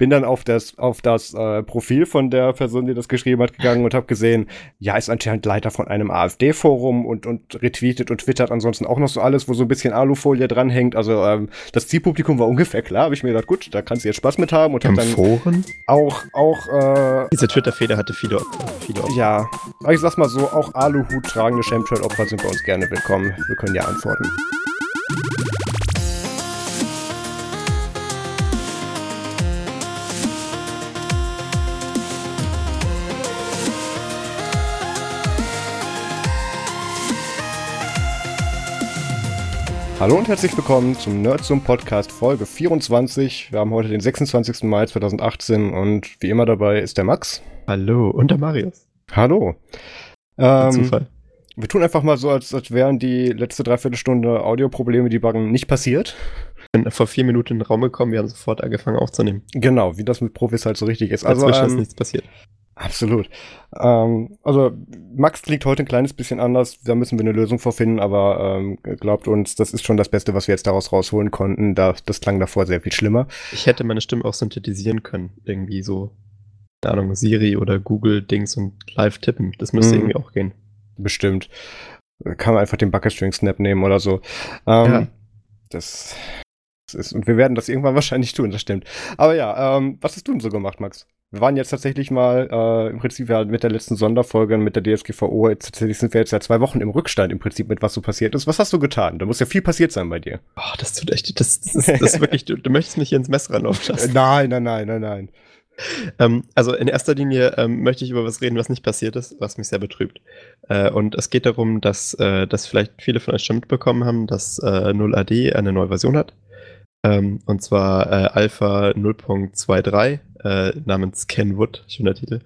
bin dann auf das, auf das äh, Profil von der Person, die das geschrieben hat, gegangen und habe gesehen, ja, ist anscheinend Leiter von einem AfD-Forum und, und retweetet und twittert ansonsten auch noch so alles, wo so ein bisschen Alufolie dranhängt. Also ähm, das Zielpublikum war ungefähr klar, habe ich mir gedacht, gut, da kannst du jetzt Spaß mit haben und Im hab dann Foren? auch, auch, äh, Diese Twitter-Feder hatte viele, viele Opfer. ja, aber ich sag's mal so, auch Aluhut tragende Chemtrail-Opfer sind bei uns gerne willkommen. Wir können ja antworten. Hallo und herzlich willkommen zum Nerdsum Podcast Folge 24. Wir haben heute den 26. Mai 2018 und wie immer dabei ist der Max. Hallo, und der Marius. Hallo. Ähm, Zufall. wir tun einfach mal so, als, als wären die letzte Dreiviertelstunde Audioprobleme, die buggen, nicht passiert. Ich bin vor vier Minuten in den Raum gekommen, wir haben sofort angefangen aufzunehmen. Genau, wie das mit Profis halt so richtig ist. Also, Dazwischen ist ähm, nichts passiert. Absolut. Ähm, also, Max klingt heute ein kleines bisschen anders. Da müssen wir eine Lösung vorfinden, aber ähm, glaubt uns, das ist schon das Beste, was wir jetzt daraus rausholen konnten. Da, das klang davor sehr viel schlimmer. Ich hätte meine Stimme auch synthetisieren können. Irgendwie so, keine Ahnung, Siri oder Google-Dings und live tippen. Das müsste Mhm. irgendwie auch gehen. Bestimmt. Kann man einfach den Bucket String Snap nehmen oder so. Ähm, Ja. Das, das ist, und wir werden das irgendwann wahrscheinlich tun, das stimmt. Aber ja, ähm, was hast du denn so gemacht, Max? Wir waren jetzt tatsächlich mal, äh, im Prinzip ja mit der letzten Sonderfolge mit der DSGVO, jetzt tatsächlich sind wir jetzt ja zwei Wochen im Rückstand im Prinzip mit was so passiert ist. Was hast du getan? Da muss ja viel passiert sein bei dir. Oh, das tut echt, das, das, ist, das ist wirklich, du, du möchtest mich hier ins Messer ranlaufen Äh, lassen. nein, nein, nein, nein, nein. Ähm, also in erster Linie ähm, möchte ich über was reden, was nicht passiert ist, was mich sehr betrübt. Äh, und es geht darum, dass, äh, dass vielleicht viele von euch schon mitbekommen haben, dass äh, 0AD eine neue Version hat. Ähm, und zwar äh, Alpha 0.23 äh, namens Kenwood, schöner Titel.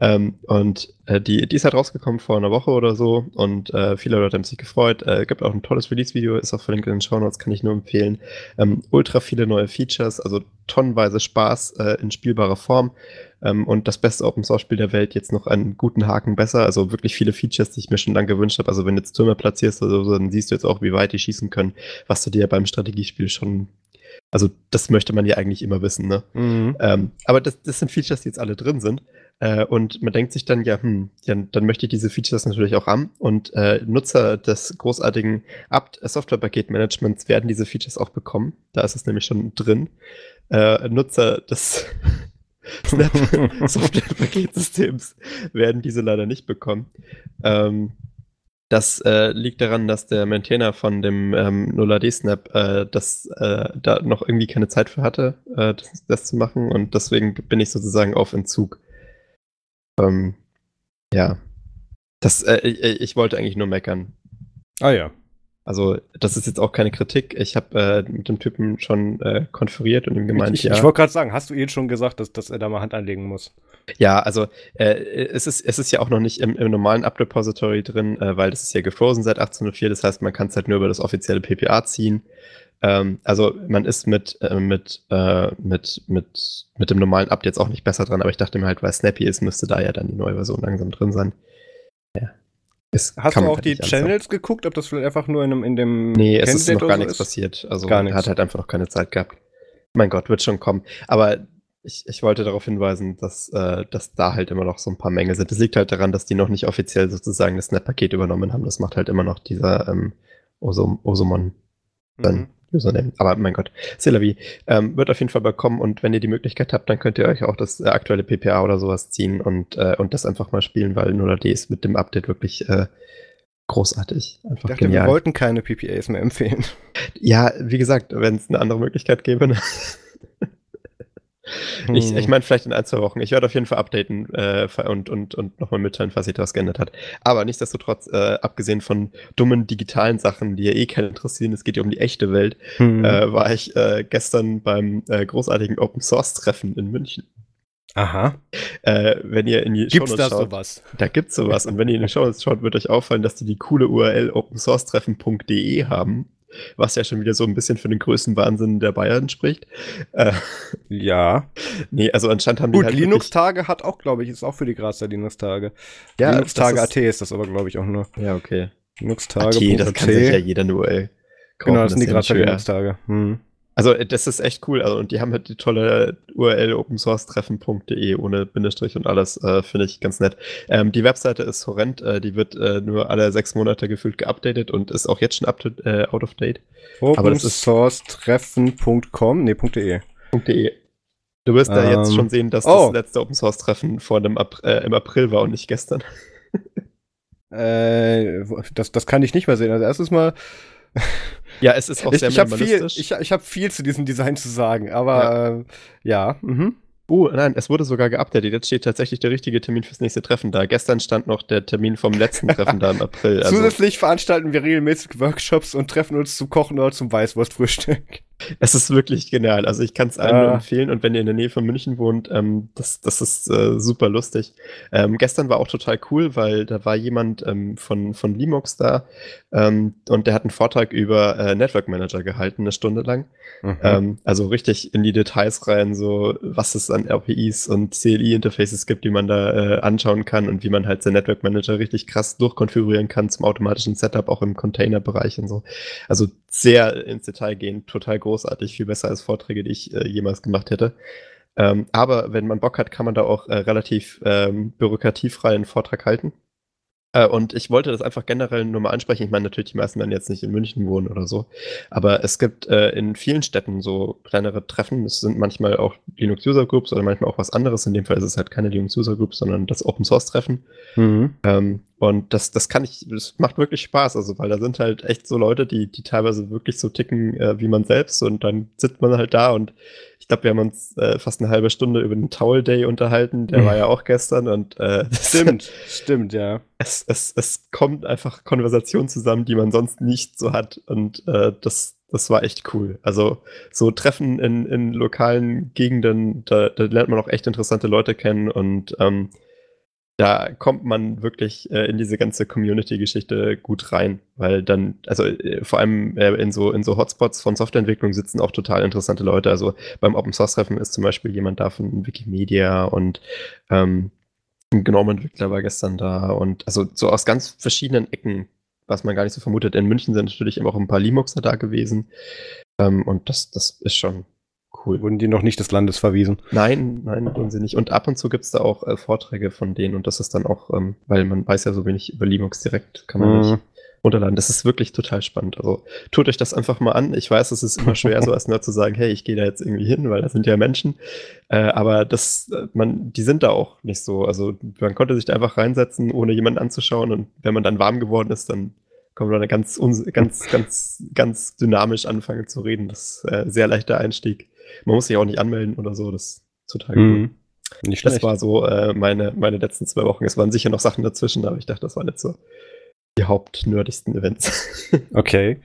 Ähm, und äh, die, die ist halt rausgekommen vor einer Woche oder so und äh, viele Leute haben sich gefreut. Äh, gibt auch ein tolles Release-Video, ist auch verlinkt in den Show Notes, kann ich nur empfehlen. Ähm, ultra viele neue Features, also tonnenweise Spaß äh, in spielbarer Form. Ähm, und das beste Open Source Spiel der Welt jetzt noch einen guten Haken besser. Also wirklich viele Features, die ich mir schon lange gewünscht habe. Also wenn du jetzt Türme platzierst oder so, dann siehst du jetzt auch, wie weit die schießen können, was du dir beim Strategiespiel schon. Also das möchte man ja eigentlich immer wissen, ne? Mhm. Ähm, aber das, das sind Features, die jetzt alle drin sind. Äh, und man denkt sich dann, ja, hm, ja, dann möchte ich diese Features natürlich auch haben. Und äh, Nutzer des großartigen apt Softwarepaketmanagements werden diese Features auch bekommen. Da ist es nämlich schon drin. Äh, Nutzer des Snap Softwarepaketsystems werden diese leider nicht bekommen. Ähm, das äh, liegt daran, dass der Maintainer von dem ähm, 0AD Snap äh, das, äh, da noch irgendwie keine Zeit für hatte, äh, das, das zu machen und deswegen bin ich sozusagen auf Entzug. Ähm, ja. Das, äh, ich, ich wollte eigentlich nur meckern. Ah ja. Also, das ist jetzt auch keine Kritik. Ich habe äh, mit dem Typen schon äh, konferiert und ihm gemeint, ich ja. ich wollte gerade sagen, hast du ihm schon gesagt, dass, dass er da mal Hand anlegen muss? Ja, also äh, es, ist, es ist ja auch noch nicht im, im normalen App-Repository drin, äh, weil das ist ja gefrozen seit 1804. Das heißt, man kann es halt nur über das offizielle PPA ziehen. Ähm, also man ist mit, äh, mit, äh, mit, mit, mit dem normalen App jetzt auch nicht besser dran, aber ich dachte mir halt, weil Snappy ist, müsste da ja dann die neue Version langsam drin sein. Ja. Es Hast du auch halt die. Channels geguckt, ob das vielleicht einfach nur in, einem, in dem Nee, es ist Candidate noch gar so nichts ist? passiert. Also Gar nichts. hat halt einfach noch keine Zeit gehabt. Mein Gott, wird schon kommen. Aber ich, ich wollte darauf hinweisen, dass, äh, dass da halt immer noch so ein paar Mängel sind. Das liegt halt daran, dass die noch nicht offiziell sozusagen das Snap-Paket übernommen haben. Das macht halt immer noch dieser ähm, Osom Osomon sein Mhm. Username. Aber mein Gott, Sillavi ähm, wird auf jeden Fall bekommen und wenn ihr die Möglichkeit habt, dann könnt ihr euch auch das äh, aktuelle PPA oder sowas ziehen und, äh, und das einfach mal spielen, weil 0AD ist mit dem Update wirklich äh, großartig. Ich Einfach dachte, genial. wir wollten keine PPAs mehr empfehlen. Ja, wie gesagt, wenn es eine andere Möglichkeit gäbe. Ne? Ich, Hm. ich meine, vielleicht in ein, zwei Wochen. Ich werde auf jeden Fall updaten äh, und, und, und nochmal mitteilen, falls sich da was geändert hat. Aber nichtsdestotrotz, äh, abgesehen von dummen digitalen Sachen, die ja eh keinen interessieren, es geht ja um die echte Welt, Hm. äh, war ich äh, gestern beim äh, großartigen Open Source Treffen in München. Aha. Äh, wenn ihr in die Gibt's Shownotes da schaut, sowas? da gibt's sowas. Und wenn ihr in die Shownotes schaut, wird euch auffallen, dass die die coole URL opensourcetreffen.de haben, was ja schon wieder so ein bisschen für den größten Wahnsinn der Bayern spricht. Äh, Ja. nee, also anscheinend haben die Gut, halt Linux-Tage hat auch, glaube ich, ist auch für die Grazer Linux-Tage. Ja, Linux-Tage das AT ist das aber, glaube ich, auch nur. Ja, okay. Linux-Tage. Okay, das kann sich ja jeder eine URL kaufen. Genau, das sind die ist Grazer. Linux-Tage. Hm. Also äh, das ist echt cool. Also, und die haben halt die tolle URL opensourcetreffen.de ohne Bindestrich und alles. Äh, Finde ich ganz nett. Ähm, die Webseite ist horrend. Äh, die wird äh, nur alle sechs Monate gefühlt geupdatet und ist auch jetzt schon up to, äh, out of date. Opensourcetreffen.com, nee, .de. .de. Du wirst ähm, da jetzt schon sehen, dass oh. das letzte Open Source Treffen vor dem äh, im April war und nicht gestern. äh, das, das kann ich nicht mehr sehen. Also erstes Mal ja, es ist auch ich, sehr ich minimalistisch. Viel, ich ich habe viel zu diesem Design zu sagen, aber ja. Äh, ja mhm. Uh, nein, es wurde sogar geupdatet. Jetzt steht tatsächlich der richtige Termin fürs nächste Treffen da. Gestern stand noch der Termin vom letzten Treffen da im April. Also. Zusätzlich veranstalten wir regelmäßig Workshops und treffen uns zum Kochen oder zum Weißwurstfrühstück. Es ist wirklich genial. Also ich kann es allen ah. nur empfehlen. Und wenn ihr in der Nähe von München wohnt, ähm, das, das ist äh, super lustig. Ähm, gestern war auch total cool, weil da war jemand ähm, von, von Limox da ähm, und der hat einen Vortrag über äh, Network Manager gehalten, eine Stunde lang. Mhm. Ähm, also richtig in die Details rein, so was es an RPIs und CLI-Interfaces gibt, die man da äh, anschauen kann und wie man halt sein Network Manager richtig krass durchkonfigurieren kann zum automatischen Setup, auch im Container-Bereich und so. Also sehr ins Detail gehen, total großartig, viel besser als Vorträge, die ich äh, jemals gemacht hätte. Ähm, aber wenn man Bock hat, kann man da auch äh, relativ ähm, bürokratiefrei einen Vortrag halten. Äh, und ich wollte das einfach generell nur mal ansprechen. Ich meine, natürlich, die meisten werden jetzt nicht in München wohnen oder so. Aber es gibt äh, in vielen Städten so kleinere Treffen. Es sind manchmal auch Linux User Groups oder manchmal auch was anderes. In dem Fall ist es halt keine Linux User Group, sondern das Open Source Treffen. Mhm. Ähm, und das, das kann ich, das macht wirklich Spaß, also weil da sind halt echt so Leute, die, die teilweise wirklich so ticken äh, wie man selbst und dann sitzt man halt da und ich glaube, wir haben uns äh, fast eine halbe Stunde über den Towel Day unterhalten, der mhm. war ja auch gestern und äh, stimmt, stimmt, ja. Es, es, es kommt einfach Konversation zusammen, die man sonst nicht so hat und äh, das, das war echt cool. Also so Treffen in, in lokalen Gegenden, da, da lernt man auch echt interessante Leute kennen und ähm, da kommt man wirklich äh, in diese ganze Community-Geschichte gut rein, weil dann, also äh, vor allem äh, in so in so Hotspots von Softwareentwicklung sitzen auch total interessante Leute. Also beim Open Source Treffen ist zum Beispiel jemand da von Wikimedia und ähm, ein GNOME-Entwickler war gestern da und also so aus ganz verschiedenen Ecken, was man gar nicht so vermutet. In München sind natürlich auch ein paar Linuxer da gewesen ähm, und das, das ist schon Cool. Wurden die noch nicht des Landes verwiesen? Nein, nein, wurden sie nicht. Und ab und zu gibt es da auch äh, Vorträge von denen und das ist dann auch, ähm, weil man weiß ja so wenig über Linux direkt, kann man mhm. nicht runterladen. Das ist wirklich total spannend. Also tut euch das einfach mal an. Ich weiß, es ist immer schwer, so als Nerd zu sagen, hey, ich gehe da jetzt irgendwie hin, weil das sind ja Menschen. Äh, aber das, äh, man, die sind da auch nicht so. Also man konnte sich da einfach reinsetzen, ohne jemanden anzuschauen. Und wenn man dann warm geworden ist, dann kann man da ganz, ganz, ganz, ganz dynamisch anfangen zu reden. Das ist äh, sehr leichter Einstieg. Man muss sich auch nicht anmelden oder so. Das ist total mhm. cool. Nicht das war so äh, meine, meine letzten zwei Wochen. Es waren sicher noch Sachen dazwischen, aber ich dachte, das waren jetzt so die hauptnerdigsten Events. okay.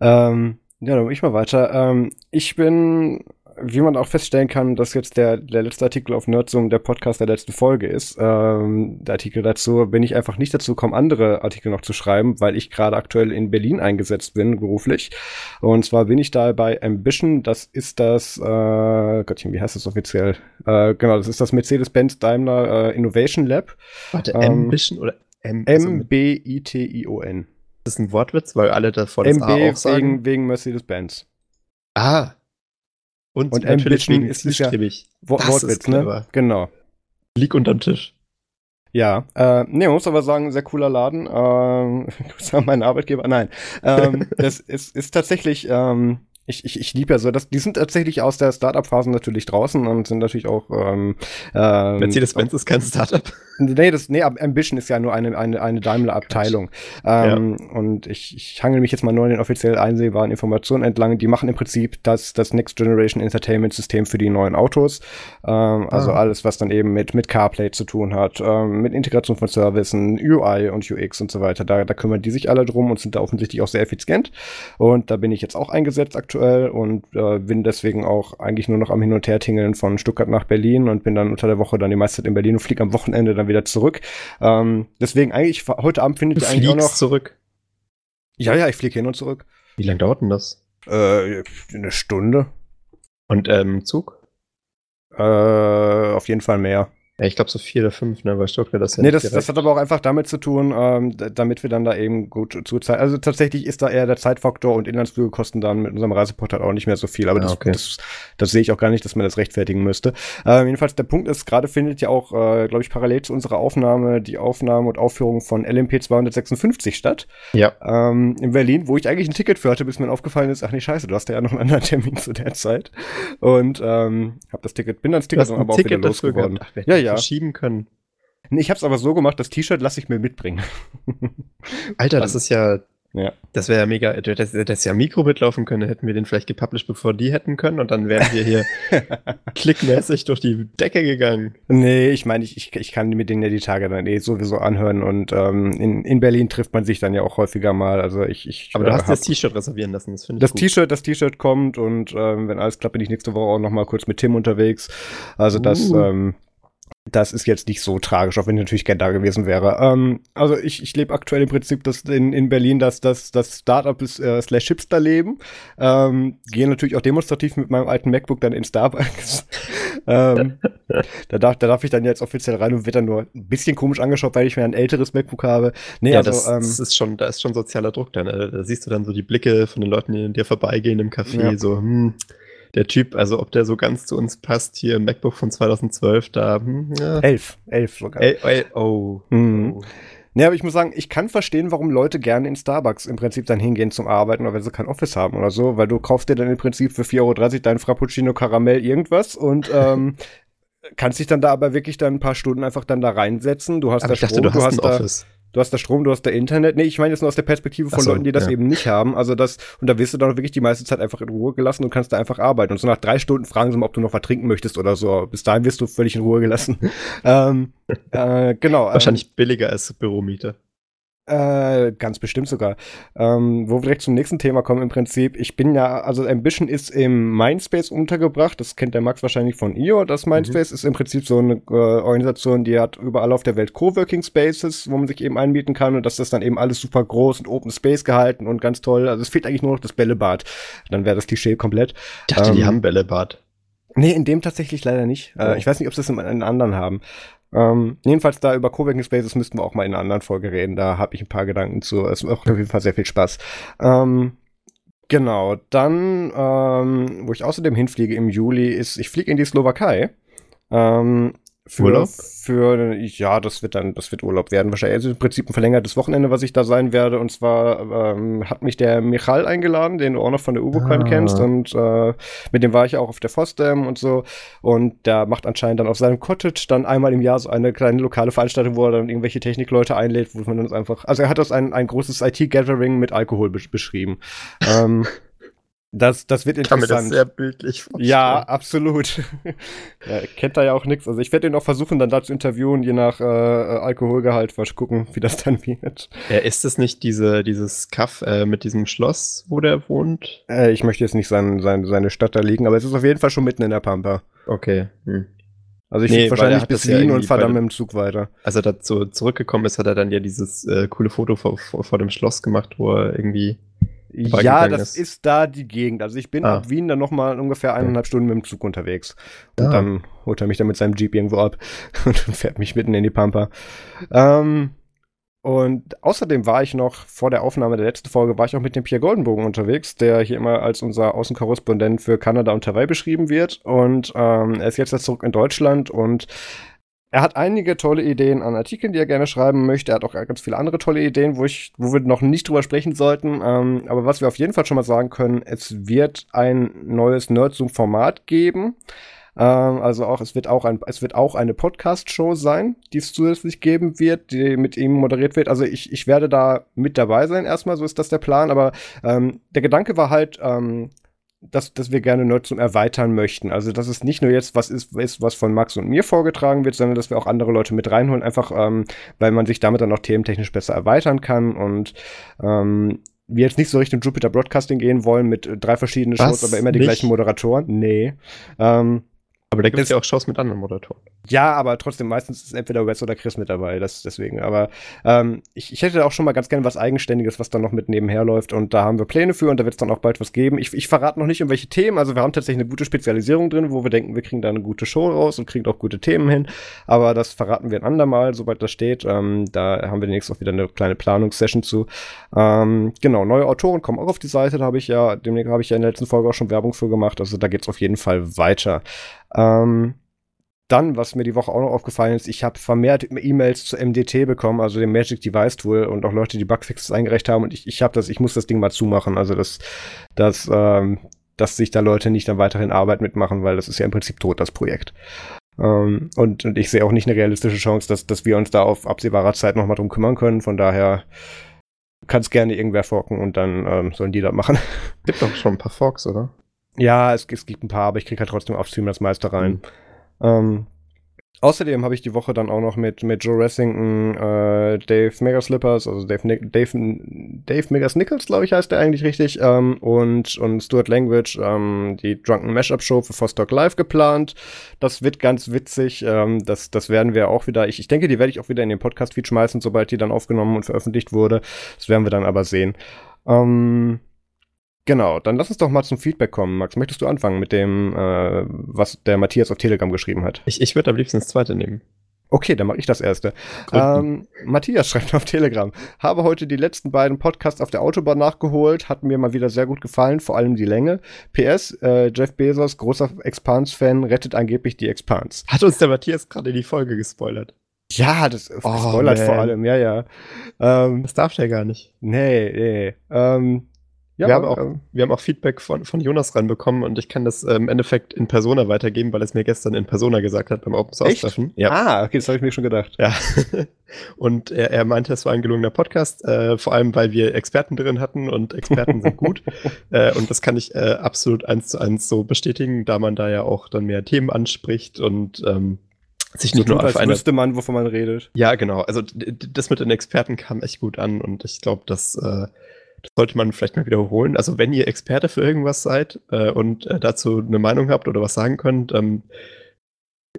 Ähm, ja, dann ich mal weiter. Ähm, ich bin wie man auch feststellen kann, dass jetzt der, der letzte Artikel auf Nerdzoom der Podcast der letzten Folge ist. Ähm, der Artikel dazu bin ich einfach nicht dazu gekommen, andere Artikel noch zu schreiben, weil ich gerade aktuell in Berlin eingesetzt bin, beruflich. Und zwar bin ich da bei Ambition, das ist das, äh, Gottchen, wie heißt das offiziell? Äh, genau, das ist das Mercedes-Benz Daimler äh, Innovation Lab. Warte, ähm, Ambition oder M also M-B-I-T-I-O-N. Das ist ein Wortwitz, weil alle davon MB auch sagen. wegen, wegen Mercedes-Benz. Ah, und, und Ambition ist, ist ja Wortwitz, ne? Genau. Lieg unterm Tisch. Ja, äh, nee, man muss aber sagen, sehr cooler Laden. Ähm, mein Arbeitgeber, nein. Ähm, das ist, ist tatsächlich, ähm, ich, ich, ich liebe ja so, dass die sind tatsächlich aus der Startup-Phase natürlich draußen und sind natürlich auch. Ähm, ähm, Mercedes-Benz ist kein Startup. Nee, das, nee, Ambition ist ja nur eine, eine, eine Daimler-Abteilung. Ähm, ja. Und ich, ich hangel mich jetzt mal nur in den offiziell einsehbaren Informationen entlang. Die machen im Prinzip das, das Next Generation Entertainment System für die neuen Autos. Ähm, also ah. alles, was dann eben mit, mit CarPlay zu tun hat, ähm, mit Integration von Services, UI und UX und so weiter. Da, da kümmern die sich alle drum und sind da offensichtlich auch sehr effizient. Und da bin ich jetzt auch eingesetzt aktuell und äh, bin deswegen auch eigentlich nur noch am Hin- und Her-Tingeln von Stuttgart nach Berlin und bin dann unter der Woche dann die meiste Zeit in Berlin und fliege am Wochenende dann wieder wieder zurück. Ähm, deswegen eigentlich, heute Abend findet ihr eigentlich auch noch. zurück. Ja, ja, ich fliege hin und zurück. Wie lange dauert denn das? Äh, eine Stunde. Und ähm, Zug? Äh, auf jeden Fall mehr. Ja, ich glaube so vier oder fünf, ne, weil Stuttgart das ja Nee, das, das hat aber auch einfach damit zu tun, ähm, damit wir dann da eben gut Zeit. Also tatsächlich ist da eher der Zeitfaktor und Inlandsflüge kosten dann mit unserem Reiseportal auch nicht mehr so viel. Aber ja, das, okay. das, das, sehe ich auch gar nicht, dass man das rechtfertigen müsste. Ähm, jedenfalls, der Punkt ist, gerade findet ja auch, äh, glaube ich, parallel zu unserer Aufnahme die Aufnahme und Aufführung von LMP 256 statt. Ja. Ähm, in Berlin, wo ich eigentlich ein Ticket für hatte, bis mir aufgefallen ist, ach nee, scheiße, du hast ja noch einen anderen Termin zu der Zeit. Und ähm, habe das Ticket, bin dann das Ticket aber auch wieder losgeworden. Ach, ja, ja. verschieben können. Nee, ich hab's aber so gemacht, das T-Shirt lasse ich mir mitbringen. Alter, das ist ja ja. Das wäre ja mega, dass, dass ja Mikro mitlaufen können, hätten wir den vielleicht gepublished, bevor die hätten können und dann wären wir hier klickmäßig durch die Decke gegangen. Nee, ich meine, ich, ich, ich kann mir den ja die Tage dann eh sowieso anhören und ähm, in, in Berlin trifft man sich dann ja auch häufiger mal. Also ich, ich Aber du äh, hast das T-Shirt reservieren lassen, das finde ich Das T-Shirt, das T-Shirt kommt und ähm, wenn alles klappt, bin ich nächste Woche auch noch mal kurz mit Tim unterwegs. Also uh. das, ähm, das ist jetzt nicht so tragisch, auch wenn ich natürlich gerne da gewesen wäre. Ähm, also ich, ich lebe aktuell im Prinzip das in, in Berlin, dass das, das Startup ist äh, slash Hipster leben. Ähm, gehe natürlich auch demonstrativ mit meinem alten MacBook dann in Starbucks. ähm, da, darf, da darf ich dann jetzt offiziell rein und wird dann nur ein bisschen komisch angeschaut, weil ich mir ein älteres MacBook habe. Nee, ja, also, das, ähm, das, ist schon, da ist schon sozialer Druck dann. Ne? Da siehst du dann so die Blicke von den Leuten, die in dir vorbeigehen im Café, ja. so, hm, der Typ, also ob der so ganz zu uns passt, hier im MacBook von 2012, da. Hm, ja. Elf, elf sogar. El, el, oh. Mhm. oh. Nee, aber ich muss sagen, ich kann verstehen, warum Leute gerne in Starbucks im Prinzip dann hingehen zum Arbeiten, oder wenn sie kein Office haben oder so, weil du kaufst dir dann im Prinzip für 4,30 Euro deinen Frappuccino Karamell irgendwas und ähm, kannst dich dann da aber wirklich dann ein paar Stunden einfach dann da reinsetzen. Du hast aber da ich Strom, dachte, du, du hast, hast da, Office du hast da Strom, du hast da Internet. Nee, ich meine jetzt nur aus der Perspektive von so, Leuten, die das ja. eben nicht haben. Also das, und da wirst du dann wirklich die meiste Zeit einfach in Ruhe gelassen und kannst da einfach arbeiten. Und so nach drei Stunden fragen sie mal, ob du noch was trinken möchtest oder so. Bis dahin wirst du völlig in Ruhe gelassen. ähm, äh, genau. Wahrscheinlich ähm, billiger als Büromiete. Äh, ganz bestimmt sogar. Ähm, wo wir direkt zum nächsten Thema kommen im Prinzip. Ich bin ja, also Ambition ist im Mindspace untergebracht. Das kennt der Max wahrscheinlich von IO. Das Mindspace mhm. ist im Prinzip so eine äh, Organisation, die hat überall auf der Welt Coworking Spaces, wo man sich eben einmieten kann und das ist dann eben alles super groß und Open Space gehalten und ganz toll. Also es fehlt eigentlich nur noch das Bällebad. Dann wäre das Klischee komplett. Ich dachte, ähm, die haben Bällebad. Nee, in dem tatsächlich leider nicht. Äh, oh. Äh, ich weiß nicht, ob sie das in, in anderen haben. Ähm, jedenfalls da über Coworking Spaces müssten wir auch mal in einer anderen Folge reden. Da habe ich ein paar Gedanken zu. Es macht auf jeden Fall sehr viel Spaß. Ähm, genau, dann, ähm, wo ich außerdem hinfliege im Juli, ist, ich fliege in die Slowakei. Ähm, für, Urlaub? Für, ja, das wird dann, das wird Urlaub werden wahrscheinlich. Also im Prinzip ein verlängertes Wochenende, was ich da sein werde. Und zwar ähm, hat mich der Michal eingeladen, den du auch noch von der Ubucon ah. kennst. Und äh, mit dem war ich auch auf der Fosdam und so. Und der macht anscheinend dann auf seinem Cottage dann einmal im Jahr so eine kleine lokale Veranstaltung, wo er dann irgendwelche Technikleute einlädt, wo man dann einfach, also er hat das ein, ein großes IT-Gathering mit Alkohol beschrieben. ähm, Das, das wird interessant. Ich kann mir das sehr bildlich vorstellen. Ja, absolut. er kennt da ja auch nichts. Also ich werde ihn auch versuchen, dann da zu interviewen, je nach äh, Alkoholgehalt, mal gucken, wie das dann wird. Ja, ist das nicht diese, dieses Kaff äh, mit diesem Schloss, wo der wohnt? Äh, ich möchte jetzt nicht sein, sein, seine Stadt da liegen, aber es ist auf jeden Fall schon mitten in der Pampa. Okay. Hm. Also ich nee, wahrscheinlich bis Wien ja und fahre dann mit dem Zug weiter. Als er dazu zurückgekommen ist, hat er dann ja dieses äh, coole Foto vor, vor, vor dem Schloss gemacht, wo er irgendwie ja, das ist. ist. da die Gegend. Also ich bin ah. ab Wien dann noch mal ungefähr eineinhalb Stunden mit dem Zug unterwegs. Und ah. dann holt er mich dann mit seinem Jeep irgendwo ab und fährt mich mitten in die Pampa. Ähm, und außerdem war ich noch vor der Aufnahme der letzten Folge, war ich auch mit dem Pierre Goldenbogen unterwegs, der hier immer als unser Außenkorrespondent für Kanada und Hawaii beschrieben wird. Und ähm, er ist jetzt zurück in Deutschland und er hat einige tolle Ideen an Artikeln, die er gerne schreiben möchte. Er hat auch ganz viele andere tolle Ideen, wo, ich, wo wir noch nicht drüber sprechen sollten. Ähm, aber was wir auf jeden Fall schon mal sagen können, es wird ein neues Nerdzoom-Format geben. Ähm, also auch, es wird auch ein, es wird auch eine Podcast-Show sein, die es zusätzlich geben wird, die mit ihm moderiert wird. Also ich, ich werde da mit dabei sein erstmal, so ist das der Plan. Aber ähm, der Gedanke war halt, ähm, dass, dass wir gerne Nutzung erweitern möchten. Also, dass es nicht nur jetzt was ist, ist, was von Max und mir vorgetragen wird, sondern dass wir auch andere Leute mit reinholen, einfach ähm, weil man sich damit dann auch thementechnisch besser erweitern kann und ähm, wir jetzt nicht so Richtung Jupiter Broadcasting gehen wollen mit drei verschiedenen was? Shows, aber immer die nicht? gleichen Moderatoren. Nee. Ähm, Aber da gibt es ja auch Shows mit anderen Moderatoren. Ja, aber trotzdem, meistens ist entweder Wes oder Chris mit dabei, das deswegen. Aber ähm, ich, ich hätte auch schon mal ganz gerne was Eigenständiges, was dann noch mit nebenher läuft. Und da haben wir Pläne für und da wird es dann auch bald was geben. Ich, ich verrate noch nicht, um welche Themen. Also wir haben tatsächlich eine gute Spezialisierung drin, wo wir denken, wir kriegen da eine gute Show raus und kriegen auch gute Themen hin. Aber das verraten wir ein andermal, sobald das steht. Ähm, da haben wir demnächst auch wieder eine kleine Planungssession zu. Ähm, genau, neue Autoren kommen auch auf die Seite. Da habe ich ja, demnächst habe ich ja in der letzten Folge auch schon Werbung für gemacht. Also da geht es auf jeden Fall weiter. Ähm, dann, was mir die Woche auch noch aufgefallen ist, ich habe vermehrt E-Mails zu MDT bekommen, also dem Magic Device Tool und auch Leute, die Bugfixes eingereicht haben und ich, ich habe das, ich muss das Ding mal zumachen, also das, das, ähm, dass sich da Leute nicht dann weiterhin Arbeit mitmachen, weil das ist ja im Prinzip tot, das Projekt. Ähm, und, und ich sehe auch nicht eine realistische Chance, dass, dass wir uns da auf absehbarer Zeit nochmal drum kümmern können, von daher kann es gerne irgendwer forken und dann ähm, sollen die das machen. Gibt doch schon ein paar Forks, oder? Ja, es, es gibt ein paar, aber ich kriege halt trotzdem auf Stream das meiste rein. Mhm. Ähm, außerdem habe ich die Woche dann auch noch mit, mit Joe Ressington, äh, Dave Megaslippers, also Dave, Dave, Dave Megas Nichols, glaube ich, heißt der eigentlich richtig, ähm, und, und Stuart Language ähm, die Drunken Mashup Show für Fostock Live geplant. Das wird ganz witzig. Ähm, das, das werden wir auch wieder, ich, ich denke, die werde ich auch wieder in den Podcast-Feed schmeißen, sobald die dann aufgenommen und veröffentlicht wurde. Das werden wir dann aber sehen. Ähm, Genau, dann lass uns doch mal zum Feedback kommen. Max, möchtest du anfangen mit dem, äh, was der Matthias auf Telegram geschrieben hat? Ich, ich würde am liebsten das zweite nehmen. Okay, dann mache ich das erste. Ähm, Matthias schreibt auf Telegram. Habe heute die letzten beiden Podcasts auf der Autobahn nachgeholt. Hat mir mal wieder sehr gut gefallen, vor allem die Länge. PS, äh, Jeff Bezos, großer Expans-Fan, rettet angeblich die Expans. Hat uns der Matthias gerade die Folge gespoilert? Ja, das oh, gespoilert man. vor allem, ja, ja. Ähm, das darf der gar nicht. Nee, nee. Ähm, ja, wir, haben auch, ähm, wir haben auch Feedback von, von Jonas reinbekommen und ich kann das äh, im Endeffekt in Persona weitergeben, weil er es mir gestern in Persona gesagt hat beim Open Source Treffen. Ja. Ah, okay, das habe ich mir schon gedacht. Ja. und er, er meinte, es war ein gelungener Podcast, äh, vor allem weil wir Experten drin hatten und Experten sind gut. äh, und das kann ich äh, absolut eins zu eins so bestätigen, da man da ja auch dann mehr Themen anspricht und ähm, sich nicht so nur auf eine wüsste man, wovon man redet. Ja, genau. Also das mit den Experten kam echt gut an und ich glaube, dass äh, das sollte man vielleicht mal wiederholen. Also wenn ihr Experte für irgendwas seid äh, und äh, dazu eine Meinung habt oder was sagen könnt, ähm,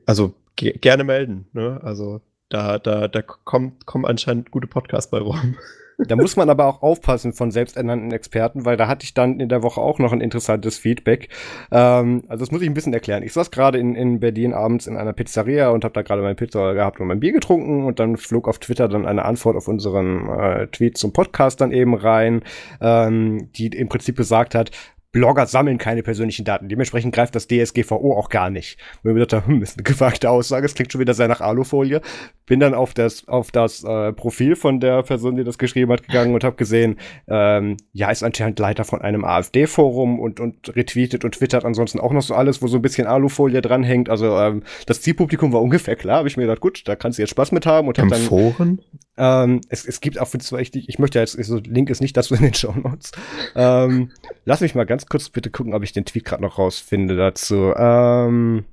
also ge gerne melden. Ne? Also da, da, da kommt, kommen anscheinend gute Podcasts bei rum. Da muss man aber auch aufpassen von selbsternannten Experten, weil da hatte ich dann in der Woche auch noch ein interessantes Feedback. Ähm, also das muss ich ein bisschen erklären. Ich saß gerade in, in Berlin abends in einer Pizzeria und habe da gerade meine Pizza gehabt und mein Bier getrunken und dann flog auf Twitter dann eine Antwort auf unseren äh, Tweet zum Podcast dann eben rein, ähm, die im Prinzip gesagt hat, Blogger sammeln keine persönlichen Daten. Dementsprechend greift das DSGVO auch gar nicht. Und ich mir gedacht, hm, ist eine gewagte Aussage. Es klingt schon wieder sehr nach Alufolie. Bin dann auf das, auf das äh, Profil von der Person, die das geschrieben hat, gegangen und habe gesehen, ähm, ja, ist anscheinend Leiter von einem AfD-Forum und, und retweetet und twittert ansonsten auch noch so alles, wo so ein bisschen Alufolie dranhängt. Also ähm, das Zielpublikum war ungefähr klar. Habe ich mir gedacht, gut, da kannst du jetzt Spaß mit haben. Und Im hab dann, Foren? Ähm, es, es gibt auch, zwar ich, ich möchte jetzt, so Link ist nicht dazu in den Show Notes. ähm, lass mich mal ganz kurz bitte gucken, ob ich den Tweet gerade noch rausfinde dazu. Ähm,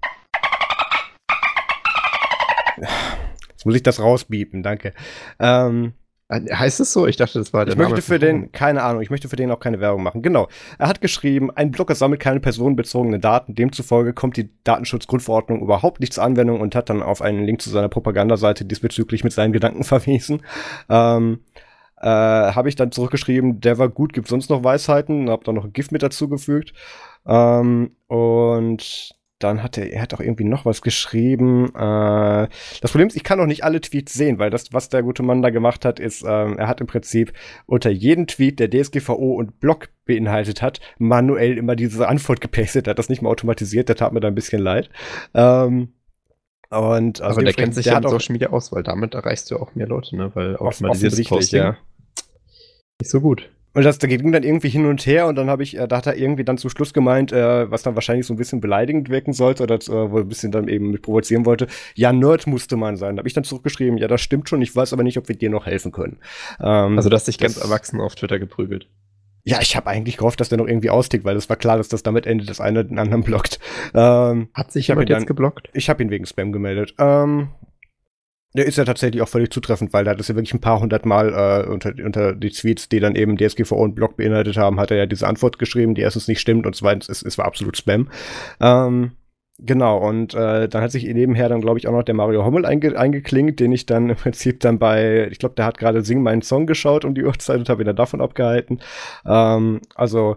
jetzt muss ich das rausbiepen, danke. Ähm, Heißt es so? Ich dachte, das war der ich Name. Ich möchte für den, keine Ahnung, ich möchte für den auch keine Werbung machen. Genau. Er hat geschrieben, ein Blogger sammelt keine personenbezogenen Daten. Demzufolge kommt die Datenschutzgrundverordnung überhaupt nicht zur Anwendung und hat dann auf einen Link zu seiner Propagandaseite diesbezüglich mit seinen Gedanken verwiesen. Ähm, äh, habe ich dann zurückgeschrieben, der war gut, gibt sonst noch Weisheiten, hab dann noch ein Gift mit dazugefügt. Ähm, und dann hat er, er hat auch irgendwie noch was geschrieben. Äh, das Problem ist, ich kann auch nicht alle Tweets sehen, weil das, was der gute Mann da gemacht hat, ist, ähm, er hat im Prinzip unter jeden Tweet, der DSGVO und Blog beinhaltet hat, manuell immer diese Antwort gepastet. Er hat das nicht mal automatisiert, der tat mir da ein bisschen leid. Ähm, und also Aber der kennt sich der ja in Social Media aus, weil damit erreichst du auch mehr Leute, ne? Weil automatisiertes Posting ja. nicht so gut. Und das, da ging dann irgendwie hin und her und dann habe ich, äh, da hat er irgendwie dann zum Schluss gemeint, äh, was dann wahrscheinlich so ein bisschen beleidigend wirken sollte oder äh, wo er ein bisschen dann eben mit provozieren wollte. Ja, Nerd musste man sein. Da habe ich dann zurückgeschrieben, ja, das stimmt schon, ich weiß aber nicht, ob wir dir noch helfen können. Ähm, also, dass dich ganz erwachsen auf Twitter geprügelt. Ja, ich habe eigentlich gehofft, dass der noch irgendwie austickt, weil es war klar, dass das damit endet, dass einer den anderen blockt. Ähm, Hat sich jemand jetzt geblockt? Ich habe ihn wegen Spam gemeldet. Ähm, der ist ja tatsächlich auch völlig zutreffend, weil da hat es ja wirklich ein paar hundert Mal äh, unter, unter die Tweets, die dann eben DSGVO und Blog beinhaltet haben, hat er ja diese Antwort geschrieben, die erstens nicht stimmt und zweitens, es, es war absolut Spam. Ähm, Genau, und äh, dann hat sich nebenher dann, glaube ich, auch noch der Mario Hommel einge eingeklingt, den ich dann im Prinzip dann bei, ich glaube, der hat gerade Sing meinen Song geschaut um die Uhrzeit und habe ihn dann davon abgehalten. Ähm, also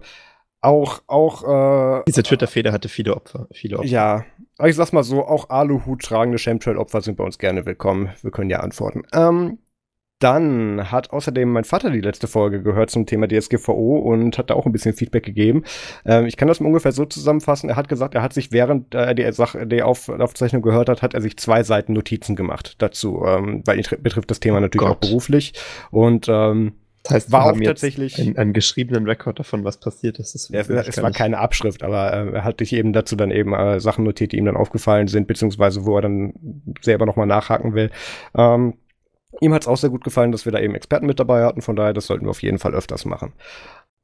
auch, auch, äh, Diese Twitter-Feder hatte viele Opfer, viele Opfer. Ja, aber ich sag's mal so, auch Aluhut tragende Chemtrail-Opfer sind bei uns gerne willkommen. Wir können ja antworten. Ähm, dann hat außerdem mein Vater die letzte Folge gehört zum Thema DSGVO und hat da auch ein bisschen Feedback gegeben. Ähm, ich kann das mal ungefähr so zusammenfassen. Er hat gesagt, er hat sich während er die, Sache, die Auf Aufzeichnung gehört hat, hat er sich zwei Seiten Notizen gemacht dazu, ähm, weil ihn betrifft das Thema natürlich Gott. auch beruflich. Und ähm, das heißt, war auch tatsächlich einen, einen, geschriebenen Rekord davon, was passiert ist. Das ja, es, es war keine Abschrift, aber äh, er hat sich eben dazu dann eben äh, Sachen notiert, die ihm dann aufgefallen sind, beziehungsweise wo er dann selber nochmal nachhaken will. Ähm, Ihm hat es auch sehr gut gefallen, dass wir da eben Experten mit dabei hatten, von daher, das sollten wir auf jeden Fall öfters machen.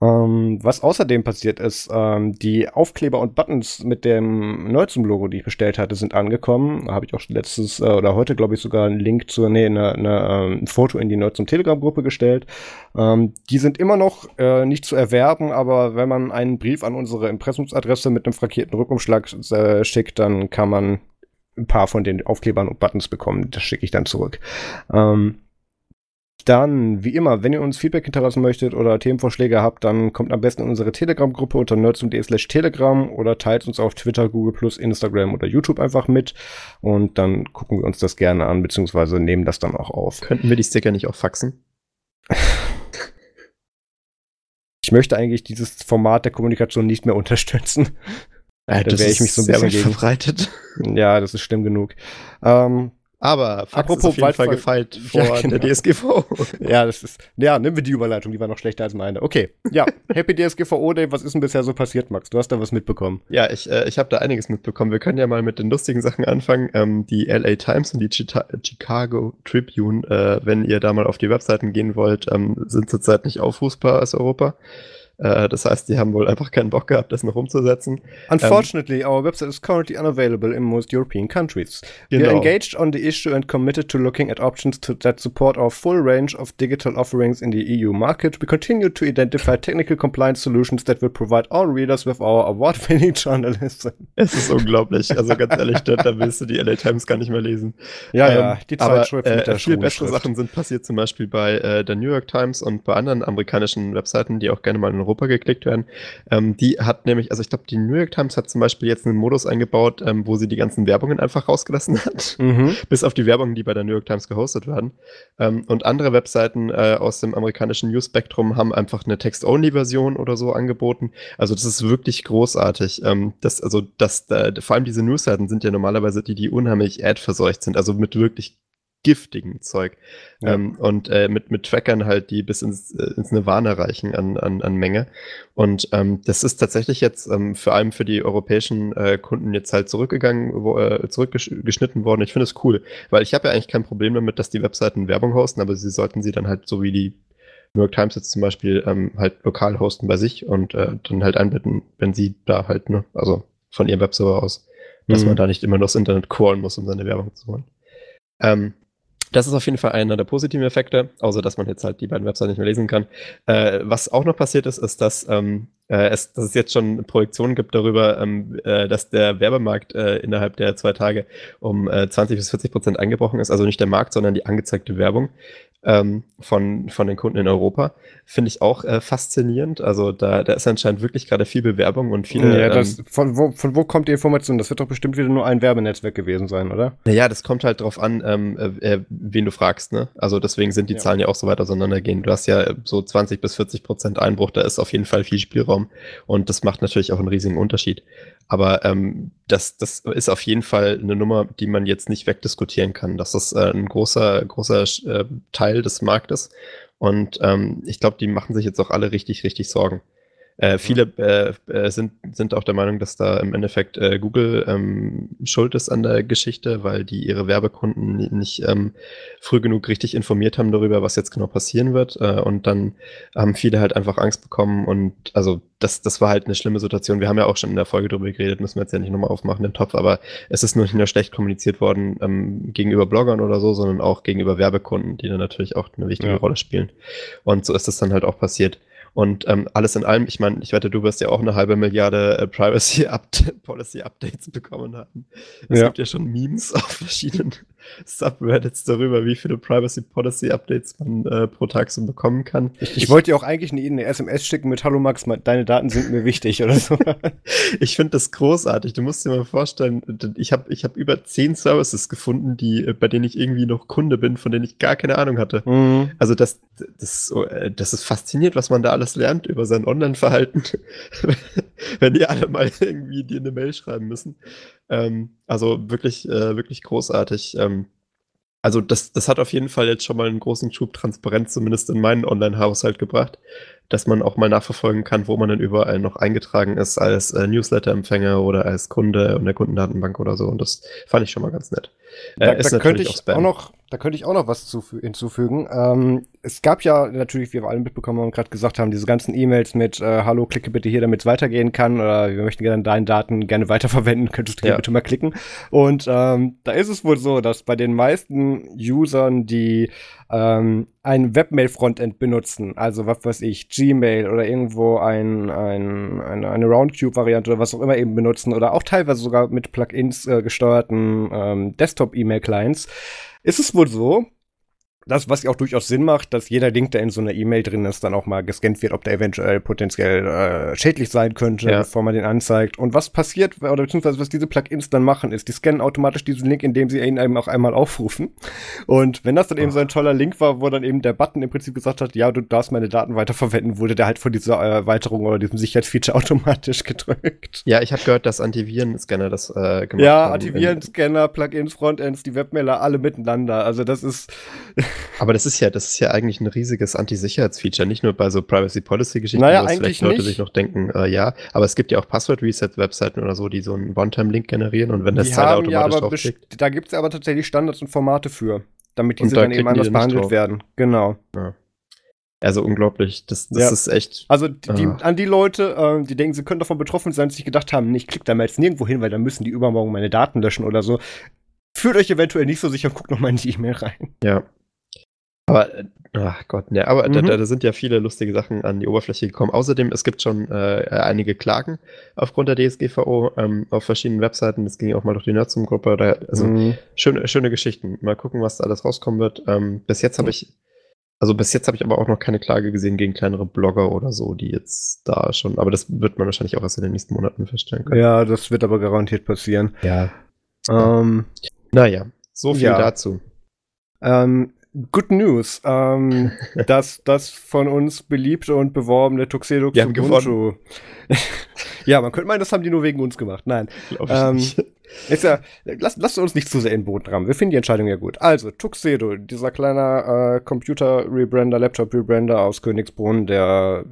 Ähm, was außerdem passiert ist, ähm, die Aufkleber und Buttons mit dem Nerdsum-Logo, die ich bestellt hatte, sind angekommen. Da habe ich auch letztes äh, oder heute, glaube ich, sogar einen Link zu, nee, eine, eine, ähm, ein Foto in die Nerdsum Telegram-Gruppe gestellt. Ähm, die sind immer noch äh, nicht zu erwerben, aber wenn man einen Brief an unsere Impressumsadresse mit einem frankierten Rückumschlag äh, schickt, dann kann man ein paar von den Aufklebern und Buttons bekommen. Das schicke ich dann zurück. Ähm, dann, wie immer, wenn ihr uns Feedback hinterlassen möchtet oder Themenvorschläge habt, dann kommt am besten in unsere Telegram-Gruppe unter nerds.de slash telegram oder teilt uns auf Twitter, Google+, Instagram oder YouTube einfach mit und dann gucken wir uns das gerne an, beziehungsweise nehmen das dann auch auf. Könnten wir die Sticker nicht auch faxen? ich möchte eigentlich dieses Format der Kommunikation nicht mehr unterstützen. Ja, da wäre ich mich so ein bisschen verbreitet. Ja, das ist schlimm genug. Ähm, aber Fax apropos ist auf jeden Fall gefeilt vor ja, genau. der DSGVO. ja, das ist, ja, nehmen wir die Überleitung, die war noch schlechter als meine. Okay, ja, Happy DSGVO Day, was ist denn bisher so passiert, Max? Du hast da was mitbekommen. Ja, ich, äh, ich habe da einiges mitbekommen. Wir können ja mal mit den lustigen Sachen anfangen. Ähm, die LA Times und die Chita Chicago Tribune, äh, wenn ihr da mal auf die Webseiten gehen wollt, ähm, sind zurzeit nicht aufrufbar aus Europa. Äh, das heißt, die haben wohl einfach keinen Bock gehabt, das noch umzusetzen. Unfortunately, um, our website is currently unavailable in most European countries. Genau. We are engaged on the issue and committed to looking at options to, that support our full range of digital offerings in the EU market. We continue to identify technical compliance solutions that will provide all readers with our award-winning journalism. Es ist unglaublich. Also ganz ehrlich, da, da willst du die LA Times gar nicht mehr lesen. Ja, ähm, ja, die Zeitschrift aber, äh, mit der Viel bessere Sachen sind passiert zum Beispiel bei äh, der New York Times und bei anderen amerikanischen Webseiten, die auch gerne mal in Europa geklickt werden. Ähm, die hat nämlich, also ich glaube, die New York Times hat zum Beispiel jetzt einen Modus eingebaut, ähm, wo sie die ganzen Werbungen einfach rausgelassen hat. Mhm. Bis auf die Werbungen, die bei der New York Times gehostet werden. Ähm, und andere Webseiten äh, aus dem amerikanischen News Spectrum haben einfach eine Text-Only-Version oder so angeboten. Also das ist wirklich großartig. Ähm, das, also das, äh, vor allem diese Newsseiten sind ja normalerweise die, die unheimlich ad-verseucht sind, also mit wirklich giftigen Zeug. Ja. Ähm, und äh, mit, mit Trackern halt, die bis ins, äh, ins Nirvana reichen an, an, an Menge. Und ähm, das ist tatsächlich jetzt ähm, vor allem für die europäischen äh, Kunden jetzt halt zurückgegangen, wo, äh, zurückgeschnitten worden. Ich finde es cool, weil ich habe ja eigentlich kein Problem damit, dass die Webseiten Werbung hosten, aber sie sollten sie dann halt so wie die New York Times jetzt zum Beispiel ähm, halt lokal hosten bei sich und äh, dann halt einbinden, wenn sie da halt, ne, also von ihrem Webserver aus, dass mhm. man da nicht immer nur das Internet callen muss, um seine Werbung zu holen. Ähm, das ist auf jeden Fall einer der positiven Effekte, außer dass man jetzt halt die beiden Webseiten nicht mehr lesen kann. Äh, was auch noch passiert ist, ist, dass, ähm, äh, es, dass es jetzt schon Projektionen gibt darüber, ähm, äh, dass der Werbemarkt äh, innerhalb der zwei Tage um 20 äh, bis 40 Prozent eingebrochen ist. Also nicht der Markt, sondern die angezeigte Werbung ähm, von, von den Kunden in Europa. Finde ich auch äh, faszinierend. Also da, da ist anscheinend wirklich gerade viel Bewerbung und viele. Ja, das, ähm, von, wo, von wo kommt die Information? Das wird doch bestimmt wieder nur ein Werbenetzwerk gewesen sein, oder? Naja, das kommt halt drauf an, ähm, äh, äh, wen du fragst. Ne? Also deswegen sind die ja. Zahlen ja auch so weit auseinandergehen. Du hast ja so 20 bis 40 Prozent Einbruch, da ist auf jeden Fall viel Spielraum und das macht natürlich auch einen riesigen Unterschied. Aber ähm, das, das ist auf jeden Fall eine Nummer, die man jetzt nicht wegdiskutieren kann. Das ist äh, ein großer, großer äh, Teil des Marktes. Und ähm, ich glaube, die machen sich jetzt auch alle richtig, richtig Sorgen. Äh, viele äh, äh, sind, sind auch der Meinung, dass da im Endeffekt äh, Google ähm, schuld ist an der Geschichte, weil die ihre Werbekunden nicht ähm, früh genug richtig informiert haben darüber, was jetzt genau passieren wird. Äh, und dann haben viele halt einfach Angst bekommen. Und also das, das war halt eine schlimme Situation. Wir haben ja auch schon in der Folge darüber geredet, müssen wir jetzt ja nicht nochmal aufmachen, den Topf, aber es ist nur nicht nur schlecht kommuniziert worden ähm, gegenüber Bloggern oder so, sondern auch gegenüber Werbekunden, die dann natürlich auch eine wichtige ja. Rolle spielen. Und so ist das dann halt auch passiert. Und ähm, alles in allem, ich meine, ich wette, du wirst ja auch eine halbe Milliarde äh, Privacy -Up Policy Updates bekommen haben. Es ja. gibt ja schon Memes auf verschiedenen Subreddits darüber, wie viele Privacy Policy Updates man äh, pro Tag so bekommen kann. Ich, ich, wollte dir auch eigentlich eine, eine, SMS schicken mit Hallo Max, deine Daten sind mir wichtig oder so. ich finde das großartig. Du musst dir mal vorstellen, ich habe ich hab über zehn Services gefunden, die, äh, bei denen ich irgendwie noch Kunde bin, von denen ich gar keine Ahnung hatte. Mhm. Also das, das, äh, das ist fasziniert, was man da alles lernt über sein Online-Verhalten, wenn die alle mal irgendwie dir eine Mail schreiben müssen. Ähm, also wirklich, äh, wirklich großartig. Ähm, also das, das hat auf jeden Fall jetzt schon mal einen großen Schub Transparenz zumindest in meinen Online-Haushalt gebracht dass man auch mal nachverfolgen kann, wo man dann überall noch eingetragen ist als äh, Newsletter-Empfänger oder als Kunde in der Kundendatenbank oder so. Und das fand ich schon mal ganz nett. Äh, da, da könnte ich auch, auch, noch, da könnte ich auch noch was hinzufügen. Ähm, es gab ja natürlich, wie wir alle mitbekommen und gerade gesagt haben, diese ganzen E-Mails mit äh, Hallo, klicke bitte hier, damit es weitergehen kann oder wir möchten gerne deine Daten gerne weiterverwenden, könntest du hier ja. bitte mal klicken. Und ähm, da ist es wohl so, dass bei den meisten Usern, die ähm, ein Webmail-Frontend benutzen, also was weiß ich, Gmail oder irgendwo ein, ein, eine, eine Roundcube-Variante oder was auch immer eben benutzen oder auch teilweise sogar mit Plugins äh, gesteuerten ähm, Desktop-E-Mail-Clients, ist es wohl so, das, was auch durchaus Sinn macht, dass jeder Link, der in so einer E-Mail drin ist, dann auch mal gescannt wird, ob der eventuell potenziell äh, schädlich sein könnte, ja. bevor man den anzeigt. Und was passiert, oder beziehungsweise was diese Plugins dann machen, ist, die scannen automatisch diesen Link, indem sie ihn eben auch einmal aufrufen. Und wenn das dann oh. eben so ein toller Link war, wo dann eben der Button im Prinzip gesagt hat, ja, du darfst meine Daten weiterverwenden, wurde der halt von dieser Erweiterung oder diesem Sicherheitsfeature automatisch gedrückt. Ja, ich habe gehört, dass Antiviren-Scanner das äh, gemacht ja, haben. Ja, Antiviren-Scanner, Plugins, Frontends, die Webmailer, alle miteinander. Also das ist aber das ist ja, das ist ja eigentlich ein riesiges Anti-Sicherheitsfeature, nicht nur bei so Privacy Policy-Geschichten, naja, wo vielleicht Leute nicht. sich noch denken, äh, ja, aber es gibt ja auch Password-Reset-Webseiten oder so, die so einen One-Time-Link generieren und wenn das Zeit automatisch ja, draufklickt. Da gibt es aber tatsächlich Standards und Formate für, damit diese da dann eben anders behandelt drauf. werden. Genau. Ja. Also unglaublich. Das, das ja. ist echt. Also die, ah. an die Leute, äh, die denken, sie können davon betroffen sein, sich gedacht haben, nee, ich klicke da mal jetzt nirgendwo hin, weil dann müssen die übermorgen meine Daten löschen oder so. Fühlt euch eventuell nicht so sicher und guckt noch mal in die E-Mail rein. Ja, aber, äh, ach Gott, ne, aber mhm. da, da, sind ja viele lustige Sachen an die Oberfläche gekommen. Außerdem, es gibt schon äh, einige Klagen aufgrund der DSGVO ähm, auf verschiedenen Webseiten. Das ging auch mal durch die Nerdsum-Gruppe. Also mhm. schöne, schöne Geschichten. Mal gucken, was da alles rauskommen wird. Ähm, bis jetzt habe ich, also bis jetzt habe ich aber auch noch keine Klage gesehen gegen kleinere Blogger oder so, die jetzt da schon, aber das wird man wahrscheinlich auch erst in den nächsten Monaten feststellen können. Ja, das wird aber garantiert passieren. Ja. Ähm, naja, so viel ja. dazu. Ähm, Good News. Ähm, das, das von uns beliebte und beworbene Tuxedo Ubuntu. ja, man könnte meinen, das haben die nur wegen uns gemacht. Nein. Ähm, ist ja, lass, lasst uns nicht zu sehr in den Boden rammen. Wir finden die Entscheidung ja gut. Also, Tuxedo, dieser kleine äh, Computer-Rebrander, Laptop-Rebrander aus Königsbrunn, der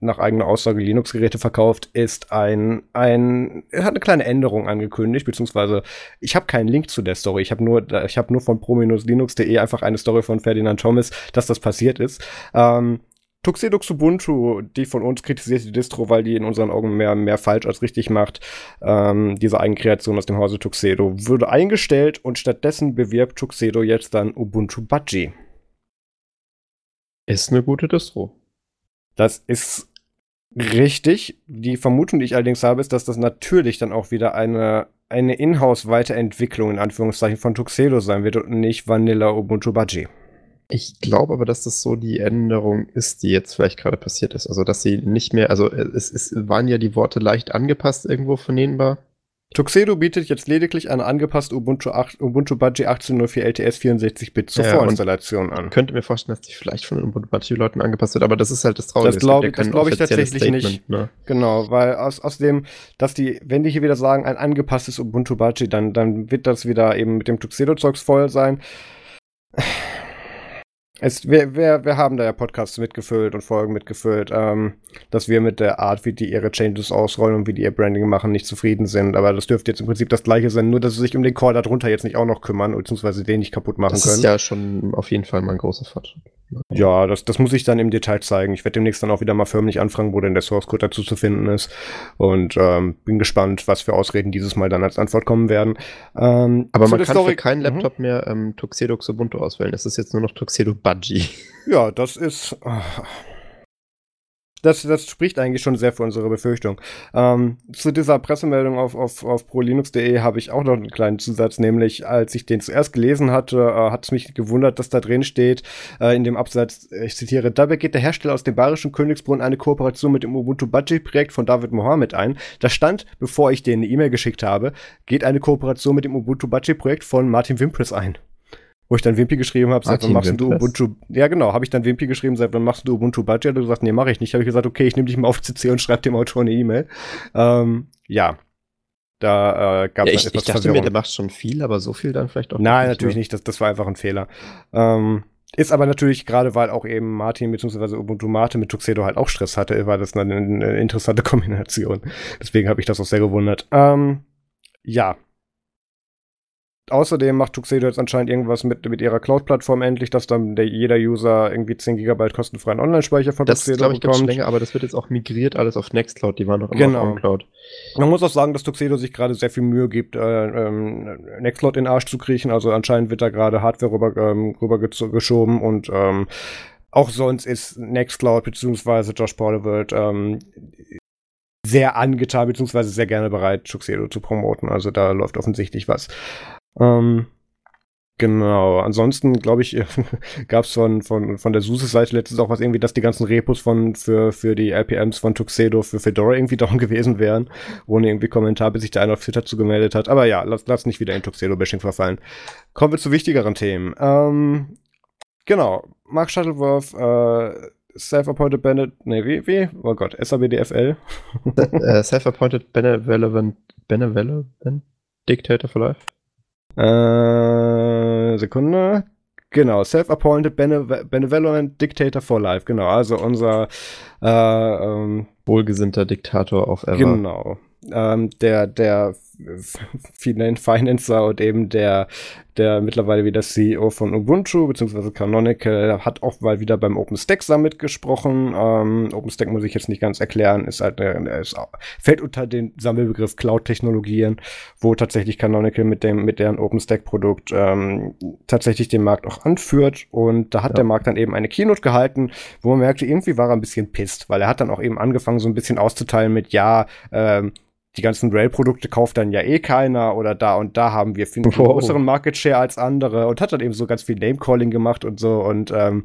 nach eigener Aussage Linux-Geräte verkauft, ist ein, ein, er hat eine kleine Änderung angekündigt, beziehungsweise ich habe keinen Link zu der Story. Ich habe nur, ich habe nur von pro-linux.de einfach eine Story von Ferdinand Thomas, dass das passiert ist. Ähm, Tuxedo Ubuntu, die von uns kritisierte Distro, weil die in unseren Augen mehr, mehr falsch als richtig macht, ähm, diese Eigenkreation aus dem Hause Tuxedo, wurde eingestellt und stattdessen bewirbt Tuxedo jetzt dann Ubuntu Budgie. Ist eine gute Distro. Das ist richtig. Die Vermutung, die ich allerdings habe, ist, dass das natürlich dann auch wieder eine, eine Inhouse-Weiterentwicklung in Anführungszeichen von Tuxedo sein wird und nicht Vanilla Ubuntu Budgie. Ich glaube aber, dass das so die Änderung ist, die jetzt vielleicht gerade passiert ist. Also, dass sie nicht mehr, also es, es waren ja die Worte leicht angepasst irgendwo vernehmbar. Tuxedo bietet jetzt lediglich eine angepasste Ubuntu, 8, Ubuntu Budgie 18.04 LTS 64-Bit zur ja, Vorinstallation an. Ich könnte mir vorstellen, dass die vielleicht von den Ubuntu Budgie-Leuten angepasst wird, aber das ist halt das Traurige. Das glaube ja glaub ich tatsächlich Statement, nicht. Ne? Genau, weil aus, aus dem, dass die, wenn die hier wieder sagen, ein angepasstes Ubuntu Budgie, dann, dann wird das wieder eben mit dem Tuxedo-Zeugs voll sein. Es, wir, wir, wir haben da ja Podcasts mitgefüllt und Folgen mitgefüllt, ähm, dass wir mit der Art, wie die ihre Changes ausrollen und wie die ihr Branding machen, nicht zufrieden sind. Aber das dürfte jetzt im Prinzip das gleiche sein, nur dass sie sich um den Core darunter jetzt nicht auch noch kümmern, beziehungsweise den nicht kaputt machen das können. Das ist ja schon auf jeden Fall mal ein großer Fortschritt. Ja, das, das muss ich dann im Detail zeigen. Ich werde demnächst dann auch wieder mal förmlich anfragen, wo denn der Source Code dazu zu finden ist. Und ähm, bin gespannt, was für Ausreden dieses Mal dann als Antwort kommen werden. Ähm, Aber man kann Story für keinen mhm. Laptop mhm. mehr ähm, Tuxedo Ubuntu auswählen. Es ist jetzt nur noch Tuxedo Budgie. Ja, das ist. Oh. das, das spricht eigentlich schon sehr für unsere Befürchtung. Ähm, zu dieser Pressemeldung auf, auf, auf prolinux.de habe ich auch noch einen kleinen Zusatz, nämlich als ich den zuerst gelesen hatte, äh, hat es mich gewundert, dass da drin steht, äh, in dem Absatz, ich zitiere, dabei geht der Hersteller aus dem bayerischen Königsbrunn eine Kooperation mit dem Ubuntu Budget Projekt von David Mohammed ein. Da stand, bevor ich denen eine E-Mail geschickt habe, geht eine Kooperation mit dem Ubuntu Budget Projekt von Martin Wimpress ein wo ich dann Wimpy geschrieben habe, seit wann machst du Ubuntu? Ja, genau, habe ich dann Wimpy geschrieben, seit wann machst du Ubuntu Budget? Und du sagst, nee, mache ich nicht. Habe ich gesagt, okay, ich nehme dich mal auf CC und schreibe dem Autor eine E-Mail. Ähm, ja. Da äh, gab es ja, ich, etwas Ich dachte Verwirrung. mir, der macht schon viel, aber so viel dann vielleicht auch Nein, nicht natürlich mehr. nicht. Das, das war einfach ein Fehler. Ähm, ist aber natürlich, gerade weil auch eben Martin bzw. Ubuntu Mate mit Tuxedo halt auch Stress hatte, war das eine, eine interessante Kombination. Deswegen habe ich das auch sehr gewundert. Ähm, ja, Außerdem macht Tuxedo jetzt anscheinend irgendwas mit, mit ihrer Cloud-Plattform endlich, dass dann der, jeder User irgendwie 10 GB kostenfreien Online-Speicher von das, Tuxedo ich, bekommt. Das länger, aber das wird jetzt auch migriert alles auf Nextcloud, die waren noch immer genau. auf Cloud. Man muss auch sagen, dass Tuxedo sich gerade sehr viel Mühe gibt, äh, ähm, Nextcloud in den Arsch zu kriechen. Also anscheinend wird da gerade Hardware rüber, ähm, rüber geschoben und ähm, auch sonst ist Nextcloud bzw. Josh Porterworld ähm, sehr angetan bzw. sehr gerne bereit, Tuxedo zu promoten. Also da läuft offensichtlich was. Ähm, genau. Ansonsten, glaube ich, gab es von, von, von der SUSE-Seite letztens auch was irgendwie, dass die ganzen Repos von, für, für die RPMs von Tuxedo für Fedora irgendwie down gewesen wären. Ohne irgendwie Kommentar, bis sich da einer auf Twitter zugemeldet hat. Aber ja, lass, lass nicht wieder in Tuxedo-Bashing verfallen. Kommen wir zu wichtigeren Themen. Ähm, genau. Mark Shuttleworth, äh, Self-Appointed Benevolent, nee, wie, wie? Oh Gott, SABDFL. uh, Self-Appointed Benevolent, Benevolent Dictator for Life. Äh, Sekunde. Genau, Self-Appointed Benevolent Dictator for Life. Genau, also unser äh, ähm, wohlgesinnter Diktator auf Ever. Genau. Ähm, der, der Financer und eben der, der mittlerweile wieder CEO von Ubuntu bzw. Canonical hat auch mal wieder beim OpenStack Summit gesprochen. Ähm, OpenStack muss ich jetzt nicht ganz erklären, ist halt eine, ist, fällt unter den Sammelbegriff Cloud-Technologien, wo tatsächlich Canonical mit dem mit deren OpenStack-Produkt ähm, tatsächlich den Markt auch anführt. Und da hat ja. der Markt dann eben eine Keynote gehalten, wo man merkte, irgendwie war er ein bisschen pisst, weil er hat dann auch eben angefangen, so ein bisschen auszuteilen mit ja, ähm, die ganzen Rail-Produkte kauft dann ja eh keiner oder da und da haben wir viel wow. größeren Market Share als andere und hat dann eben so ganz viel Name-Calling gemacht und so und ähm,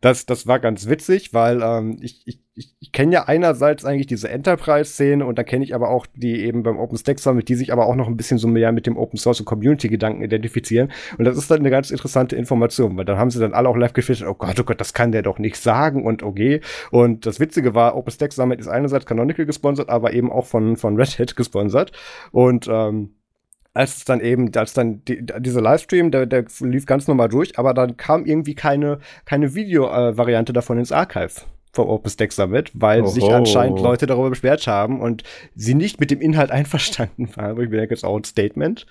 das, das war ganz witzig, weil ähm, ich, ich, ich, kenne ja einerseits eigentlich diese Enterprise-Szene und da kenne ich aber auch die eben beim OpenStack Summit, die sich aber auch noch ein bisschen so mehr mit dem Open Source und Community-Gedanken identifizieren. Und das ist dann eine ganz interessante Information, weil dann haben sie dann alle auch live gefiltert, oh Gott, oh Gott, das kann der doch nicht sagen und okay. Und das Witzige war, OpenStack Summit ist einerseits Canonical gesponsert, aber eben auch von, von Red Hat gesponsert. Und ähm, als es dann eben, als dann die, dieser Livestream, der, der lief ganz normal durch, aber dann kam irgendwie keine, keine Video-Variante davon ins Archive vom OpenStack Summit, weil Oho. sich anscheinend Leute darüber beschwert haben und sie nicht mit dem Inhalt einverstanden waren. Wo ich mir denke, ist auch ein Statement.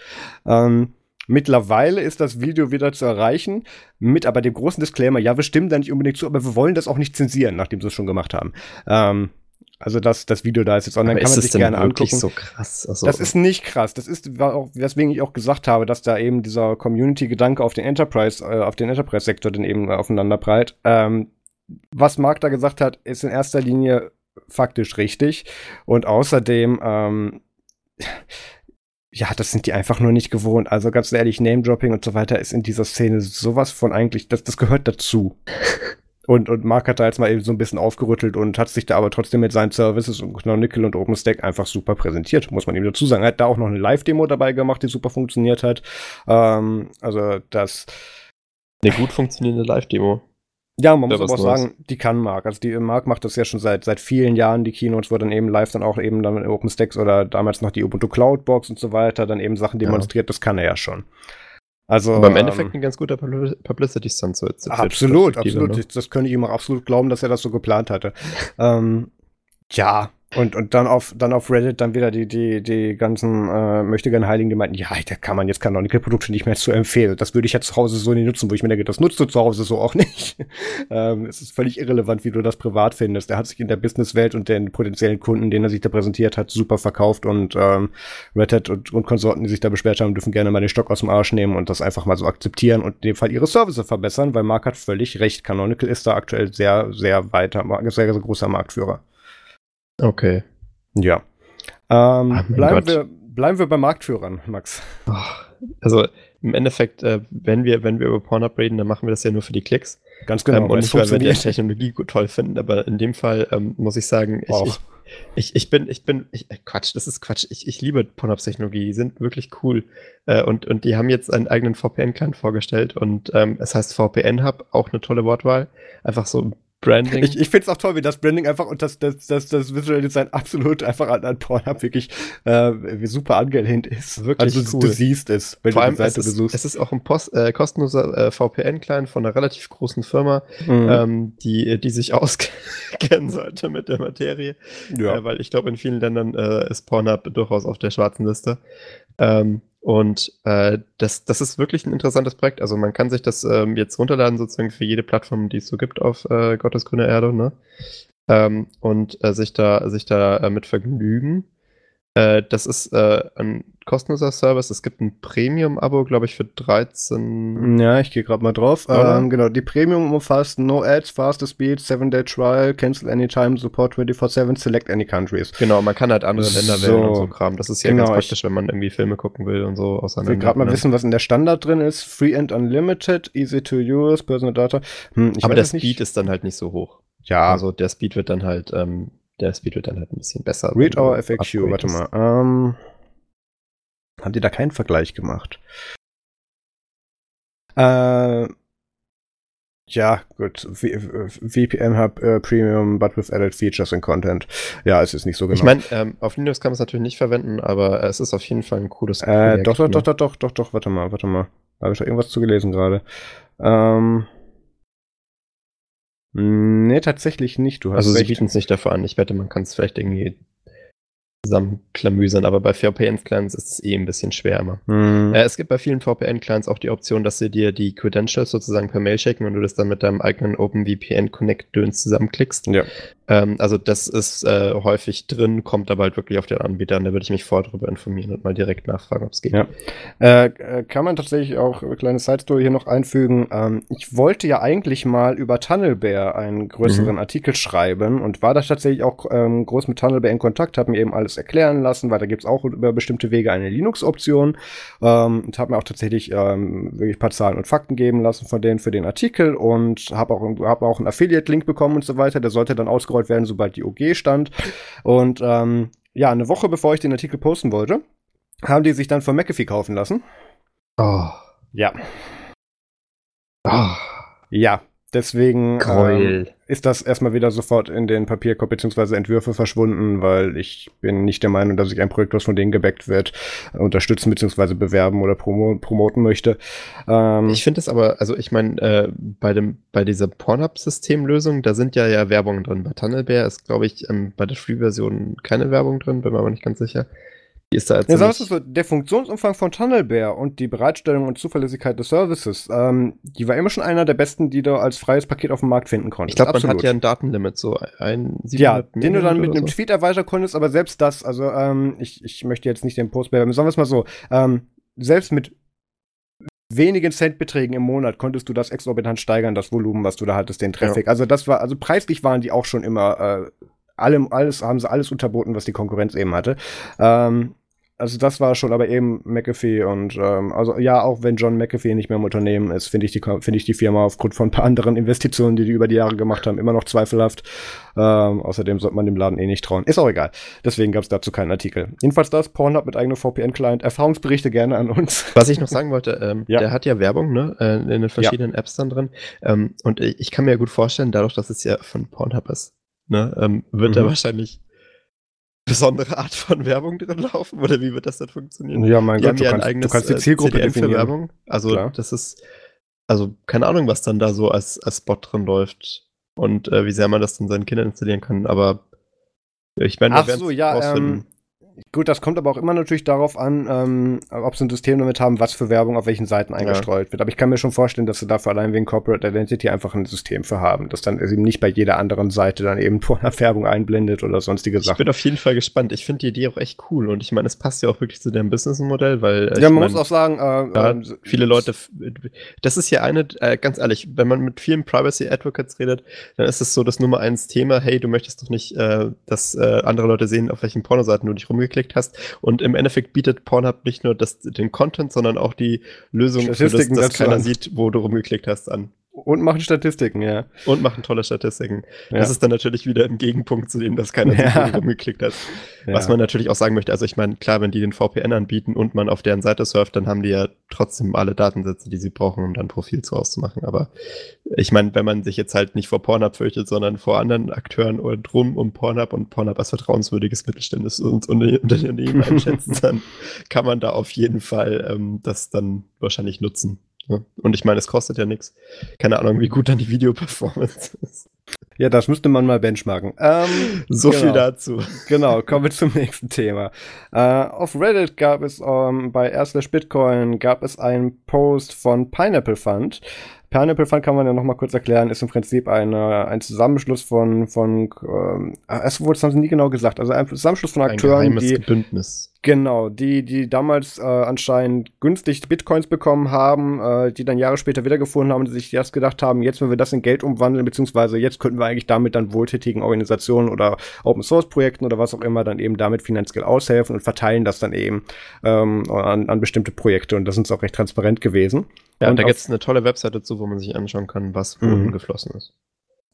Ähm, Mittlerweile ist das Video wieder zu erreichen, mit aber dem großen Disclaimer, ja, wir stimmen da nicht unbedingt zu, aber wir wollen das auch nicht zensieren, nachdem sie es schon gemacht haben. Ähm, also das, das Video da ist jetzt online, Aber kann man sich gerne angucken. so krass? Also, das ist nicht krass. Das ist, auch, weswegen ich auch gesagt habe, dass da eben dieser Community-Gedanke auf den Enterprise, äh, auf den Enterprise-Sektor dann eben aufeinander prallt. Ähm, was Mark da gesagt hat, ist in erster Linie faktisch richtig. Und außerdem, ähm, ja, das sind die einfach nur nicht gewohnt. Also ganz ehrlich, Name-Dropping und so weiter ist in dieser Szene sowas von eigentlich, das, das gehört dazu. Und, und Mark hat da jetzt mal eben so ein bisschen aufgerüttelt und hat sich da aber trotzdem mit seinen Services und Canonical und OpenStack einfach super präsentiert, muss man ihm dazu sagen. Er hat da auch noch eine Live-Demo dabei gemacht, die super funktioniert hat. Ähm, also das. Eine gut funktionierende Live-Demo. Ja, man muss aber auch sagen, die kann Mark. Also die Mark macht das ja schon seit seit vielen Jahren, die Keynotes, wo dann eben live dann auch eben dann OpenStacks oder damals noch die Ubuntu Cloudbox und so weiter dann eben Sachen demonstriert, ja. das kann er ja schon. Also, Aber im Endeffekt ähm, ein ganz guter Publicity-Stunt so jetzt. Absolut, absolut. Ne? Das könnte ich ihm auch absolut glauben, dass er das so geplant hatte. ähm, ja, Und, und dann auf, dann auf Reddit dann wieder die, die, die ganzen äh, möchtegern Heiligen, die meinten, ja, da kann man jetzt Canonical-Produkte nicht mehr zu empfehlen. Das würde ich ja zu Hause so nicht nutzen, wo ich mir denke, das nutzt du zu Hause so auch nicht. ähm, es ist völlig irrelevant, wie du das privat findest. Er hat sich in der Businesswelt und den potenziellen Kunden, denen er sich da präsentiert hat, super verkauft und ähm, Red Hat und, und Konsorten, die sich da beschwert haben, dürfen gerne mal den Stock aus dem Arsch nehmen und das einfach mal so akzeptieren und in dem Fall ihre Services verbessern, weil Mark hat völlig recht. Canonical ist da aktuell sehr, sehr weiter, sehr, sehr großer Marktführer. Okay. Ja. Ähm, bleiben, wir, bleiben wir bei Marktführern, Max. Also im Endeffekt, äh, wenn, wir, wenn wir über Pornhub reden, dann machen wir das ja nur für die Klicks. Ganz genau. Ähm, und nicht, weil wir die Technologie gut toll finden, aber in dem Fall ähm, muss ich sagen, ich, ich, ich, ich, bin, ich bin, ich, äh, Quatsch, das ist Quatsch. Ich, ich liebe Pornhub-Technologie, die sind wirklich cool. Äh, und, und die haben jetzt einen eigenen VPN-Client vorgestellt und ähm, es heißt VPN-Hub, auch eine tolle Wortwahl. Einfach so Branding. Ich, ich finde es auch toll, wie das Branding einfach und das, das, das, das Visual Design absolut einfach an, an Pornhub wirklich äh, super angelehnt ist. Wirklich also cool. du siehst es, wenn Vor du die Seite es ist, besuchst. Es ist auch ein Post, äh, kostenloser äh, VPN-Client von einer relativ großen Firma, mhm. ähm, die, die sich auskennen sollte mit der Materie. Ja. Äh, weil ich glaube, in vielen Ländern äh, ist Pornhub durchaus auf der schwarzen Liste. Ähm, und äh, das, das ist wirklich ein interessantes Projekt. Also man kann sich das ähm, jetzt runterladen, sozusagen für jede Plattform, die es so gibt auf äh, Gottes grüne Erde, ne? Ähm, und äh, sich da, sich da äh, mit vergnügen. Äh, das ist äh, ein kostenloser Service. Es gibt ein Premium-Abo, glaube ich, für 13. Ja, ich gehe gerade mal drauf. Ähm, genau, die Premium umfasst No Ads, Faster Speed, 7-Day Trial, Cancel Anytime, Support 24-7, Select Any Countries. Genau, man kann halt andere Länder so, wählen und so Kram. Das ist ja genau, ganz praktisch, wenn man irgendwie Filme gucken will und so auseinander. Ich will gerade mal wissen, was in der Standard drin ist. Free and Unlimited, easy to use, Personal Data. Hm, Aber der Speed nicht. ist dann halt nicht so hoch. Ja. Also der Speed wird dann halt, ähm, der Speed wird dann halt ein bisschen besser. Read our FAQ, warte mal. Ähm, haben die da keinen Vergleich gemacht? Äh, ja, gut. V VPN Hub uh, Premium, but with added features and content. Ja, es ist nicht so genau. Ich meine, ähm, auf Linux kann man es natürlich nicht verwenden, aber es ist auf jeden Fall ein cooles äh, Projekt. Doch, doch, ne? doch, doch, doch, doch, doch, warte mal, warte mal. Da habe ich doch irgendwas zu gelesen gerade. Ähm, Nee, tatsächlich nicht. Du hast also recht. sie bieten es nicht dafür an. Ich wette, man kann es vielleicht irgendwie zusammenklamüsern, aber bei VPN-Clients ist es eh ein bisschen schwer immer. Mhm. Äh, es gibt bei vielen VPN-Clients auch die Option, dass sie dir die Credentials sozusagen per Mail schicken und du das dann mit deinem eigenen OpenVPN Connect-Döns zusammenklickst. Ja. Ähm, also das ist äh, häufig drin, kommt aber halt wirklich auf den Anbieter an. Da würde ich mich vorher darüber informieren und mal direkt nachfragen, ob es geht. Ja. Äh, äh, kann man tatsächlich auch, eine kleine Side-Story hier noch einfügen. Ähm, ich wollte ja eigentlich mal über Tunnelbear einen größeren mhm. Artikel schreiben und war da tatsächlich auch ähm, groß mit Tunnelbear in Kontakt, habe mir eben alles erklären lassen, weil da gibt es auch über bestimmte Wege eine Linux-Option ähm, und habe mir auch tatsächlich ähm, wirklich ein paar Zahlen und Fakten geben lassen von denen für den Artikel und habe auch, hab auch einen Affiliate-Link bekommen und so weiter. Der sollte dann ausgerollt werden, sobald die OG stand. Und ähm, ja, eine Woche bevor ich den Artikel posten wollte, haben die sich dann von McAfee kaufen lassen. Oh. Ja. Oh. Ja, Deswegen ähm, ist das erstmal wieder sofort in den Papierkorb bzw. Entwürfe verschwunden, weil ich bin nicht der Meinung, dass ich ein Projekt, was von denen gebackt wird, unterstützen bzw. bewerben oder promo promoten möchte. Ähm, ich finde es aber, also ich meine, äh, bei dem bei dieser Pornhub-Systemlösung, da sind ja ja Werbungen drin. Bei Tunnelbear ist, glaube ich, ähm, bei der Free-Version keine Werbung drin, bin mir aber nicht ganz sicher. Die ist da ja, sagst du so, der Funktionsumfang von Tunnelbear und die Bereitstellung und Zuverlässigkeit des Services, ähm, die war immer schon einer der besten, die du als freies Paket auf dem Markt finden konntest. Ich glaube, man hat ja ein Datenlimit, so ein Ja, den du dann mit einem so. Tweet erweitern konntest, aber selbst das, also ähm, ich, ich möchte jetzt nicht den Post bewerben, sagen wir es mal so, ähm, selbst mit wenigen Centbeträgen im Monat konntest du das exorbitant steigern, das Volumen, was du da hattest, den Traffic. Ja. Also das war, also preislich waren die auch schon immer äh, allem, alles, haben sie alles unterboten, was die Konkurrenz eben hatte. Ähm, also das war schon aber eben McAfee und ähm, also ja, auch wenn John McAfee nicht mehr im Unternehmen ist, finde ich die finde ich die Firma aufgrund von ein paar anderen Investitionen, die die über die Jahre gemacht haben, immer noch zweifelhaft. Ähm, außerdem sollte man dem Laden eh nicht trauen. Ist auch egal. Deswegen gab es dazu keinen Artikel. Jedenfalls das Pornhub mit eigenem VPN-Client. Erfahrungsberichte gerne an uns. Was ich noch sagen wollte, ähm, ja. der hat ja Werbung ne, äh, in den verschiedenen ja. Apps dann drin. Ähm, und ich kann mir ja gut vorstellen, dadurch, dass es ja von Pornhub ist, ne, ähm, wird mhm. er wahrscheinlich besondere Art von Werbung drin laufen? Oder wie wird das dann funktionieren? Ja, mein die Gott, du, ja kannst, eigenes, du kannst die Zielgruppe CDN definieren. Für Werbung. Also Klar. das ist, also keine Ahnung, was dann da so als, als Spot drin läuft und äh, wie sehr man das dann seinen Kindern installieren kann, aber Ich meine, Ach so, ja, ähm, Gut, das kommt aber auch immer natürlich darauf an, ähm, ob sie ein System damit haben, was für Werbung auf welchen Seiten eingestreut ja. wird. Aber ich kann mir schon vorstellen, dass sie dafür allein wegen Corporate Identity einfach ein System für haben, das dann eben nicht bei jeder anderen Seite dann eben vor einer Werbung einblendet oder sonstige Sachen. Ich bin auf jeden Fall gespannt. Ich finde die Idee auch echt cool und ich meine, es passt ja auch wirklich zu deinem Businessmodell, weil. Äh, ja, man mein, muss auch sagen, äh, ja, äh, viele Leute, das ist ja eine, äh, ganz ehrlich, wenn man mit vielen Privacy Advocates redet, dann ist es so das Nummer eins Thema, hey, du möchtest doch nicht, äh, dass äh, andere Leute sehen, auf welchen Pornoseiten du dich rumgeklickt hast. Und im Endeffekt bietet Pornhub nicht nur das, den Content, sondern auch die Lösung, für das, dass keiner sieht, wo du rumgeklickt hast, an. Und machen Statistiken, ja. Und machen tolle Statistiken. Ja. Das ist dann natürlich wieder im Gegenpunkt zu dem, dass keiner ja. rumgeklickt hat. Ja. Was man natürlich auch sagen möchte, also ich meine, klar, wenn die den VPN anbieten und man auf deren Seite surft, dann haben die ja trotzdem alle Datensätze, die sie brauchen, um dann Profil zu auszumachen. Aber ich meine, wenn man sich jetzt halt nicht vor Pornhub fürchtet, sondern vor anderen Akteuren und rum um Pornhub und Pornhub als vertrauenswürdiges Mittelständis und Unternehmen einschätzen, dann kann man da auf jeden Fall ähm, das dann wahrscheinlich nutzen. Ja. Und ich meine, es kostet ja nichts. Keine Ahnung, wie gut dann die Videoperformance ist. Ja, das müsste man mal benchmarken. Ähm, so genau. viel dazu. Genau, kommen wir zum nächsten Thema. Äh, auf Reddit gab es ähm, bei r Bitcoin gab es einen Post von Pineapple Fund. Pineapple Fund kann man ja noch mal kurz erklären, ist im Prinzip eine, ein Zusammenschluss von, von ähm, es wurde es nie genau gesagt, also ein Zusammenschluss von Akteuren, ein die Bündnis. Genau, die, die damals äh, anscheinend günstig Bitcoins bekommen haben, äh, die dann Jahre später wiedergefunden haben und sich erst gedacht haben, jetzt wenn wir das in Geld umwandeln, beziehungsweise jetzt könnten wir eigentlich damit dann wohltätigen Organisationen oder Open Source Projekten oder was auch immer dann eben damit finanziell aushelfen und verteilen das dann eben ähm, an, an bestimmte Projekte und das ist auch recht transparent gewesen. Ja, und da gibt es eine tolle Webseite zu, wo man sich anschauen kann, was wohin mhm. geflossen ist.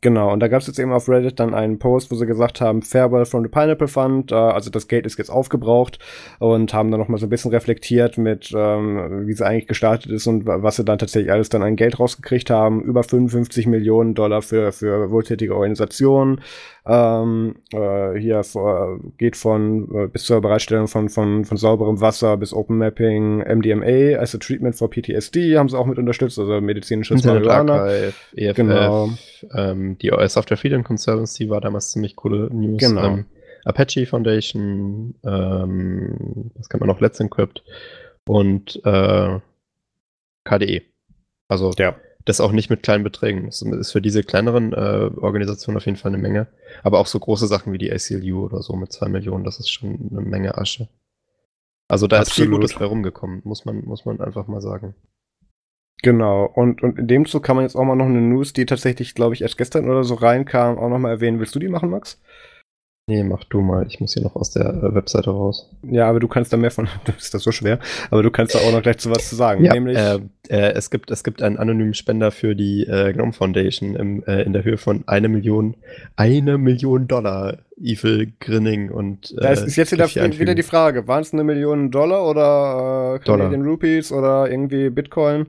Genau, und da gab es jetzt eben auf Reddit dann einen Post, wo sie gesagt haben, Farewell from the Pineapple Fund, äh, also das Geld ist jetzt aufgebraucht und haben dann nochmal so ein bisschen reflektiert mit, ähm, wie sie eigentlich gestartet ist und was sie dann tatsächlich alles dann an Geld rausgekriegt haben. Über 55 Millionen Dollar für, für wohltätige Organisationen, ähm, äh, hier vor, geht von äh, bis zur Bereitstellung von, von, von sauberem Wasser bis Open Mapping, MDMA as a Treatment for PTSD haben sie auch mit unterstützt, also medizinisches Marihuana. EFF, genau. Ähm, die Software Freedom Conservancy war damals ziemlich coole News. Genau. Ähm, Apache Foundation, ähm, was kann man noch, Let's Encrypt und äh, KDE. Also ja das auch nicht mit kleinen Beträgen. Das ist für diese kleineren äh, Organisationen auf jeden Fall eine Menge. Aber auch so große Sachen wie die ACLU oder so mit zwei Millionen, das ist schon eine Menge Asche. Also da Absolut. ist viel Gutes herumgekommen, muss man, muss man einfach mal sagen. Genau, und, und in dem Zug kann man jetzt auch mal noch eine News, die tatsächlich, glaube ich, erst gestern oder so reinkam, auch nochmal erwähnen. Willst du die machen, Max? Nee, mach du mal. Ich muss hier noch aus der äh, Webseite raus. Ja, aber du kannst da mehr von. ist das so schwer? Aber du kannst da auch noch gleich zu was zu sagen. Ja, nämlich. Äh, äh, es, gibt, es gibt einen anonymen Spender für die äh, Gnome Foundation im, äh, in der Höhe von eine Million, eine Million Dollar. Evil Grinning und. Äh, da ist, jetzt wieder, wieder die Frage: Waren es eine Million Dollar oder äh, Canadian. Rupees oder irgendwie Bitcoin?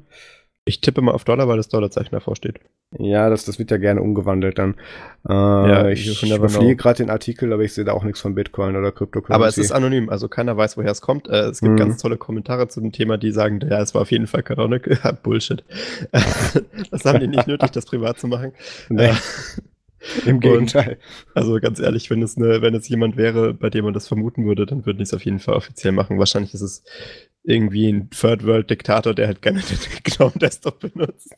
Ich tippe mal auf Dollar, weil das Dollarzeichen davor steht. Ja, das, das wird ja gerne umgewandelt dann. Äh, ja, ich, ich überfliege gerade den Artikel, aber ich sehe da auch nichts von Bitcoin oder Cryptocurrency. Aber es ist anonym, also keiner weiß, woher es kommt. Äh, es gibt mhm. ganz tolle Kommentare zu dem Thema, die sagen, ja, es war auf jeden Fall Canonical. Bullshit. das haben die nicht nötig, das privat zu machen. Nee. Äh, Im Gegenteil. Und, also ganz ehrlich, wenn es, eine, wenn es jemand wäre, bei dem man das vermuten würde, dann würden die es auf jeden Fall offiziell machen. Wahrscheinlich ist es irgendwie ein Third-World-Diktator, der halt gerne den GNOME-Desktop benutzt.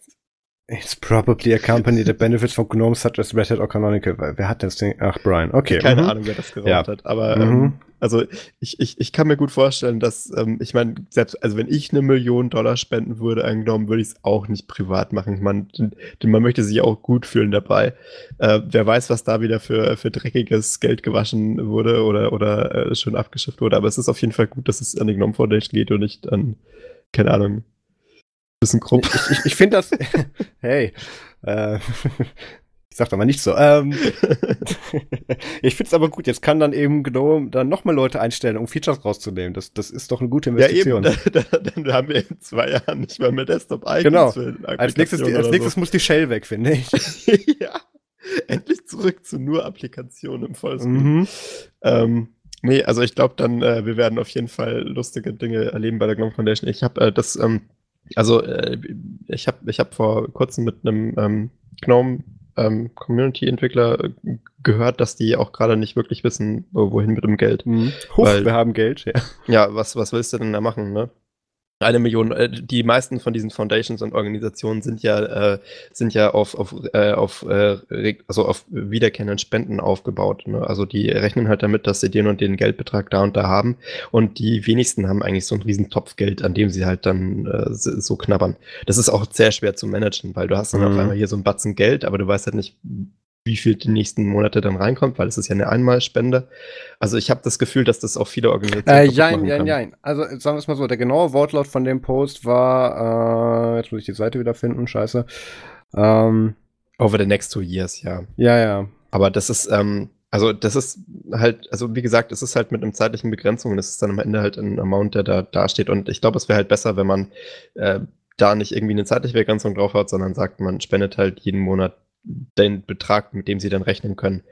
It's probably a company that benefits from GNOME such as Red Hat or Canonical. Wer hat das Ding? Ach, Brian. Okay. Keine mhm. Ahnung, wer das geraubt ja. hat. Aber mhm. ähm, also ich, ich, ich kann mir gut vorstellen, dass, ähm, ich meine, selbst, also wenn ich eine Million Dollar spenden würde an GNOME, würde ich es auch nicht privat machen. Ich meine, denn man möchte sich auch gut fühlen dabei. Äh, wer weiß, was da wieder für, für dreckiges Geld gewaschen wurde oder, oder äh, schon abgeschifft wurde. Aber es ist auf jeden Fall gut, dass es an die GNOME Foundation geht und nicht an, keine Ahnung, bisschen grob. Ich, ich, ich finde das. hey. Äh, ich sag da mal nicht so. Ähm, ich finde es aber gut. Jetzt kann dann eben GNOME dann nochmal Leute einstellen, um Features rauszunehmen. Das, das ist doch eine gute Investition. Ja, eben. Da, da, dann haben wir in zwei Jahren nicht mal mehr desktop Genau. Als nächstes, als nächstes so. muss die Shell weg, finde ich. ja. Endlich zurück zu nur Applikationen im Vollscreen. Mhm. Ähm, nee, also ich glaube dann, äh, wir werden auf jeden Fall lustige Dinge erleben bei der GNOME Foundation. Ich habe äh, das ähm, also äh, ich habe ich hab vor kurzem mit einem ähm, Gnome ähm, Community-Entwickler äh, gehört, dass die auch gerade nicht wirklich wissen, wohin mit dem Geld. Mhm. Huch, Weil- wir haben Geld, ja. Ja, was, was willst du denn da machen, ne? Eine Million, äh, die meisten von diesen Foundations und Organisationen sind ja, äh, sind ja auf, auf, äh, auf, äh, also auf wiederkehrenden Spenden aufgebaut. Ne? Also die rechnen halt damit, dass sie den und den Geldbetrag da und da haben. Und die wenigsten haben eigentlich so einen riesen Topf Geld, an dem sie halt dann äh, so so knabbern. Das ist auch sehr schwer zu managen, weil du hast dann Mhm. auf einmal hier so einen Batzen Geld, aber du weißt halt nicht, wie viel die nächsten Monate dann reinkommt, weil es ist ja eine Einmalspende. Also ich habe das Gefühl, dass das auch viele Organisationen Äh, jein, jein, kann. jein. Also sagen wir es mal so, der genaue Wortlaut von dem Post war, äh, jetzt muss ich die Seite wieder finden, scheiße. Ähm, Over the next two years, ja. ja, ja. Aber das ist, ähm, also das ist halt, also wie gesagt, es ist halt mit einem zeitlichen Begrenzung, das ist dann am Ende halt ein Amount, der da dasteht. Und ich glaube, es wäre halt besser, wenn man äh, da nicht irgendwie eine zeitliche Begrenzung drauf hat, sondern sagt, man spendet halt jeden Monat den Betrag, mit dem sie dann rechnen können.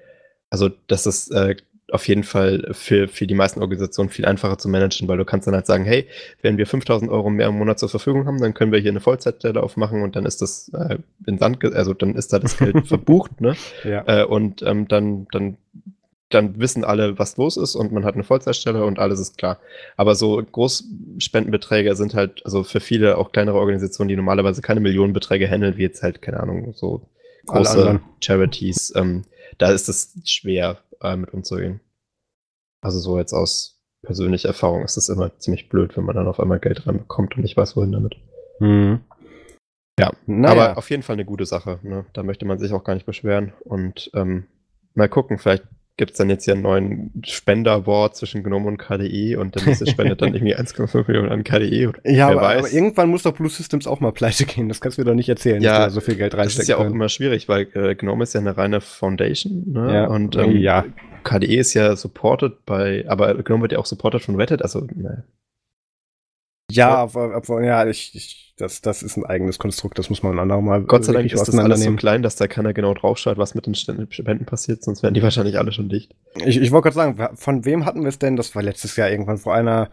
Also das ist äh, auf jeden Fall für, für die meisten Organisationen viel einfacher zu managen, weil du kannst dann halt sagen, hey, wenn wir 5000 Euro mehr im Monat zur Verfügung haben, dann können wir hier eine Vollzeitstelle aufmachen und dann ist das äh, in Sand, also dann ist da das Geld verbucht, ne? ja. Äh, und ähm, dann, dann, dann wissen alle, was los ist und man hat eine Vollzeitstelle und alles ist klar. Aber so Großspendenbeträge sind halt, also für viele auch kleinere Organisationen, die normalerweise keine Millionenbeträge handeln, wie jetzt halt, keine Ahnung, so Alle große anderen. Charities, ähm, da ist es schwer, äh, mit umzugehen. Also so jetzt aus persönlicher Erfahrung ist es immer ziemlich blöd, wenn man dann auf einmal Geld reinbekommt und nicht weiß, wohin damit. Hm. Ja, Naja. Aber auf jeden Fall eine gute Sache. Ne? Da möchte man sich auch gar nicht beschweren. Und ähm, mal gucken, vielleicht gibt es dann jetzt hier einen neuen Spender-Award zwischen Gnome und KDE und der nächste spendet dann irgendwie 1,5 Millionen an KDE. Oder ja, aber, aber irgendwann muss doch Blue Systems auch mal pleite gehen. Das kannst du mir doch nicht erzählen, Ja, dass da so viel Geld das reinstecken ist ja auch immer schwierig, weil äh, Gnome ist ja eine reine Foundation. Ne? Ja, Und ähm, ja. KDE ist ja supported bei, aber Gnome wird ja auch supported von Reddit. Also, ne. Ja, aber, aber ja, ich, ich, das, das ist ein eigenes Konstrukt, das muss man anderer mal Gott sei Dank ist das alles so klein, dass da keiner genau draufschaut, was mit den Spenden passiert, sonst wären die wahrscheinlich alle schon dicht. Ich, ich wollte gerade sagen, von wem hatten wir es denn? Das war letztes Jahr irgendwann vor einer.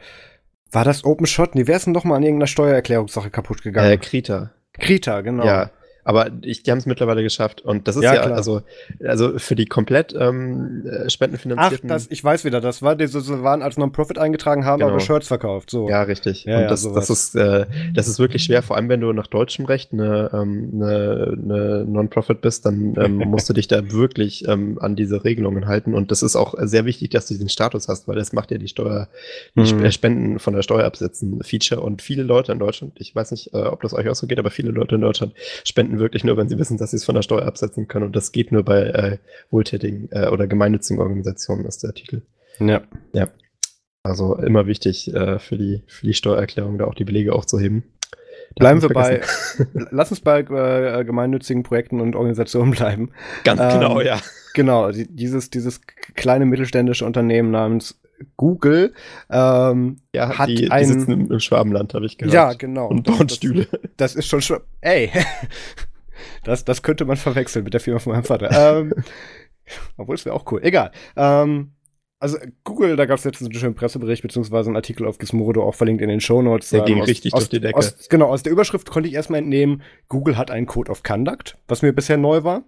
War das Open Shot? Nee, wer ist denn noch mal an irgendeiner Steuererklärungssache kaputt gegangen? Äh, Krita. Krita, genau. Ja, aber ich, die haben es mittlerweile geschafft. Und das ist Ja, ja, also, also für die komplett ähm, äh, Ach, spendenfinanzierten. das, ich weiß wieder, das war diese, sie waren als Non-Profit eingetragen, haben Genau. aber Shirts verkauft. So. ja, richtig. Ja, und ja, das, sowas. das, ist, äh, das ist wirklich schwer, vor allem wenn du nach deutschem Recht eine, ähm, eine, eine Non-Profit bist, dann ähm, musst du dich da wirklich ähm, an diese Regelungen halten. Und das ist auch sehr wichtig, dass du diesen Status hast, weil das macht ja die Steuer, die Mhm. Sp- Spenden von der Steuer absetzen Feature. Und viele Leute in Deutschland, ich weiß nicht, äh, ob das euch auch so geht, aber viele Leute in Deutschland spenden wirklich nur, wenn sie wissen, dass sie es von der Steuer absetzen können. Und das geht nur bei äh, wohltätigen äh, oder gemeinnützigen Organisationen, ist der Titel. Ja. Also immer wichtig äh, für, die, für die Steuererklärung, da auch die Belege aufzuheben. Bleiben wir bei, lass uns bei äh, gemeinnützigen Projekten und Organisationen bleiben. Ganz ähm, genau, ja. Genau, die, dieses, dieses kleine mittelständische Unternehmen namens Google ähm, Ja, hat die, die ein- sitzen im, Schwabenland, habe ich gehört. ja, genau. Und Das- bauen das- Stühle. Das ist schon schon. Ey! Das, das könnte man verwechseln mit der Firma von meinem Vater. ähm, obwohl, es wäre auch cool. Egal. Ähm, also Google, da gab es letztens einen schönen Pressebericht, beziehungsweise einen Artikel auf Gizmodo, auch verlinkt in den Shownotes. Der ähm, ging aus, richtig aus, durch die Decke. Aus, genau, aus der Überschrift konnte ich erstmal entnehmen, Google hat einen Code of Conduct, was mir bisher neu war.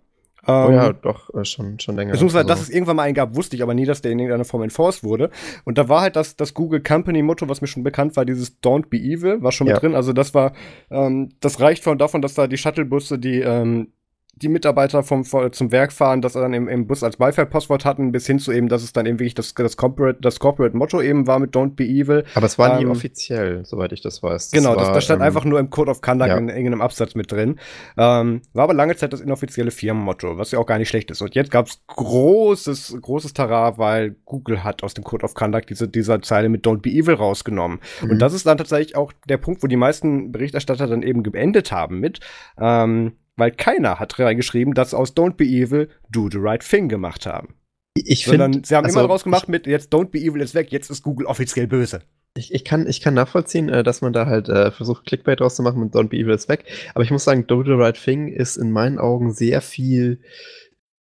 Oh Ähm, ja, doch, äh, schon, schon länger. Beziehungsweise, dass Also, es irgendwann mal einen gab, wusste ich aber nie, dass der in irgendeiner Form enforced wurde. Und da war halt das, das Google Company Motto, was mir schon bekannt war, dieses Don't be evil, war schon Ja. mit drin. Also das war, ähm, das reicht von davon, dass da die Shuttlebusse, die, ähm, die Mitarbeiter vom, zum Werk fahren, dass er dann im, im Bus als Beifallpasswort hatten, bis hin zu eben, dass es dann eben wirklich das, das Corporate, das Corporate Motto eben war mit Don't be evil. aber es war nie ähm, offiziell, soweit ich das weiß. Das Genau, das, war, das stand ähm, einfach nur im Code of Conduct ja. in irgendeinem Absatz mit drin. Ähm, war aber lange Zeit das inoffizielle Firmenmotto, was ja auch gar nicht schlecht ist. Und jetzt gab's großes, großes Tara, weil Google hat aus dem Code of Conduct diese, dieser Zeile mit Don't be evil rausgenommen. Mhm. Und das ist dann tatsächlich auch der Punkt, wo die meisten Berichterstatter dann eben geendet haben mit, ähm, weil keiner hat reingeschrieben, dass aus Don't be evil do the right thing gemacht haben. Ich finde, sie haben also, immer rausgemacht mit, jetzt Don't be evil ist weg, jetzt ist Google offiziell böse. Ich, ich, kann, ich kann nachvollziehen, äh, dass man da halt äh, versucht, Clickbait draus zu machen und Don't Be Evil ist weg. Aber ich muss sagen, Do the Right Thing ist in meinen Augen sehr viel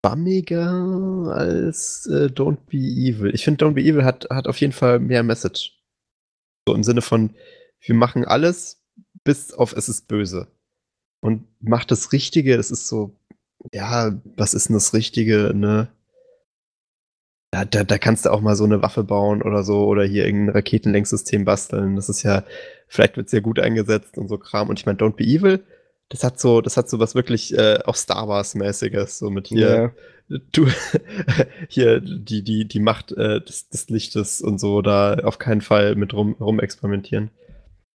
bammiger als äh, Don't Be Evil. Ich finde, Don't Be Evil hat, hat auf jeden Fall mehr Message. So im Sinne von, wir machen alles, bis auf es ist böse. Und macht das Richtige, es ist so, ja, was ist denn das Richtige, ne? Da, da, da kannst du auch mal so eine Waffe bauen oder so oder hier irgendein Raketenlenksystem basteln. Das ist ja, vielleicht wird sehr gut eingesetzt und so Kram. Und ich meine, Don't Be Evil, das hat so, das hat so was wirklich äh, auch Star Wars-mäßiges, so mit hier, yeah. du, hier die, die, die Macht äh, des, des Lichtes und so, da auf keinen Fall mit rum, rum experimentieren.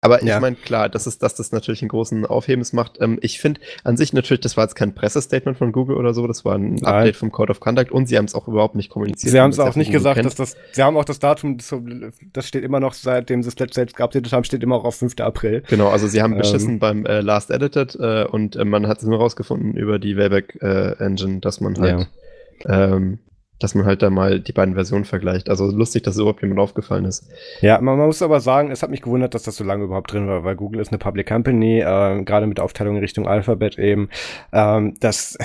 Aber ja. ich meine, klar, das ist, dass das natürlich einen großen Aufhebens macht. Ähm, ich finde an sich natürlich, das war jetzt kein Pressestatement von Google oder so, das war ein Nein. Update vom Code of Conduct und sie haben es auch überhaupt nicht kommuniziert. Sie haben es auch nicht gesagt, dass das, sie haben auch das Datum, das steht immer noch, seitdem sie es selbst geupdatet haben, steht immer auch auf 5. April. Genau, also sie haben ähm. beschissen beim äh, Last Edited äh, und äh, man hat es nur rausgefunden über die Wayback äh, Engine, dass man halt ja. ähm, dass man halt da mal die beiden Versionen vergleicht. Also lustig, dass überhaupt jemand aufgefallen ist. Ja, man, man, muss aber sagen, es hat mich gewundert, dass das so lange überhaupt drin war, weil Google ist eine Public Company, äh, gerade mit Aufteilung in Richtung Alphabet eben. Ähm, das,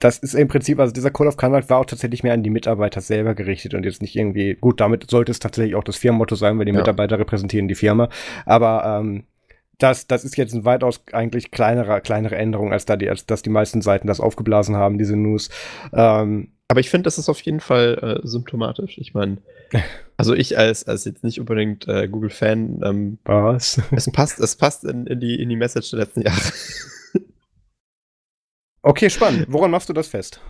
das ist im Prinzip, also dieser Code of Conduct war auch tatsächlich mehr an die Mitarbeiter selber gerichtet und jetzt nicht irgendwie, gut, damit sollte es tatsächlich auch das Firmenmotto sein, weil die ja. Mitarbeiter repräsentieren die Firma. Aber ähm, das, das ist jetzt ein weitaus eigentlich kleinere, kleinere Änderung, als da die, als dass die meisten Seiten das aufgeblasen haben, diese News. Ähm, aber ich finde, das ist auf jeden Fall äh, symptomatisch. Ich meine, also ich als, als jetzt nicht unbedingt äh, Google-Fan, ähm, Was? es passt, es passt in, in, die, in die Message der letzten Jahre. okay, spannend. Woran machst du das fest?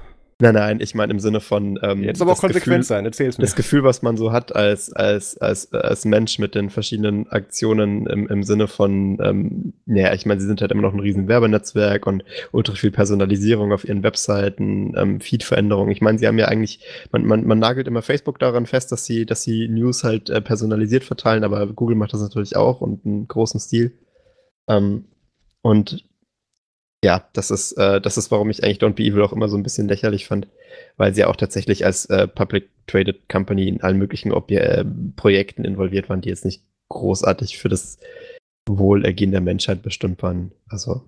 Nein, nein, ich meine im Sinne von. Ähm, Jetzt aber auch konsequent Gefühl, sein, erzähl's mir. Das Gefühl, was man so hat als, als, als, als Mensch mit den verschiedenen Aktionen im, im Sinne von, ähm, naja, ich meine, sie sind halt immer noch ein riesen Werbenetzwerk und ultra viel Personalisierung auf ihren Webseiten, ähm, Feed-Veränderungen. Ich meine, sie haben ja eigentlich, man, man, man nagelt immer Facebook daran fest, dass sie, dass sie News halt äh, personalisiert verteilen, aber Google macht das natürlich auch und einen großen Stil. Ähm, und ja, das ist, äh, das ist, warum ich eigentlich Don't Be Evil auch immer so ein bisschen lächerlich fand, weil sie ja auch tatsächlich als äh, Public Traded Company in allen möglichen Ob äh, Projekten involviert waren, die jetzt nicht großartig für das Wohlergehen der Menschheit bestimmt waren. Also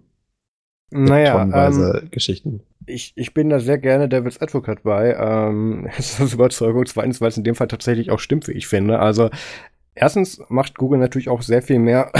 naja, ähm, Geschichten. Ich, ich bin da sehr gerne Devil's Advocate bei. Ähm, das ist aus Überzeugung. Zweitens, weil es in dem Fall tatsächlich auch stimmt, wie ich finde. Also Erstens macht Google natürlich auch sehr viel mehr,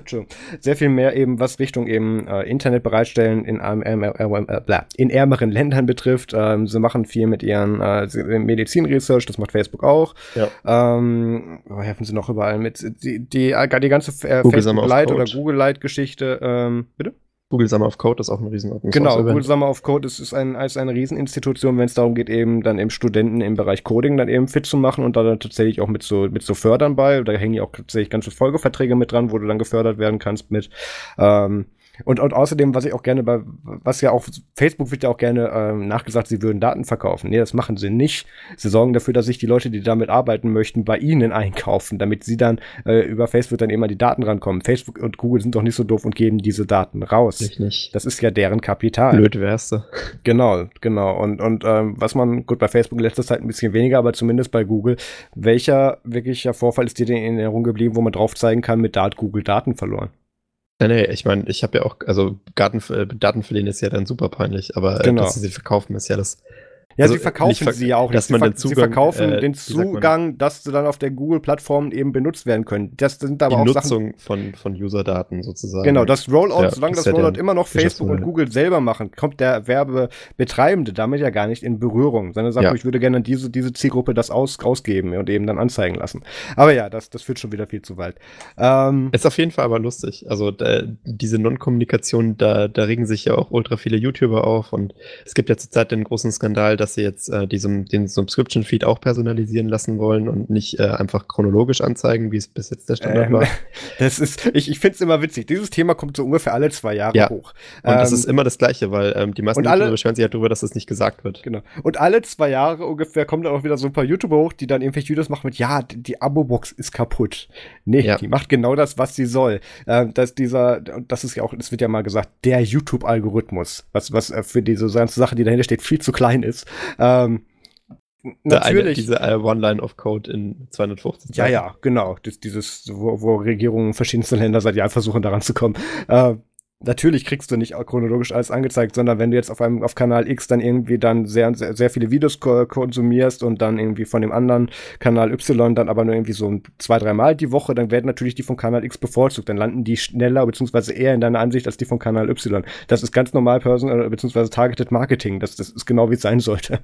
sehr viel mehr eben, was Richtung eben äh, Internet bereitstellen in, ähm, äh, äh, in ärmeren Ländern betrifft. Ähm, sie machen viel mit ihren äh, Medizin-Research, das macht Facebook auch. Ja. Ähm, helfen sie noch überall mit die, die, äh, die ganze äh, Facebook Lite oder Google Lite Geschichte. Ähm, bitte? Google Summer of Code ist auch ein Riesenordnung. Genau, Google Summer of Code ist, ist, ein, ist eine Rieseninstitution, wenn es darum geht, eben dann eben Studenten im Bereich Coding dann eben fit zu machen und da dann tatsächlich auch mit so, mit so Fördern bei. Da hängen ja auch tatsächlich ganze Folgeverträge mit dran, wo du dann gefördert werden kannst mit. Ähm, und, und außerdem, was ich auch gerne bei, was ja auch, Facebook wird ja auch gerne ähm, nachgesagt, sie würden Daten verkaufen. Nee, das machen sie nicht. Sie sorgen dafür, dass sich die Leute, die damit arbeiten möchten, bei ihnen einkaufen, damit sie dann äh, über Facebook dann immer die Daten rankommen. Facebook und Google sind doch nicht so doof und geben diese Daten raus. Ich nicht. Das ist ja deren Kapital. Blöd wärst du. Genau, genau. Und, und ähm, was man, gut, bei Facebook in letzter Zeit ein bisschen weniger, aber zumindest bei Google, welcher wirklicher Vorfall ist dir denn in Erinnerung geblieben, wo man drauf zeigen kann, mit Dat Google Daten verloren? Nee, nee, ich meine, ich habe ja auch, also Garten, äh, Daten verlieren ist ja dann super peinlich, aber äh, genau. dass sie sie verkaufen ist ja das ja, also, sie verkaufen ver sie ja auch. Dass man den Zugang, sie verkaufen äh, den Zugang, dass sie dann auf der Google-Plattform eben benutzt werden können. Das sind aber die auch Nutzung Sachen, von, von User-Daten sozusagen. Genau, das Rollout, ja, solange das Rollout immer noch Facebook und Google selber machen, kommt der Werbebetreibende damit ja gar nicht in Berührung, sondern sagt, ja. ich würde gerne diese, diese Zielgruppe das aus, ausgeben und eben dann anzeigen lassen. Aber ja, das, das führt schon wieder viel zu weit. Ähm, ist auf jeden Fall aber lustig. Also da, diese Non-Kommunikation, da, da regen sich ja auch ultra viele YouTuber auf und es gibt ja zurzeit den großen Skandal, dass sie jetzt äh, diese diesem, den Subscription-Feed auch personalisieren lassen wollen und nicht äh, einfach chronologisch anzeigen, wie es bis jetzt der Standard ähm, war. Das ist, ich, ich finde es immer witzig. Dieses Thema kommt so ungefähr alle zwei Jahre ja. hoch. Und ähm, das ist immer das Gleiche, weil ähm, die meisten YouTuber beschweren sich ja darüber, dass das nicht gesagt wird. Genau. Und alle zwei Jahre ungefähr kommen dann auch wieder so ein paar YouTuber hoch, die dann irgendwelche Videos machen mit, ja, die Abo-Box ist kaputt. Nee, ja. die macht genau das, was sie soll. Ähm, dass dieser, das ist ja auch, es wird ja mal gesagt, der YouTube-Algorithmus, was, was äh, für diese ganze Sache, die dahinter steht, viel zu klein ist. Ähm, Natürlich. Eine, diese uh, One-Line of Code in 250. Ja, ja, genau. Das, dieses, wo, wo Regierungen verschiedenster Länder seit Jahren versuchen, daran zu kommen. Äh, natürlich kriegst du nicht chronologisch alles angezeigt, sondern wenn du jetzt auf einem auf Kanal X dann irgendwie dann sehr sehr, sehr viele Videos ko konsumierst und dann irgendwie von dem anderen Kanal Y dann aber nur irgendwie so zwei drei Mal die Woche, dann werden natürlich die von Kanal X bevorzugt, dann landen die schneller bzw. eher in deiner Ansicht als die von Kanal Y. Das ist ganz normal Personal bzw. Targeted Marketing, das das ist genau wie es sein sollte.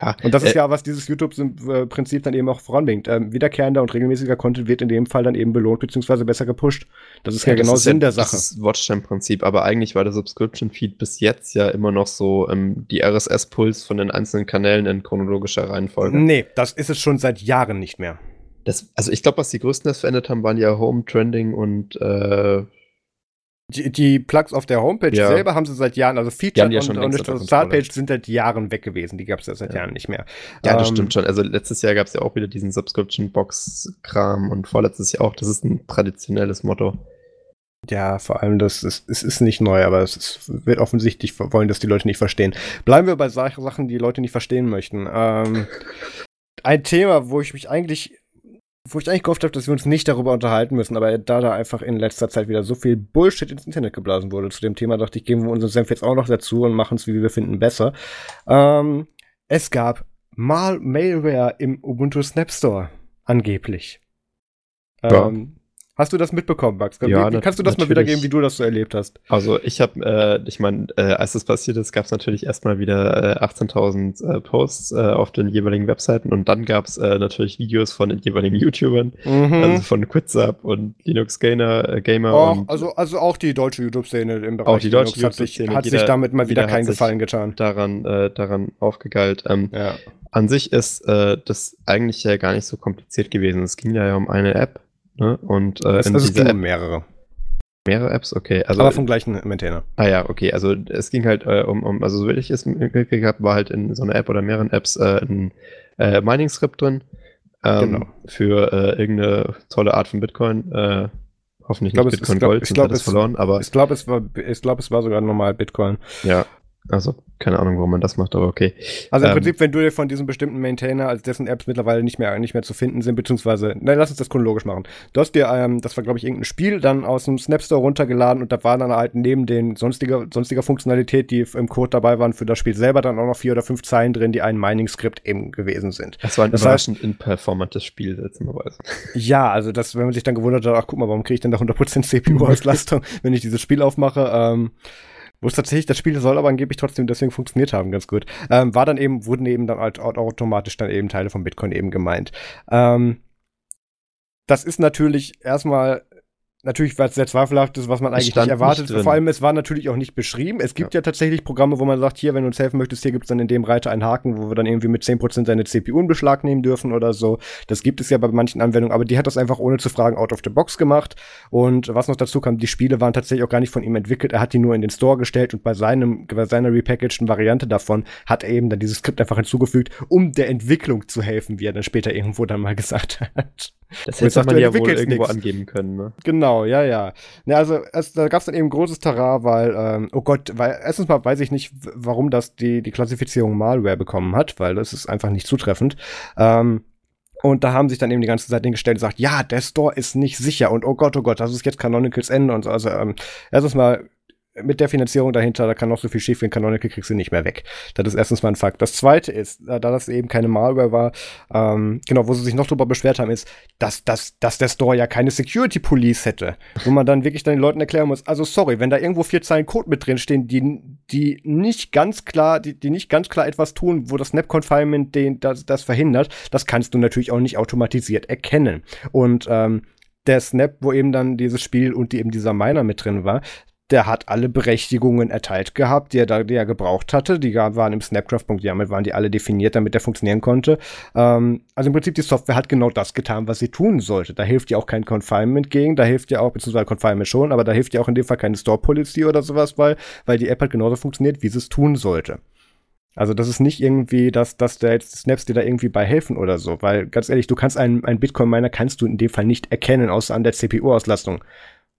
Ja, und das ist äh, ja, was dieses YouTube-Prinzip dann eben auch voranbringt. Ähm, wiederkehrender und regelmäßiger Content wird in dem Fall dann eben belohnt bzw. besser gepusht. Das ist ja, ja genau das Sinn ja, der Sache. Das ist Watchtime-Prinzip, aber eigentlich war der Subscription-Feed bis jetzt ja immer noch so ähm, die RSS-Puls von den einzelnen Kanälen in chronologischer Reihenfolge. Nee, das ist es schon seit Jahren nicht mehr. Das, also ich glaube, was die größten das verändert haben, waren ja Home, Trending und äh, die, die Plugs auf der Homepage ja. selber haben sie seit Jahren, also Feature ja und, und Startpage sind seit Jahren weg gewesen. Die gab es ja seit ja. Jahren nicht mehr. Ja, das ähm, stimmt schon. Also letztes Jahr gab es ja auch wieder diesen Subscription-Box-Kram und vorletztes Jahr auch. Das ist ein traditionelles Motto. Ja, vor allem das ist, es ist nicht neu, aber es ist, wird offensichtlich wollen, dass die Leute nicht verstehen. Bleiben wir bei Sachen, die Leute nicht verstehen möchten. Ähm, ein Thema, wo ich mich eigentlich wo ich eigentlich gehofft habe, dass wir uns nicht darüber unterhalten müssen, aber da da einfach in letzter Zeit wieder so viel Bullshit ins Internet geblasen wurde zu dem Thema, dachte ich, geben wir unseren Senf jetzt auch noch dazu und machen es, wie wir finden, besser. Ähm, es gab Mal Malware im Ubuntu Snap Store, angeblich. Ja. Ähm, Hast du das mitbekommen, Max? Ja, wie, kannst du das natürlich. mal wiedergeben, wie du das so erlebt hast? Also ich habe, äh, ich meine, äh, als das passiert ist, gab es natürlich erstmal wieder äh, 18.000 äh, Posts äh, auf den jeweiligen Webseiten und dann gab es äh, natürlich Videos von den jeweiligen YouTubern, mhm. also von Quitsup und Linux Gamer, äh, Gamer oh, und also also auch die deutsche YouTube-Szene im Bereich auch die deutsche Linux hat, sich, hat jeder, sich damit mal wieder keinen Gefallen getan. Daran, äh, daran aufgegeilt. Ähm, ja. An sich ist äh, das eigentlich ja gar nicht so kompliziert gewesen. Es ging ja um eine App Ne? Und äh, es, in also dieser App, mehrere. Mehrere Apps, okay. Also, Aber vom gleichen Maintainer. Ah ja, okay. Also es ging halt äh, um, um, also so ich es mitgekriegt habe, war halt in so einer App oder mehreren Apps äh, ein äh, Mining-Skript drin. Ähm, genau. Für äh, irgendeine tolle Art von Bitcoin. Äh, hoffentlich glaub, nicht Bitcoin Gold, ich glaub, es, verloren, aber. Ich glaube, es war, ich glaube, es war sogar normal Bitcoin. Ja, also, keine Ahnung, warum man das macht, aber okay. Also im ähm, Prinzip, wenn du dir von diesem bestimmten Maintainer, als dessen Apps mittlerweile nicht mehr, nicht mehr zu finden sind, beziehungsweise, nein, lass uns das chronologisch machen. Du hast dir, ähm, das war, glaube ich, irgendein Spiel, dann aus dem Snap Store runtergeladen und da waren dann halt neben den sonstiger, sonstiger Funktionalität, die im Code dabei waren, für das Spiel selber dann auch noch vier oder fünf Zeilen drin, die ein Mining-Skript eben gewesen sind. Das war ein das überraschend imperformantes Spiel, letzterweise. Ja, also das, wenn man sich dann gewundert hat, ach guck mal, warum kriege ich denn da 100% CPU-Auslastung, wenn ich dieses Spiel aufmache, ähm, wo es tatsächlich, das Spiel soll aber angeblich trotzdem deswegen funktioniert haben, ganz gut. Ähm, war dann eben, wurden eben dann halt automatisch dann eben Teile von Bitcoin eben gemeint. Ähm, das ist natürlich erstmal natürlich weil es sehr zweifelhaft ist, was man eigentlich nicht erwartet. Nicht Vor allem, es war natürlich auch nicht beschrieben. Es gibt ja. ja tatsächlich Programme, wo man sagt, hier, wenn du uns helfen möchtest, hier gibt es dann in dem Reiter einen Haken, wo wir dann irgendwie mit 10% deine CPU in Beschlag nehmen dürfen oder so. Das gibt es ja bei manchen Anwendungen, aber die hat das einfach ohne zu fragen out of the box gemacht. Und was noch dazu kam, die Spiele waren tatsächlich auch gar nicht von ihm entwickelt. Er hat die nur in den Store gestellt und bei seinem, bei seiner repackageden Variante davon hat er eben dann dieses Skript einfach hinzugefügt, um der Entwicklung zu helfen, wie er dann später irgendwo dann mal gesagt hat. Das hätte man ja wohl irgendwo nix. angeben können, ne? Genau, ja, ja. ja also es, da gab es dann eben großes Terrain, weil, ähm, oh Gott, weil erstens mal weiß ich nicht, warum das die, die Klassifizierung Malware bekommen hat, weil das ist einfach nicht zutreffend. Ähm, und da haben sich dann eben die ganze Zeit hingestellt und gesagt, ja, der Store ist nicht sicher und oh Gott, oh Gott, das ist jetzt Canonicals Ende und so. Also ähm, erstens mal mit der Finanzierung dahinter, da kann noch so viel schief gehen, Canonical kriegst du nicht mehr weg. Das ist erstens mal ein Fakt. Das zweite ist, da das eben keine Malware war, ähm, genau, wo sie sich noch drüber beschwert haben, ist, dass, dass, dass der Store ja keine Security Police hätte. Wo man dann wirklich dann den Leuten erklären muss, also sorry, wenn da irgendwo vier Zeilen Code mit drin stehen, die, die nicht ganz klar, die, die nicht ganz klar etwas tun, wo das Snap Confinement den, das, das verhindert, das kannst du natürlich auch nicht automatisiert erkennen. Und ähm, der Snap, wo eben dann dieses Spiel und die eben dieser Miner mit drin war, der hat alle Berechtigungen erteilt gehabt, die er, da, die er gebraucht hatte. Die waren im Snapcraft.yaml, waren die alle definiert, damit er funktionieren konnte. Ähm, also im Prinzip, die Software hat genau das getan, was sie tun sollte. Da hilft ja auch kein Confinement gegen, da hilft ja auch, beziehungsweise Confinement schon, aber da hilft ja auch in dem Fall keine Store Policy oder sowas, weil, weil die App halt genauso funktioniert, wie sie es tun sollte. Also das ist nicht irgendwie, dass, dass da jetzt Snaps dir da irgendwie bei helfen oder so, weil ganz ehrlich, du kannst einen, einen Bitcoin-Miner kannst du in dem Fall nicht erkennen, außer an der CPU-Auslastung.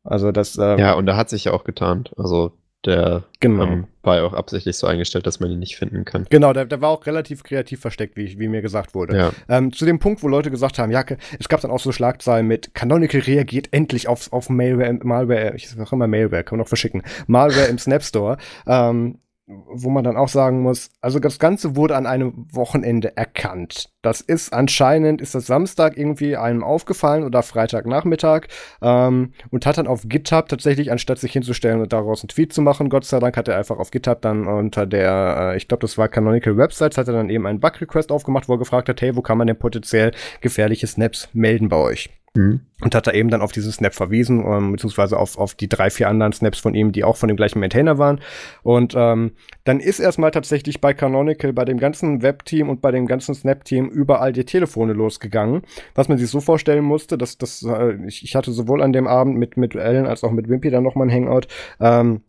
Also das. Ähm, ja, und da hat sich ja auch getan. Also der genau. ähm, war ja auch absichtlich so eingestellt, dass man ihn nicht finden kann. Genau, der, der war auch relativ kreativ versteckt, wie, wie mir gesagt wurde. Ja. Ähm, zu dem Punkt, wo Leute gesagt haben, ja, es gab dann auch so Schlagzeilen mit Canonical reagiert endlich auf, auf Malware, Malware, ich sag immer Malware, kann man noch verschicken, Malware im Snap Store. Ähm, wo man dann auch sagen muss, also das Ganze wurde an einem Wochenende erkannt. Das ist anscheinend, ist das Samstag irgendwie einem aufgefallen oder Freitagnachmittag ähm, und hat dann auf GitHub tatsächlich, anstatt sich hinzustellen und daraus einen Tweet zu machen, Gott sei Dank hat er einfach auf GitHub dann unter der, äh, ich glaube, das war Canonical Websites, hat er dann eben einen Bug-Request aufgemacht, wo er gefragt hat, hey, wo kann man denn potenziell gefährliche Snaps melden bei euch? Mhm. Und hat da eben dann auf diesen Snap verwiesen, ähm, beziehungsweise auf, auf die drei, vier anderen Snaps von ihm, die auch von dem gleichen Maintainer waren. Und ähm, dann ist erstmal tatsächlich bei Canonical, bei dem ganzen Web-Team und bei dem ganzen Snap-Team überall die Telefone losgegangen. Was man sich so vorstellen musste, dass das, äh, ich, ich hatte sowohl an dem Abend mit, mit Alan als auch mit Wimpy dann nochmal ein Hangout. Ähm,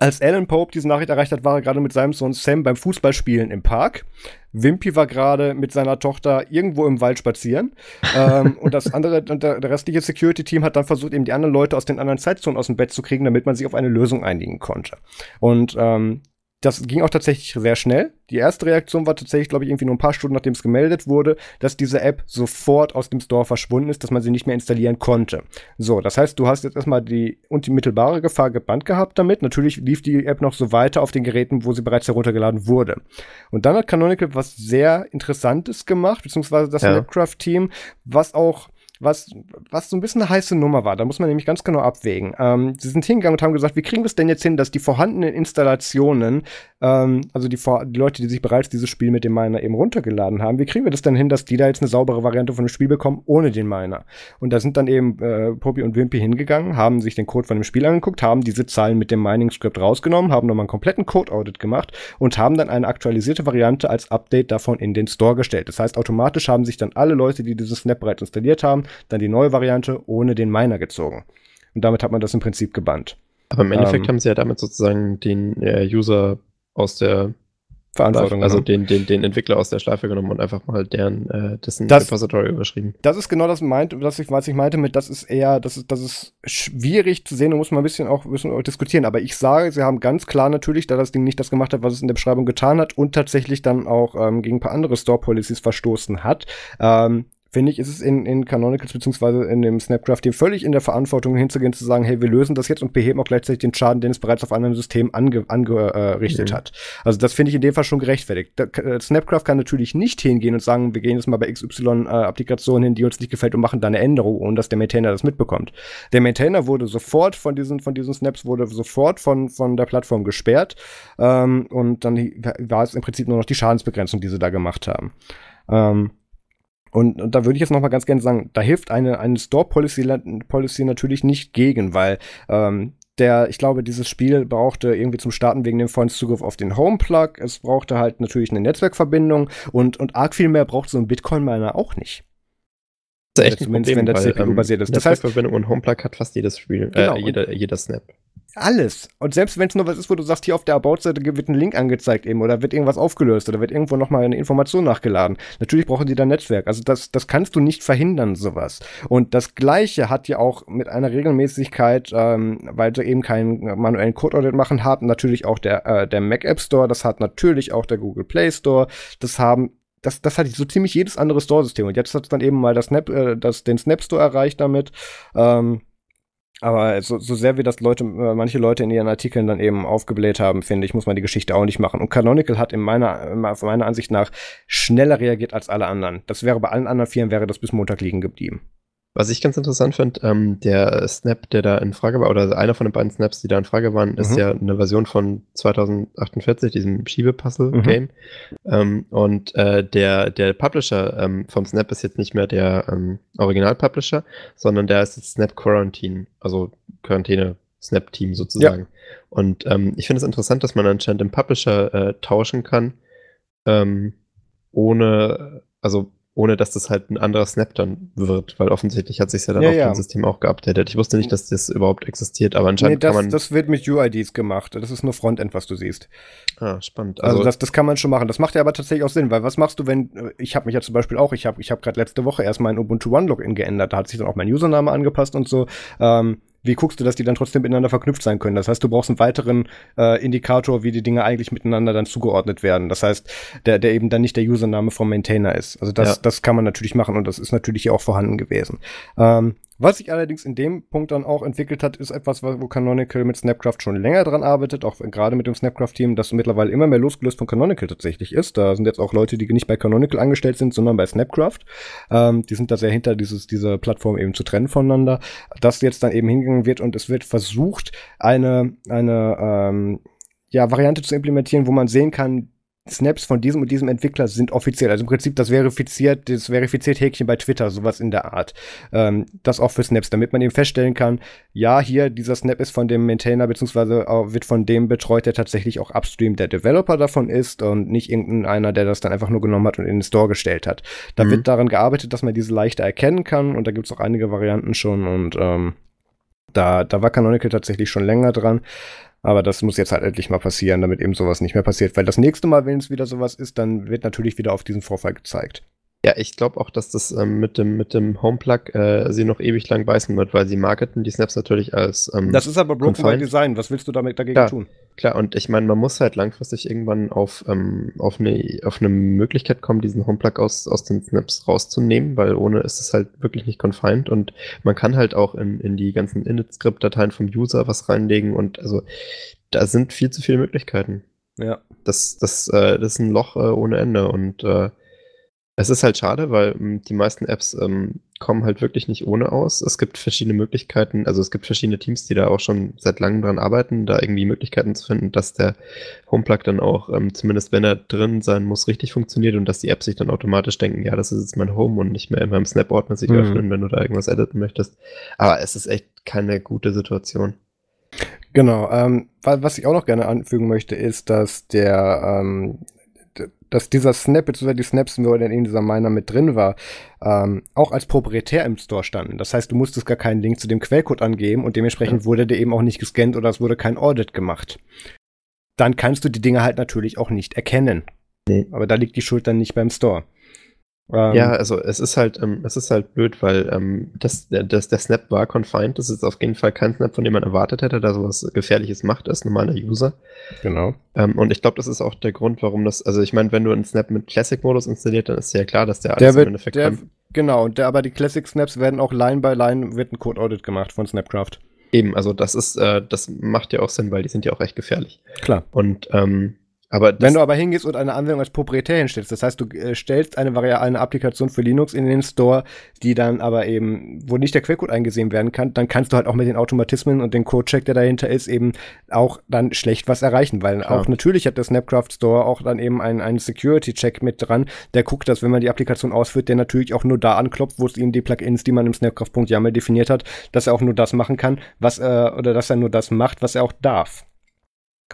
als Alan Pope diese Nachricht erreicht hat, war er gerade mit seinem Sohn Sam beim Fußballspielen im Park. Wimpy war gerade mit seiner Tochter irgendwo im Wald spazieren. ähm, und das andere, der, der restliche Security-Team hat dann versucht, eben die anderen Leute aus den anderen Zeitzonen aus dem Bett zu kriegen, damit man sich auf eine Lösung einigen konnte. Und ähm, das ging auch tatsächlich sehr schnell. Die erste Reaktion war tatsächlich, glaube ich, irgendwie nur ein paar Stunden, nachdem es gemeldet wurde, dass diese App sofort aus dem Store verschwunden ist, dass man sie nicht mehr installieren konnte. So, das heißt, du hast jetzt erstmal die unmittelbare Gefahr gebannt gehabt damit. Natürlich lief die App noch so weiter auf den Geräten, wo sie bereits heruntergeladen wurde. Und dann hat Canonical was sehr Interessantes gemacht, beziehungsweise das ja. Snapcraft-Team, was auch was, was so ein bisschen eine heiße Nummer war. Da muss man nämlich ganz genau abwägen. Ähm, sie sind hingegangen und haben gesagt, wie kriegen wir es denn jetzt hin, dass die vorhandenen Installationen, ähm, also die, die, Leute, die sich bereits dieses Spiel mit dem Miner eben runtergeladen haben, wie kriegen wir das denn hin, dass die da jetzt eine saubere Variante von dem Spiel bekommen, ohne den Miner? Und da sind dann eben äh, Poppy und Wimpy hingegangen, haben sich den Code von dem Spiel angeguckt, haben diese Zahlen mit dem Mining-Script rausgenommen, haben nochmal einen kompletten Code-Audit gemacht und haben dann eine aktualisierte Variante als Update davon in den Store gestellt. Das heißt, automatisch haben sich dann alle Leute, die dieses Snap bereits installiert haben, dann die neue Variante ohne den Miner gezogen. Und damit hat man das im Prinzip gebannt. Aber im Endeffekt ähm, haben sie ja damit sozusagen den äh, User aus der Verantwortung. Also den, den, den Entwickler aus der Schleife genommen und einfach mal deren äh, dessen das, Repository überschrieben. Das ist genau das, meint, was, ich, was ich meinte mit, das ist eher, das ist, das ist schwierig zu sehen und muss man ein bisschen auch, bisschen auch diskutieren. Aber ich sage, sie haben ganz klar natürlich, da das Ding nicht das gemacht hat, was es in der Beschreibung getan hat und tatsächlich dann auch ähm, gegen ein paar andere Store-Policies verstoßen hat, ähm, finde ich, ist es in, in Canonicals beziehungsweise in dem Snapcraft völlig in der Verantwortung hinzugehen, zu sagen, hey, wir lösen das jetzt und beheben auch gleichzeitig den Schaden, den es bereits auf einem System angerichtet ange, äh, mhm. hat. Also das finde ich in dem Fall schon gerechtfertigt. Da, äh, Snapcraft kann natürlich nicht hingehen und sagen, wir gehen jetzt mal bei XY-Applikationen äh, hin, die uns nicht gefällt und machen da eine Änderung, ohne dass der Maintainer das mitbekommt. Der Maintainer wurde sofort von diesen, von diesen Snaps, wurde sofort von, von der Plattform gesperrt ähm, und dann war es im Prinzip nur noch die Schadensbegrenzung, die sie da gemacht haben. Ähm, und, und da würde ich jetzt noch mal ganz gerne sagen, da hilft eine, eine Store-Policy Policy natürlich nicht gegen, weil ähm, der, ich glaube, dieses Spiel brauchte irgendwie zum Starten wegen dem vollen Zugriff auf den Home-Plug. Es brauchte halt natürlich eine Netzwerkverbindung und, und arg viel mehr braucht so ein Bitcoin-Miner auch nicht. Das ist echt Zumindest Problem, wenn der CPU basiert ist. Das heißt, Verbindung und Home-Plug hat fast jedes Spiel, genau, äh, jeder, jeder Snap. Alles. Und selbst wenn es nur was ist, wo du sagst, hier auf der About-Seite wird ein Link angezeigt eben oder wird irgendwas aufgelöst oder wird irgendwo nochmal eine Information nachgeladen. Natürlich brauchen die da Netzwerk. Also das, das kannst du nicht verhindern, sowas. Und das Gleiche hat ja auch mit einer Regelmäßigkeit, ähm, weil sie eben keinen manuellen Code-Audit machen, hat natürlich auch der, äh, der Mac App Store, das hat natürlich auch der Google Play Store, das haben das, das hat so ziemlich jedes andere Store-System. Und jetzt hat es dann eben mal das Snap, äh, das, den Snap Store erreicht damit. Ähm, aber so, so sehr wie das Leute, äh, manche Leute in ihren Artikeln dann eben aufgebläht haben, finde ich, muss man die Geschichte auch nicht machen. Und Canonical hat in meiner, meiner Ansicht nach schneller reagiert als alle anderen. Das wäre bei allen anderen Firmen wäre das bis Montag liegen geblieben. Was ich ganz interessant finde, ähm, der Snap, der da in Frage war, oder einer von den beiden Snaps, die da in Frage waren, mhm. ist ja eine Version von 2048, diesem Schiebepuzzle-Game. Mhm. Ähm, und äh, der, der Publisher ähm, vom Snap ist jetzt nicht mehr der ähm, Original-Publisher, sondern der ist jetzt Snap Quarantine, also Quarantäne-Snap-Team sozusagen. Ja. Und ähm, ich finde es interessant, dass man anscheinend den Publisher äh, tauschen kann, ähm, ohne, also ohne dass das halt ein anderer Snap dann wird, weil offensichtlich hat sich ja dann ja, auf ja. dem System auch geupdatet. Ich wusste nicht, dass das überhaupt existiert, aber anscheinend nee, das, kann man. Das wird mit UIDs gemacht. Das ist nur Frontend, was du siehst. Ah, spannend. Also, also das, das kann man schon machen. Das macht ja aber tatsächlich auch Sinn, weil was machst du, wenn ich habe mich ja zum Beispiel auch, ich habe ich habe gerade letzte Woche erst mein Ubuntu One Login geändert, da hat sich dann auch mein Username angepasst und so. Ähm, wie guckst du, dass die dann trotzdem miteinander verknüpft sein können? Das heißt, du brauchst einen weiteren äh, Indikator, wie die Dinge eigentlich miteinander dann zugeordnet werden. Das heißt, der, der eben dann nicht der Username vom Maintainer ist. Also das, ja. das kann man natürlich machen und das ist natürlich hier auch vorhanden gewesen. Ähm, was sich allerdings in dem Punkt dann auch entwickelt hat, ist etwas, wo Canonical mit Snapcraft schon länger dran arbeitet, auch gerade mit dem Snapcraft-Team, das mittlerweile immer mehr losgelöst von Canonical tatsächlich ist. Da sind jetzt auch Leute, die nicht bei Canonical angestellt sind, sondern bei Snapcraft. Ähm, die sind da sehr hinter, dieses, diese Plattform eben zu trennen voneinander. Dass jetzt dann eben hingegangen wird und es wird versucht, eine, eine ähm, ja, Variante zu implementieren, wo man sehen kann, Snaps von diesem und diesem Entwickler sind offiziell. Also im Prinzip das verifiziert, das verifiziert Häkchen bei Twitter, sowas in der Art. Ähm, das auch für Snaps, damit man eben feststellen kann, ja, hier, dieser Snap ist von dem Maintainer, beziehungsweise wird von dem betreut, der tatsächlich auch upstream der Developer davon ist und nicht irgendeiner, der das dann einfach nur genommen hat und in den Store gestellt hat. Da mhm. wird daran gearbeitet, dass man diese leichter erkennen kann und da gibt es auch einige Varianten schon und ähm, da, da war Canonical tatsächlich schon länger dran. Aber das muss jetzt halt endlich mal passieren, damit eben sowas nicht mehr passiert. Weil das nächste Mal, wenn es wieder sowas ist, dann wird natürlich wieder auf diesen Vorfall gezeigt. Ja, ich glaube auch, dass das ähm, mit dem, mit dem Homeplug äh, sie noch ewig lang beißen wird, weil sie marketen die Snaps natürlich als. Ähm, das ist aber Broken by Design. Was willst du damit dagegen klar, tun? Klar, und ich meine, man muss halt langfristig irgendwann auf, ähm, auf, eine, auf eine Möglichkeit kommen, diesen Homeplug aus, aus den Snaps rauszunehmen, weil ohne ist es halt wirklich nicht confined und man kann halt auch in, in die ganzen Init-Script-Dateien vom User was reinlegen und also da sind viel zu viele Möglichkeiten. Ja. Das, das, äh, das ist ein Loch äh, ohne Ende und äh, es ist halt schade, weil ähm, die meisten Apps ähm, kommen halt wirklich nicht ohne aus. Es gibt verschiedene Möglichkeiten, also es gibt verschiedene Teams, die da auch schon seit langem dran arbeiten, da irgendwie Möglichkeiten zu finden, dass der Homeplug dann auch, ähm, zumindest wenn er drin sein muss, richtig funktioniert und dass die Apps sich dann automatisch denken, ja, das ist jetzt mein Home und nicht mehr in meinem Snap-Ordner sich mhm. öffnen, wenn du da irgendwas editen möchtest. Aber es ist echt keine gute Situation. Genau. Ähm, was ich auch noch gerne anfügen möchte, ist, dass der ähm, dass dieser Snap, beziehungsweise die Snaps, wo denn in dieser Miner mit drin war, ähm, auch als proprietär im Store standen. Das heißt, du musstest gar keinen Link zu dem Quellcode angeben und dementsprechend ja. wurde der eben auch nicht gescannt oder es wurde kein Audit gemacht. Dann kannst du die Dinge halt natürlich auch nicht erkennen. Nee. Aber da liegt die Schuld dann nicht beim Store. Ähm, ja, also es ist halt, ähm, es ist halt blöd, weil ähm, das, der, das, der Snap war confined. Das ist auf jeden Fall kein Snap, von dem man erwartet hätte, dass sowas Gefährliches macht als normaler User. Genau. Ähm, und ich glaube, das ist auch der Grund, warum das, also ich meine, wenn du einen Snap mit Classic-Modus installiert, dann ist ja klar, dass der alles der wird, im Endeffekt der, kann. Genau, und der, aber die Classic-Snaps werden auch Line by Line, wird ein Code-Audit gemacht von Snapcraft. Eben, also das ist, äh, das macht ja auch Sinn, weil die sind ja auch recht gefährlich. Klar. Und ähm, aber Wenn du aber hingehst und eine Anwendung als proprietär hinstellst, das heißt, du äh, stellst eine, eine Applikation für Linux in den Store, die dann aber eben, wo nicht der Quellcode eingesehen werden kann, dann kannst du halt auch mit den Automatismen und dem Codecheck, der dahinter ist, eben auch dann schlecht was erreichen, weil Klar. auch natürlich hat der Snapcraft Store auch dann eben einen, einen Security-Check mit dran, der guckt, dass wenn man die Applikation ausführt, der natürlich auch nur da anklopft, wo es eben die Plugins, die man im Snapcraft.yaml definiert hat, dass er auch nur das machen kann, was er, oder dass er nur das macht, was er auch darf.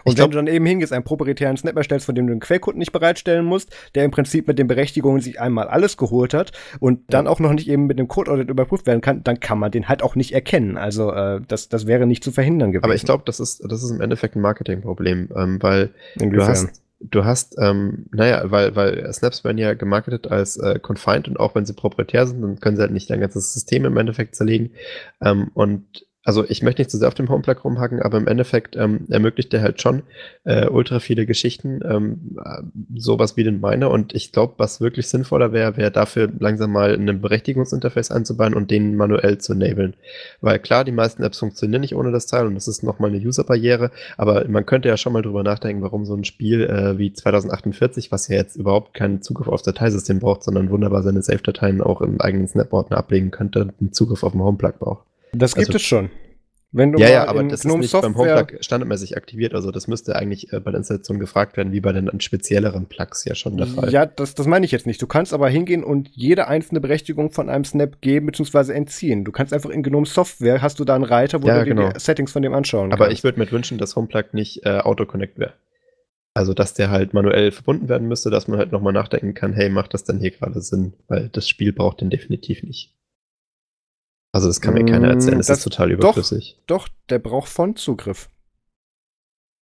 Und glaub, wenn du dann eben hingehst, einen proprietären Snap erstellst, von dem du den Quellcode nicht bereitstellen musst, der im Prinzip mit den Berechtigungen sich einmal alles geholt hat und dann auch noch nicht eben mit dem Code-Audit überprüft werden kann, dann kann man den halt auch nicht erkennen. Also äh, das, das wäre nicht zu verhindern gewesen. Aber ich glaube, das ist, das ist im Endeffekt ein Marketingproblem, ähm, weil Inwiefern? du hast, du hast, ähm, naja, weil, weil Snaps werden ja gemarketet als äh, confined und auch wenn sie proprietär sind, dann können sie halt nicht dein ganzes System im Endeffekt zerlegen. Ähm, und also ich möchte nicht zu sehr auf dem Homeplug rumhacken, aber im Endeffekt ähm, ermöglicht er halt schon äh, ultra viele Geschichten, ähm, äh, sowas wie den Miner. Und ich glaube, was wirklich sinnvoller wäre, wäre dafür langsam mal ein Berechtigungsinterface einzubauen und den manuell zu enablen. Weil klar, die meisten Apps funktionieren nicht ohne das Teil und das ist nochmal eine User-Barriere, aber man könnte ja schon mal drüber nachdenken, warum so ein Spiel äh, wie 2048, was ja jetzt überhaupt keinen Zugriff aufs Dateisystem braucht, sondern wunderbar seine Save-Dateien auch im eigenen Snap-Ordner ablegen könnte, einen Zugriff auf den Homeplug braucht. Das gibt also, es schon. Wenn du ja, ja, aber das Gnome ist nicht beim HomePlug standardmäßig aktiviert. Also das müsste eigentlich äh, bei der Installation gefragt werden, wie bei den spezielleren Plugs ja schon der Fall. Ja, das, das meine ich jetzt nicht. Du kannst aber hingehen und jede einzelne Berechtigung von einem Snap geben bzw. entziehen. Du kannst einfach in Gnome Software, hast du da einen Reiter, wo ja, du genau. die Settings von dem anschauen aber kannst. Aber ich würde mir wünschen, dass HomePlug nicht äh, Autoconnect wäre. Also, dass der halt manuell verbunden werden müsste, dass man halt nochmal nachdenken kann, hey, macht das denn hier gerade Sinn? Weil das Spiel braucht den definitiv nicht. Also das kann mir keiner erzählen, das, das ist total überflüssig. Doch, doch, der braucht Fontzugriff.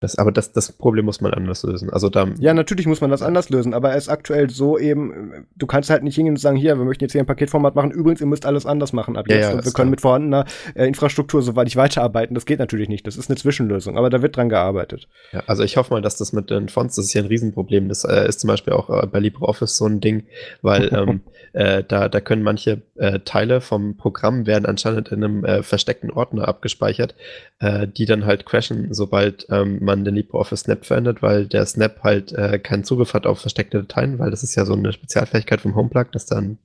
Das, aber das, das Problem muss man anders lösen. Also da, ja, natürlich muss man das anders lösen, aber er ist aktuell so eben, du kannst halt nicht hingehen und sagen, hier, wir möchten jetzt hier ein Paketformat machen, übrigens, ihr müsst alles anders machen ab jetzt. Ja, und wir können klar. mit vorhandener äh, Infrastruktur soweit ich weiterarbeiten. Das geht natürlich nicht. Das ist eine Zwischenlösung, aber da wird dran gearbeitet. Ja, also ich hoffe mal, dass das mit den Fonts, das ist ja ein Riesenproblem. Das äh, ist zum Beispiel auch äh, bei LibreOffice so ein Ding, weil ähm, äh, da, da können manche äh, Teile vom Programm werden anscheinend in einem äh, versteckten Ordner abgespeichert, die dann halt crashen, sobald ähm, man den LibreOffice Snap verändert, weil der Snap halt äh, keinen Zugriff hat auf versteckte Dateien, weil das ist ja so eine Spezialfähigkeit vom Homeplug, dass dann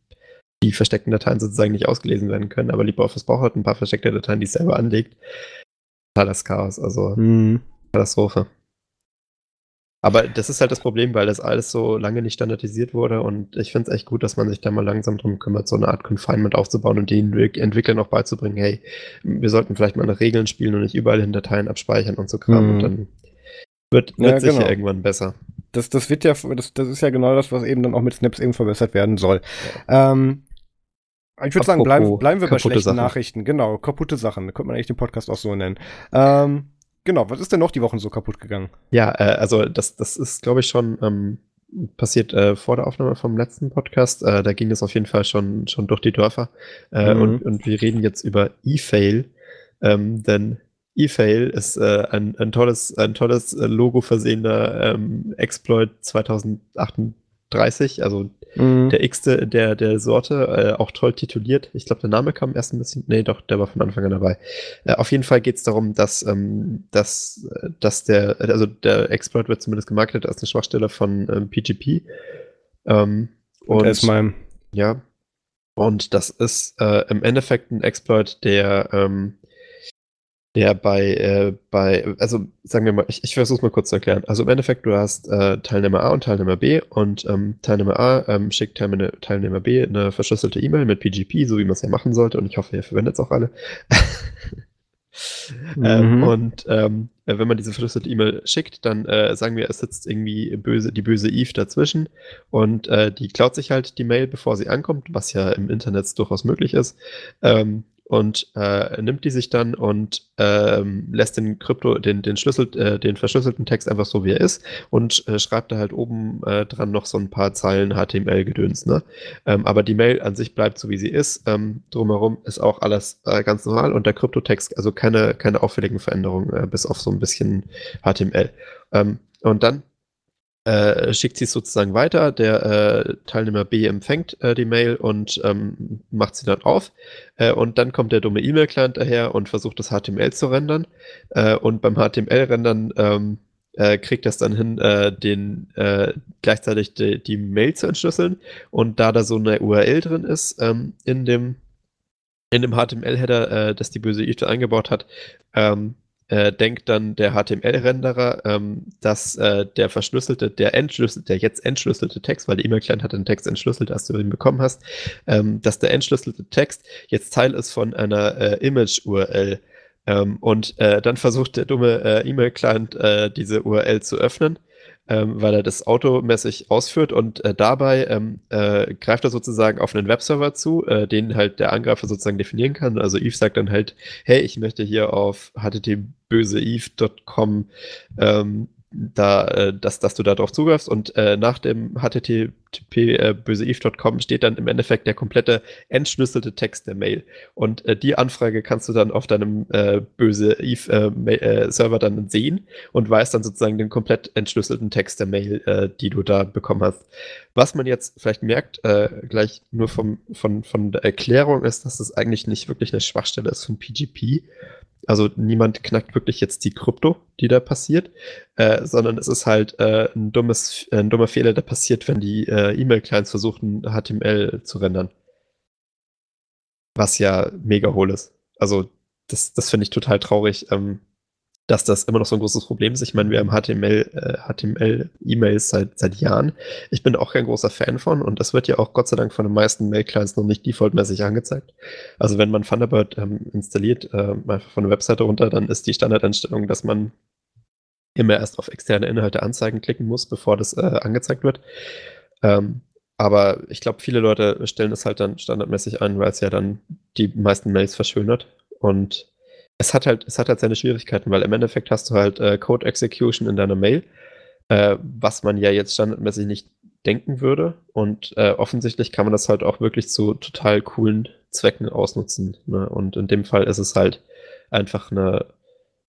die versteckten Dateien sozusagen nicht ausgelesen werden können. Aber LibreOffice braucht halt ein paar versteckte Dateien, die es selber anlegt. Totales Chaos, also mhm. Katastrophe. Aber das ist halt das Problem, weil das alles so lange nicht standardisiert wurde und ich finde es echt gut, dass man sich da mal langsam drum kümmert, so eine Art Confinement aufzubauen und den Entwicklern auch beizubringen, hey, wir sollten vielleicht mal nach Regeln spielen und nicht überall in Dateien abspeichern und so Kram mhm. und dann wird, wird ja, sicher genau. irgendwann besser. Das, das wird ja, das, das ist ja genau das, was eben dann auch mit Snaps eben verbessert werden soll. Ja. Ähm, ich würde sagen, bleiben, bleiben wir bei schlechten Sachen. Nachrichten. Genau, kaputte Sachen. Da könnte man eigentlich den Podcast auch so nennen. Ähm, Genau, was ist denn noch die Wochen so kaputt gegangen? Ja, äh, also das, das ist, glaube ich, schon ähm, passiert äh, vor der Aufnahme vom letzten Podcast. Äh, da ging es auf jeden Fall schon, schon durch die Dörfer. Äh, mhm. und, und wir reden jetzt über E-Fail, ähm, denn E-Fail ist äh, ein, ein tolles, ein tolles äh, Logo versehender ähm, Exploit 2038, also Mhm. Der x-te der, der Sorte, äh, auch toll tituliert. Ich glaube, der Name kam erst ein bisschen. Nee, doch, der war von Anfang an dabei. Äh, auf jeden Fall geht es darum, dass, ähm, dass, dass der, also der Exploit wird zumindest gemarketet als eine Schwachstelle von ähm, PGP. Ähm, und, und. Ja. Und das ist äh, im Endeffekt ein Exploit, der ähm, der bei, äh, bei, also sagen wir mal, ich, ich versuche es mal kurz zu erklären. Also im Endeffekt, du hast äh, Teilnehmer A und Teilnehmer B und ähm, Teilnehmer A ähm, schickt Teilnehmer, Teilnehmer B eine verschlüsselte E-Mail mit PGP, so wie man es ja machen sollte und ich hoffe, ihr verwendet es auch alle. Ähm, mhm. ähm, und ähm, wenn man diese verschlüsselte E-Mail schickt, dann äh, sagen wir, es sitzt irgendwie böse, die böse Eve dazwischen und äh, die klaut sich halt die Mail, bevor sie ankommt, was ja im Internet durchaus möglich ist. Ähm, und äh, nimmt die sich dann und ähm, lässt den Krypto, den, den Schlüssel, äh, den verschlüsselten Text einfach so wie er ist und äh, schreibt da halt oben äh, dran noch so ein paar Zeilen HTML-Gedöns, ne? Ähm, aber die Mail an sich bleibt so wie sie ist. Ähm, drumherum ist auch alles äh, ganz normal und der Kryptotext, also keine, keine auffälligen Veränderungen, äh, bis auf so ein bisschen HTML. Ähm, und dann äh, schickt sie sozusagen weiter. Der äh, Teilnehmer B empfängt äh, die Mail und ähm, macht sie dann auf. Äh, und dann kommt der dumme E-Mail-Client daher und versucht das HTML zu rendern. Äh, und beim HTML-Rendern ähm, äh, kriegt das dann hin, den gleichzeitig die, die, Mail zu entschlüsseln. Und da da so eine URL drin ist ähm, in dem in dem HTML-Header, das die böse Eve eingebaut hat, ähm, äh, denkt dann der HTML-Renderer, ähm, dass äh, der verschlüsselte, der entschlüsselte, der jetzt entschlüsselte Text, weil der E-Mail-Client hat den Text entschlüsselt, als du ihn bekommen hast, ähm, dass der entschlüsselte Text jetzt Teil ist von einer äh, Image-URL. Ähm, und äh, dann versucht der dumme äh, E-Mail-Client diese URL zu öffnen ähm, weil er das automäßig ausführt und äh, dabei ähm, äh, greift er sozusagen auf einen Webserver zu, äh, den halt der Angreifer sozusagen definieren kann. Also Eve sagt dann halt, hey, ich möchte hier auf http-böseeve.com ähm, da, äh, dass, dass du da drauf zugreifst. Und äh, nach dem http äh, böseeve.com steht dann im Endeffekt der komplette entschlüsselte Text der Mail. Und äh, die Anfrage kannst du dann auf deinem äh, böse Eve äh, äh, Server dann sehen und weißt dann sozusagen den komplett entschlüsselten Text der Mail, äh, die du da bekommen hast. Was man jetzt vielleicht merkt, äh, gleich nur vom, von, von der Erklärung ist, dass es eigentlich nicht wirklich eine Schwachstelle ist von PGP, also niemand knackt wirklich jetzt die Krypto, die da passiert, äh, sondern es ist halt äh, ein, dummes, ein dummer Fehler, der passiert, wenn die äh, E-Mail-Clients versuchen, HTML zu rendern. Was ja mega hohl ist. Also das, das finde ich total traurig. Ähm, dass das immer noch so ein großes Problem ist. Ich meine, wir haben HTML, äh, HTML-E-Mails seit, seit Jahren. Ich bin auch kein großer Fan von und das wird ja auch Gott sei Dank von den meisten Mail-Clients noch nicht defaultmäßig angezeigt. Also wenn man Thunderbird ähm, installiert, äh, einfach von der Webseite runter, dann ist die Standardeinstellung, dass man immer erst auf externe Inhalte anzeigen klicken muss, bevor das äh, angezeigt wird. Ähm, aber ich glaube, viele Leute stellen das halt dann standardmäßig ein, weil es ja dann die meisten Mails verschönert. Und es hat halt, es hat halt seine Schwierigkeiten, weil im Endeffekt hast du halt äh, Code Execution in deiner Mail, äh, was man ja jetzt standardmäßig nicht denken würde. Und äh, offensichtlich kann man das halt auch wirklich zu total coolen Zwecken ausnutzen. Ne? Und in dem Fall ist es halt einfach eine,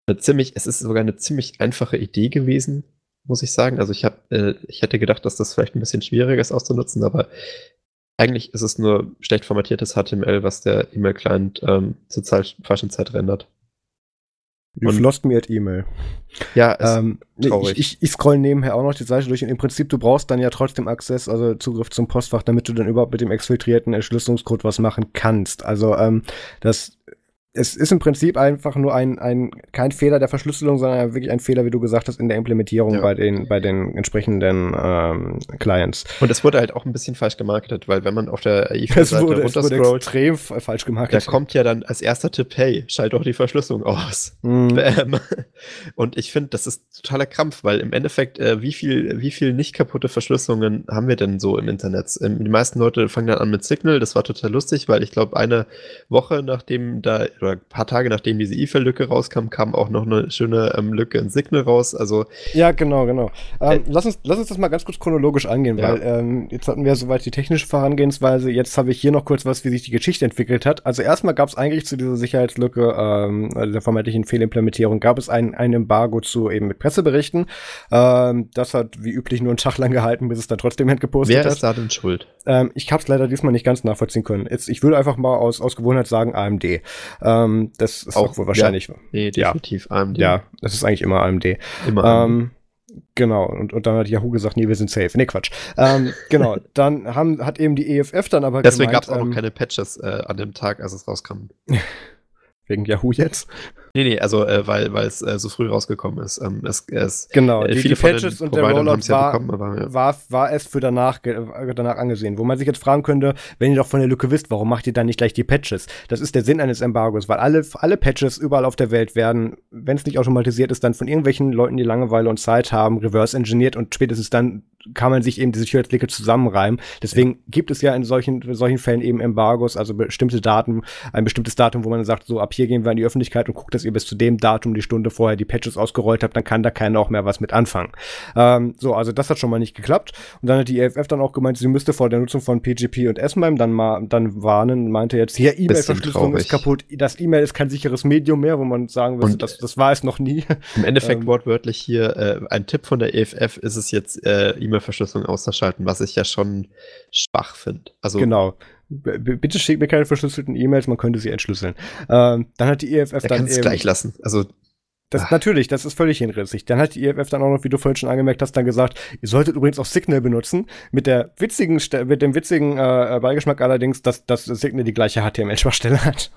eine ziemlich, es ist sogar eine ziemlich einfache Idee gewesen, muss ich sagen. Also ich habe, äh, ich hätte gedacht, dass das vielleicht ein bisschen schwieriger ist auszunutzen, aber eigentlich ist es nur schlecht formatiertes HTML, was der E-Mail-Client ähm, zur falschen Zeit rendert. You've lost me at E-Mail. Ja, ähm, ich, ich, ich scroll nebenher auch noch die Seite durch und im Prinzip, du brauchst dann ja trotzdem Access, also Zugriff zum Postfach, damit du dann überhaupt mit dem exfiltrierten Entschlüsselungscode was machen kannst. Also ähm, das es ist im Prinzip einfach nur ein, ein kein Fehler der Verschlüsselung, sondern wirklich ein Fehler, wie du gesagt hast, in der Implementierung ja. bei den bei den entsprechenden ähm, Clients. Und es wurde halt auch ein bisschen falsch gemarketet, weil wenn man auf der AI-Seite runterscrollt, extrem falsch gemarketet. Da kommt ja dann als erster Tipp, hey, schalt doch die Verschlüsselung aus. Mm. Und ich finde, das ist totaler Krampf, weil im Endeffekt, äh, wie viel wie viel nicht kaputte Verschlüsselungen haben wir denn so im Internet? Ähm, die meisten Leute fangen dann an mit Signal. Das war total lustig, weil ich glaube, eine Woche nachdem da oder ein paar Tage nachdem diese E-File-Lücke rauskam, kam auch noch eine schöne ähm, Lücke in Signal raus. Also ja, genau, genau. Ähm, äh, lass, uns, lass uns das mal ganz kurz chronologisch angehen, ja. weil ähm, jetzt hatten wir soweit die technische Vorangehensweise. Jetzt habe ich hier noch kurz was, wie sich die Geschichte entwickelt hat. Also erstmal gab es eigentlich zu dieser Sicherheitslücke, ähm, also der vermeintlichen Fehlimplementierung, gab es ein, ein Embargo zu eben mit Presseberichten. Ähm, das hat wie üblich nur einen Tag lang gehalten, bis es dann trotzdem gepostet hat. Wer ist da denn schuld? Ähm, ich habe es leider diesmal nicht ganz nachvollziehen können. Jetzt, ich würde einfach mal aus, aus Gewohnheit sagen AMD. Ähm, ähm, das ist auch, wohl wahrscheinlich. Ja, nee, definitiv ja, AMD. Ja, das ist eigentlich immer AMD. Immer AMD. Ähm, Genau, und, und dann hat Yahoo gesagt, nee, wir sind safe. Nee, Quatsch. Ähm, genau, dann haben, hat eben die EFF dann aber Deswegen gab es auch ähm, noch keine Patches äh, an dem Tag, als es rauskam. Wegen Yahoo jetzt? Nee, nee, also äh, weil weil es äh, so früh rausgekommen ist. Ähm, es, es, genau, äh, die, viele die Patches und der Rollout war, ja bekommen, aber, ja. war, war es für danach, danach angesehen. Wo man sich jetzt fragen könnte, wenn ihr doch von der Lücke wisst, warum macht ihr dann nicht gleich die Patches? Das ist der Sinn eines Embargos, weil alle, alle Patches überall auf der Welt werden, wenn es nicht automatisiert ist, dann von irgendwelchen Leuten, die Langeweile und Zeit haben, reverse engineert und spätestens dann kann man sich eben diese Sicherheitslücke zusammenreimen. Deswegen ja. gibt es ja in solchen, in solchen Fällen eben Embargos, also bestimmte Daten, ein bestimmtes Datum, wo man sagt, so ab hier gehen wir in die Öffentlichkeit und guckt, dass ihr bis zu dem Datum die Stunde vorher die Patches ausgerollt habt, dann kann da keiner auch mehr was mit anfangen. Ähm, so, also das hat schon mal nicht geklappt. Und dann hat die EFF dann auch gemeint, sie müsste vor der Nutzung von PGP und SMIME dann mal dann warnen, meinte jetzt, hier E-Mail-Verschlüsselung ist kaputt, das E-Mail ist kein sicheres Medium mehr, wo man sagen würde, das, das war es noch nie. Im Endeffekt ähm, wortwörtlich hier äh, ein Tipp von der EFF ist es jetzt, äh, E-Mail-Verschlüsselung auszuschalten, was ich ja schon schwach finde. Also genau. Bitte schickt mir keine verschlüsselten E-Mails, man könnte sie entschlüsseln. Ähm, dann hat die EFF dann eben gleich lassen. Also das Ach. natürlich, das ist völlig hinrissig. Dann hat die EFF dann auch noch, wie du vorhin schon angemerkt hast, dann gesagt, ihr solltet übrigens auch Signal benutzen. Mit der witzigen, mit dem witzigen äh, Beigeschmack allerdings, dass, dass Signal die gleiche HTML-Schwachstelle hat.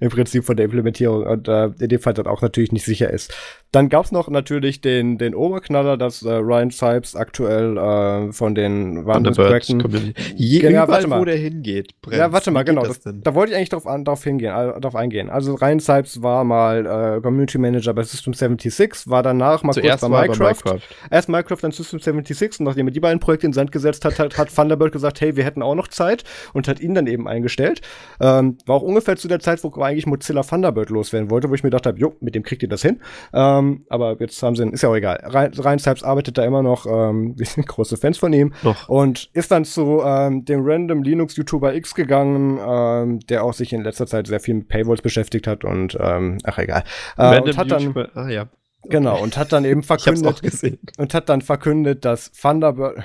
Im Prinzip von der Implementierung und äh, in dem Fall dann auch natürlich nicht sicher ist. Dann gab's noch natürlich den, den Oberknaller, dass äh, Ryan Sipes aktuell äh, von den Wahnsinnsprojekten. Je, ja, warte mal. wo der hingeht, brennt. Ja, warte mal, genau. Das, da wollte ich eigentlich drauf, an, drauf, hingehen, äh, drauf eingehen. Also Ryan Sipes war mal äh, Community Manager bei System 76, war danach mal Zuerst kurz bei Minecraft. bei Minecraft. Erst Minecraft, dann System 76 und nachdem er die beiden Projekte in Sand gesetzt hat, hat, hat Thunderbird gesagt, hey, wir hätten auch noch Zeit und hat ihn dann eben eingestellt. Ähm, war auch ungefähr zu der Zeit, wo eigentlich Mozilla Thunderbird loswerden wollte, wo ich mir gedacht habe, jo, mit dem kriegt ihr das hin. Ähm, aber jetzt haben sie, ist ja auch egal. Ryan Sipes arbeitet da immer noch, ähm, wir sind große Fans von ihm. Doch. Und ist dann zu ähm, dem random Linux-YouTuber X gegangen, ähm, der auch sich in letzter Zeit sehr viel mit Paywalls beschäftigt hat und, ähm, ach egal. Äh, und hat dann, ah, ja. Genau, und hat dann eben verkündet, und hat dann verkündet, dass Thunderbird,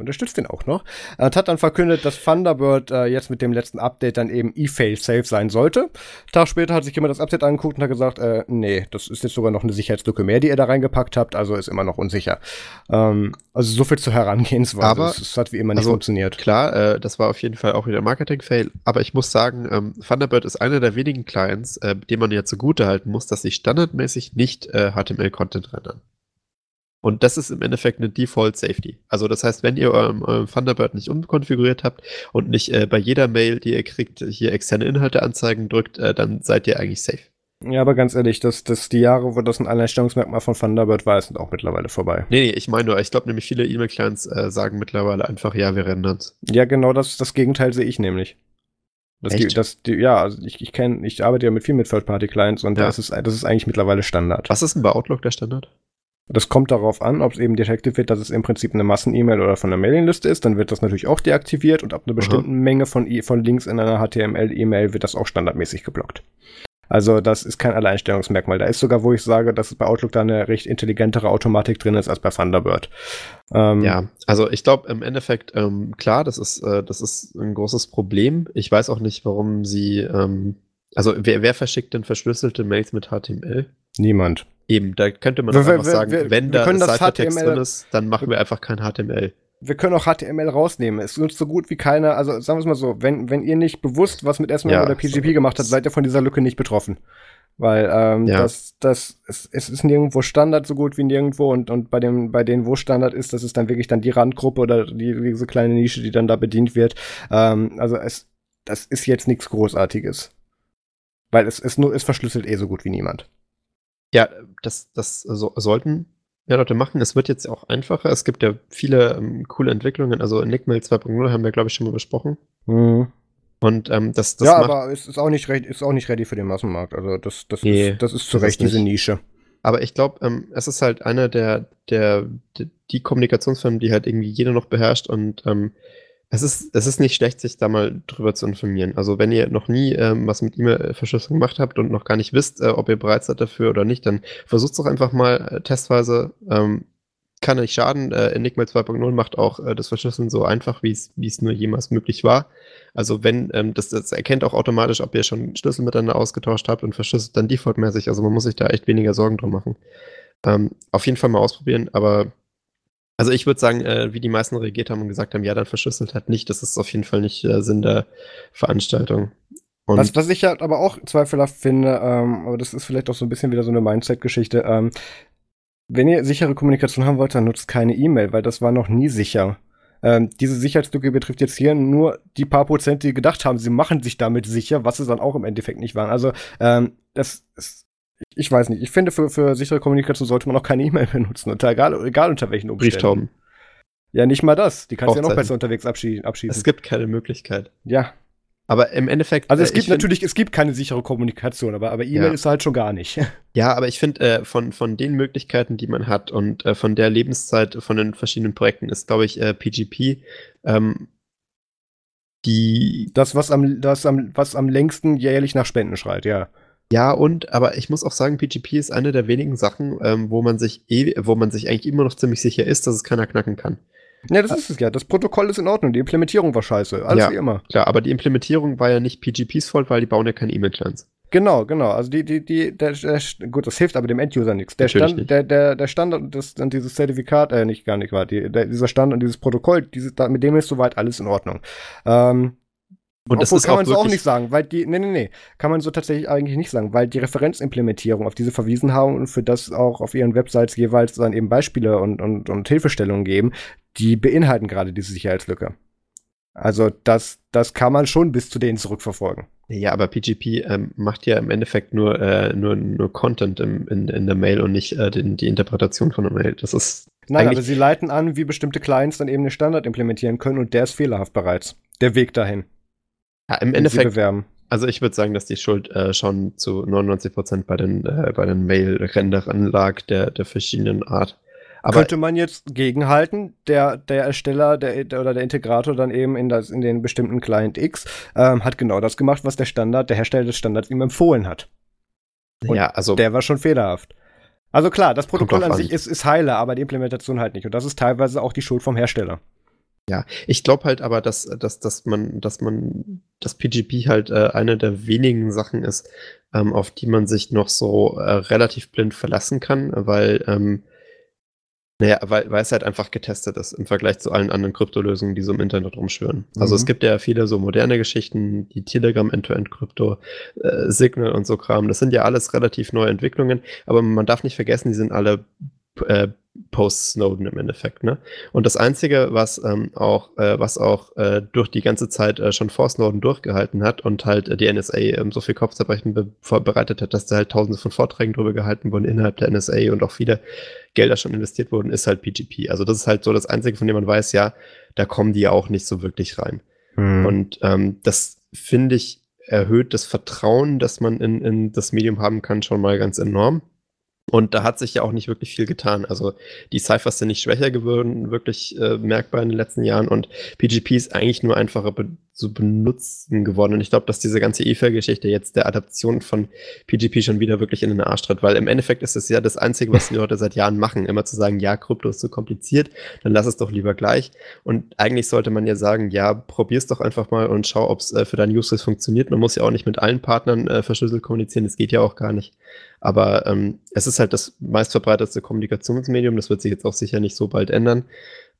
unterstützt den auch noch. Und hat dann verkündet, dass Thunderbird äh, jetzt mit dem letzten Update dann eben e-fail safe sein sollte. Tag später hat sich jemand das Update angeguckt und hat gesagt, äh, nee, das ist jetzt sogar noch eine Sicherheitslücke mehr, die ihr da reingepackt habt, also ist immer noch unsicher. Ähm, also so viel zur Herangehensweise. Aber es hat wie immer nicht also, funktioniert. Klar, äh, das war auf jeden Fall auch wieder ein Marketing-Fail, aber ich muss sagen, ähm, Thunderbird ist einer der wenigen Clients, äh, dem man ja zugute halten muss, dass sie standardmäßig nicht äh, HTML-Content rendern. Und das ist im Endeffekt eine Default Safety. Also das heißt, wenn ihr eurem, eurem Thunderbird nicht umkonfiguriert habt und nicht äh, bei jeder Mail, die ihr kriegt, hier externe Inhalte anzeigen drückt, äh, dann seid ihr eigentlich safe. Ja, aber ganz ehrlich, das, das die Jahre, wo das ein Alleinstellungsmerkmal von Thunderbird war, sind auch mittlerweile vorbei. Nee, nee, ich meine nur, ich glaube nämlich viele E-Mail-Clients äh, sagen mittlerweile einfach, ja, wir rendern Ja, genau das, das Gegenteil sehe ich nämlich. Das, die, das die, ja, also ich, ich kenne, ich arbeite ja mit viel mit Third-Party-Clients und ja. das, ist, das ist eigentlich mittlerweile Standard. Was ist denn bei Outlook der Standard? Das kommt darauf an, ob es eben detektiert wird, dass es im Prinzip eine Massen-E-Mail oder von einer Mailingliste ist. Dann wird das natürlich auch deaktiviert und ab einer bestimmten Aha. Menge von, von Links in einer HTML-E-Mail wird das auch standardmäßig geblockt. Also das ist kein Alleinstellungsmerkmal. Da ist sogar, wo ich sage, dass bei Outlook da eine recht intelligentere Automatik drin ist als bei Thunderbird. Ähm, ja, also ich glaube im Endeffekt, ähm, klar, das ist, äh, das ist ein großes Problem. Ich weiß auch nicht, warum sie, ähm, also wer, wer verschickt denn verschlüsselte Mails mit HTML? Niemand. Eben, da könnte man wir, einfach wir, sagen, wir, wenn da Cyphertext drin ist, dann machen wir einfach kein HTML. Wir können auch HTML rausnehmen. Es ist uns so gut wie keiner, also sagen wir es mal so, wenn, wenn ihr nicht bewusst was mit SML ja, oder PGP so gemacht habt, seid ihr von dieser Lücke nicht betroffen. Weil ähm, ja. das, das, es, es ist nirgendwo Standard so gut wie nirgendwo und, und bei dem, bei denen, wo Standard ist, das ist dann wirklich dann die Randgruppe oder die, diese kleine Nische, die dann da bedient wird. Ähm, also es, das ist jetzt nichts Großartiges. Weil es, es nur, es verschlüsselt eh so gut wie niemand. Ja, das, das so, sollten ja Leute machen. Es wird jetzt auch einfacher. Es gibt ja viele ähm, coole Entwicklungen. Also Nickmail 2.0 haben wir, glaube ich, schon mal besprochen. Mhm. Und ähm, das, das Ja, aber es ist auch nicht ready, ist auch nicht ready für den Massenmarkt. Also das, das, nee, ist, das ist zu Recht diese Nische. Aber ich glaube, ähm, es ist halt einer der, der, der, die Kommunikationsfirmen, die halt irgendwie jeder noch beherrscht und ähm, es ist, es ist nicht schlecht, sich da mal drüber zu informieren. Also wenn ihr noch nie ähm, was mit E-Mail-Verschlüsselung gemacht habt und noch gar nicht wisst, äh, ob ihr bereit seid dafür oder nicht, dann versucht es doch einfach mal äh, testweise. Ähm, kann nicht schaden. Äh, Enigma 2.0 macht auch äh, das Verschlüsseln so einfach, wie es nur jemals möglich war. Also wenn, ähm, das, das erkennt auch automatisch, ob ihr schon Schlüssel miteinander ausgetauscht habt und verschlüsselt dann defaultmäßig. Also man muss sich da echt weniger Sorgen drum machen. Ähm, auf jeden Fall mal ausprobieren, aber also ich würde sagen, äh, wie die meisten reagiert haben und gesagt haben, ja, dann verschlüsselt halt nicht. Das ist auf jeden Fall nicht äh, Sinn der Veranstaltung. Und was, was ich halt aber auch zweifelhaft finde, ähm, aber das ist vielleicht auch so ein bisschen wieder so eine Mindset-Geschichte, ähm, wenn ihr sichere Kommunikation haben wollt, dann nutzt keine E-Mail, weil das war noch nie sicher. Ähm, diese Sicherheitslücke betrifft jetzt hier nur die paar Prozent, die gedacht haben, sie machen sich damit sicher, was sie dann auch im Endeffekt nicht waren. Also, ähm, das ist ich weiß nicht. Ich finde, für, für sichere Kommunikation sollte man auch keine E-Mail benutzen. Und egal, egal unter welchen Umständen. Brieftauben. Ja, nicht mal das. Die kannst du ja noch besser unterwegs abschießen. Es gibt keine Möglichkeit. Ja. Aber im Endeffekt. Also es äh, gibt natürlich, es gibt keine sichere Kommunikation, aber, aber E-Mail ja. ist halt schon gar nicht. Ja, aber ich finde, äh, von, von den Möglichkeiten, die man hat und äh, von der Lebenszeit von den verschiedenen Projekten ist, glaube ich, äh, PGP ähm, die. Das, was am, das am, was am längsten jährlich nach Spenden schreit, ja. Ja, und, aber ich muss auch sagen, PGP ist eine der wenigen Sachen, ähm, wo man sich eh, wo man sich eigentlich immer noch ziemlich sicher ist, dass es keiner knacken kann. Ja, das ist es ja. Das Protokoll ist in Ordnung. Die Implementierung war scheiße. Alles ja, wie immer. Klar, aber die Implementierung war ja nicht PGPs Fault, weil die bauen ja keine E-Mail-Clients. Genau, genau. Also die, die, die, der, der, gut, das hilft aber dem End-User nichts. Der Stand, nicht. der, der, der Standard und, das, und dieses Zertifikat, äh, nicht gar nicht war, die, der, dieser Stand und dieses Protokoll, dieses, mit dem ist soweit alles in Ordnung. Ähm, und das Obwohl, kann man so auch nicht sagen, weil die, nee, nee, nee, kann man so tatsächlich eigentlich nicht sagen, weil die Referenzimplementierung, auf diese verwiesen haben und für das auch auf ihren Websites jeweils dann eben Beispiele und, und, und Hilfestellungen geben, die beinhalten gerade diese Sicherheitslücke. Also das, das kann man schon bis zu denen zurückverfolgen. Ja, aber PGP ähm, macht ja im Endeffekt nur, äh, nur, nur Content im, in, in der Mail und nicht äh, den, die Interpretation von der Mail. Das ist. Nein, aber sie leiten an, wie bestimmte Clients dann eben einen Standard implementieren können und der ist fehlerhaft bereits. Der Weg dahin. Ja, im Endeffekt. Also ich würde sagen, dass die Schuld äh, schon zu 99% bei den, äh, bei den Mail-Renderern lag, der, der verschiedenen Art. Aber Könnte man jetzt gegenhalten, der, der Ersteller der, der, oder der Integrator dann eben in, das, in den bestimmten Client X ähm, hat genau das gemacht, was der Standard, der Hersteller des Standards ihm empfohlen hat. Und ja, also. Der war schon fehlerhaft. Also klar, das Protokoll an sich ist, ist heile, aber die Implementation halt nicht. Und das ist teilweise auch die Schuld vom Hersteller. Ja, ich glaube halt aber, dass, dass, dass man, dass man, dass PGP halt äh, eine der wenigen Sachen ist, ähm, auf die man sich noch so äh, relativ blind verlassen kann, weil, ähm, naja, weil, weil es halt einfach getestet ist im Vergleich zu allen anderen Kryptolösungen, die so im Internet rumschwören. Mhm. Also es mhm. gibt ja viele so moderne Geschichten, die Telegram End-to-End-Krypto, äh, Signal und so Kram. Das sind ja alles relativ neue Entwicklungen, aber man darf nicht vergessen, die sind alle äh, Post-Snowden im Endeffekt. Ne? Und das Einzige, was ähm, auch, äh, was auch äh, durch die ganze Zeit äh, schon vor Snowden durchgehalten hat und halt äh, die NSA ähm, so viel Kopfzerbrechen be vorbereitet hat, dass da halt tausende von Vorträgen drüber gehalten wurden innerhalb der NSA und auch viele Gelder schon investiert wurden, ist halt PGP. Also das ist halt so das Einzige, von dem man weiß, ja, da kommen die ja auch nicht so wirklich rein. Mhm. Und ähm, das finde ich erhöht das Vertrauen, das man in, in das Medium haben kann, schon mal ganz enorm. Und da hat sich ja auch nicht wirklich viel getan. Also die Cyphers sind nicht schwächer geworden, wirklich äh, merkbar in den letzten Jahren. Und PGP ist eigentlich nur einfacher be zu benutzen geworden. Und ich glaube, dass diese ganze E-Fail-Geschichte jetzt der Adaption von PGP schon wieder wirklich in den Arsch tritt. Weil im Endeffekt ist es ja das Einzige, was die Leute seit Jahren machen. Immer zu sagen, ja, Krypto ist zu kompliziert, dann lass es doch lieber gleich. Und eigentlich sollte man ja sagen, ja, probier's doch einfach mal und schau, ob es äh, für deinen User funktioniert. Man muss ja auch nicht mit allen Partnern äh, verschlüsselt kommunizieren. Das geht ja auch gar nicht. Aber ähm, es ist halt das meistverbreitetste Kommunikationsmedium. Das wird sich jetzt auch sicher nicht so bald ändern.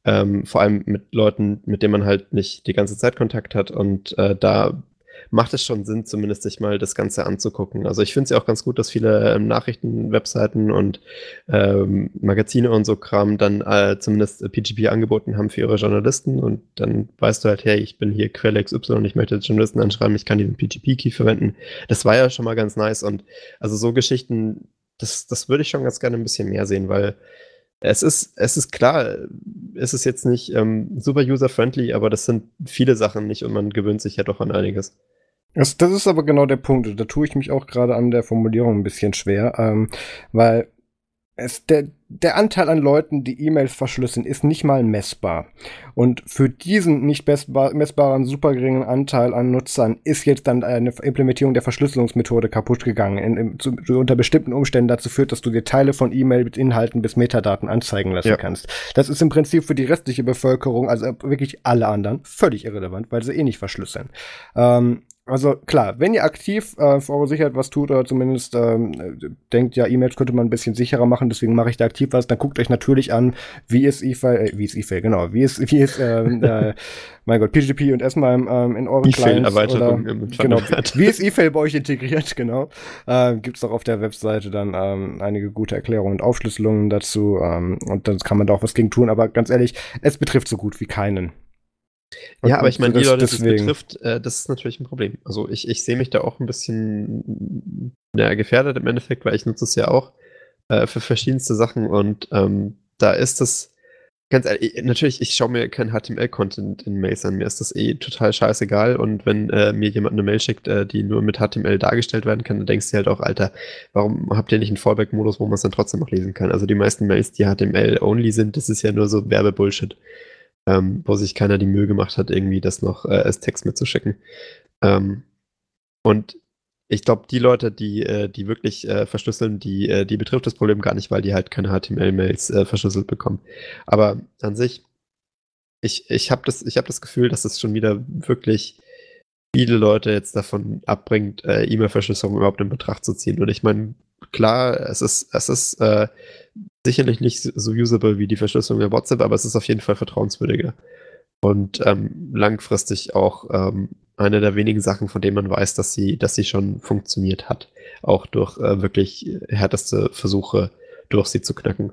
Ähm, vor allem mit Leuten, mit denen man halt nicht die ganze Zeit Kontakt hat. Und äh, da macht es schon Sinn, zumindest sich mal das Ganze anzugucken. Also ich finde es ja auch ganz gut, dass viele ähm, Nachrichten, Webseiten und ähm, Magazine und so Kram dann äh, zumindest PGP angeboten haben für ihre Journalisten und dann weißt du halt, hey, ich bin hier Quelle XY und ich möchte Journalisten anschreiben, ich kann diesen PGP-Key verwenden. Das war ja schon mal ganz nice und also so Geschichten, das, das würde ich schon ganz gerne ein bisschen mehr sehen, weil es ist, es ist klar, es ist jetzt nicht ähm, super user-friendly, aber das sind viele Sachen nicht und man gewöhnt sich ja doch an einiges. Das, das ist aber genau der Punkt. Da tue ich mich auch gerade an der Formulierung ein bisschen schwer, ähm, weil es, der, der Anteil an Leuten, die E-Mails verschlüsseln, ist nicht mal messbar. Und für diesen nicht messbaren, super geringen Anteil an Nutzern ist jetzt dann eine Implementierung der Verschlüsselungsmethode kaputt gegangen, in, in, zu, unter bestimmten Umständen dazu führt, dass du dir Teile von E-Mail mit Inhalten bis Metadaten anzeigen lassen ja. kannst. Das ist im Prinzip für die restliche Bevölkerung, also wirklich alle anderen, völlig irrelevant, weil sie eh nicht verschlüsseln. Ähm, also klar, wenn ihr aktiv äh, für eure Sicherheit was tut oder zumindest ähm, denkt, ja, E-Mails könnte man ein bisschen sicherer machen, deswegen mache ich da aktiv was, dann guckt euch natürlich an, wie ist E-File, äh, wie ist E-File, genau, wie ist, wie ist, ähm, äh, mein Gott, PGP und erstmal ähm, in euren Clients oder, genau, wie ist E-File bei euch integriert, genau. Äh, Gibt es auch auf der Webseite dann ähm, einige gute Erklärungen und Aufschlüsselungen dazu ähm, und dann kann man da auch was gegen tun, aber ganz ehrlich, es betrifft so gut wie keinen. Ja, aber ich meine, die Leute, die es betrifft, äh, das ist natürlich ein Problem. Also ich, ich sehe mich da auch ein bisschen ja, gefährdet im Endeffekt, weil ich nutze es ja auch äh, für verschiedenste Sachen. Und ähm, da ist es ganz ehrlich, natürlich, ich schaue mir kein HTML-Content in Mails an, mir ist das eh total scheißegal. Und wenn äh, mir jemand eine Mail schickt, äh, die nur mit HTML dargestellt werden kann, dann denkst du halt auch, Alter, warum habt ihr nicht einen Fallback-Modus, wo man es dann trotzdem noch lesen kann? Also die meisten Mails, die HTML-only sind, das ist ja nur so Werbebullshit ähm, wo sich keiner die Mühe gemacht hat, irgendwie das noch äh, als Text mitzuschicken. Ähm, und ich glaube, die Leute, die, äh, die wirklich äh, verschlüsseln, die, äh, die betrifft das Problem gar nicht, weil die halt keine HTML-Mails äh, verschlüsselt bekommen. Aber an sich, ich, ich habe das, hab das Gefühl, dass es schon wieder wirklich viele Leute jetzt davon abbringt, äh, E-Mail-Verschlüsselung überhaupt in Betracht zu ziehen. Und ich meine, klar, es ist, es ist äh, sicherlich nicht so usable wie die Verschlüsselung der WhatsApp, aber es ist auf jeden Fall vertrauenswürdiger. Und ähm, langfristig auch ähm, eine der wenigen Sachen, von denen man weiß, dass sie, dass sie schon funktioniert hat. Auch durch äh, wirklich härteste Versuche, durch sie zu knacken.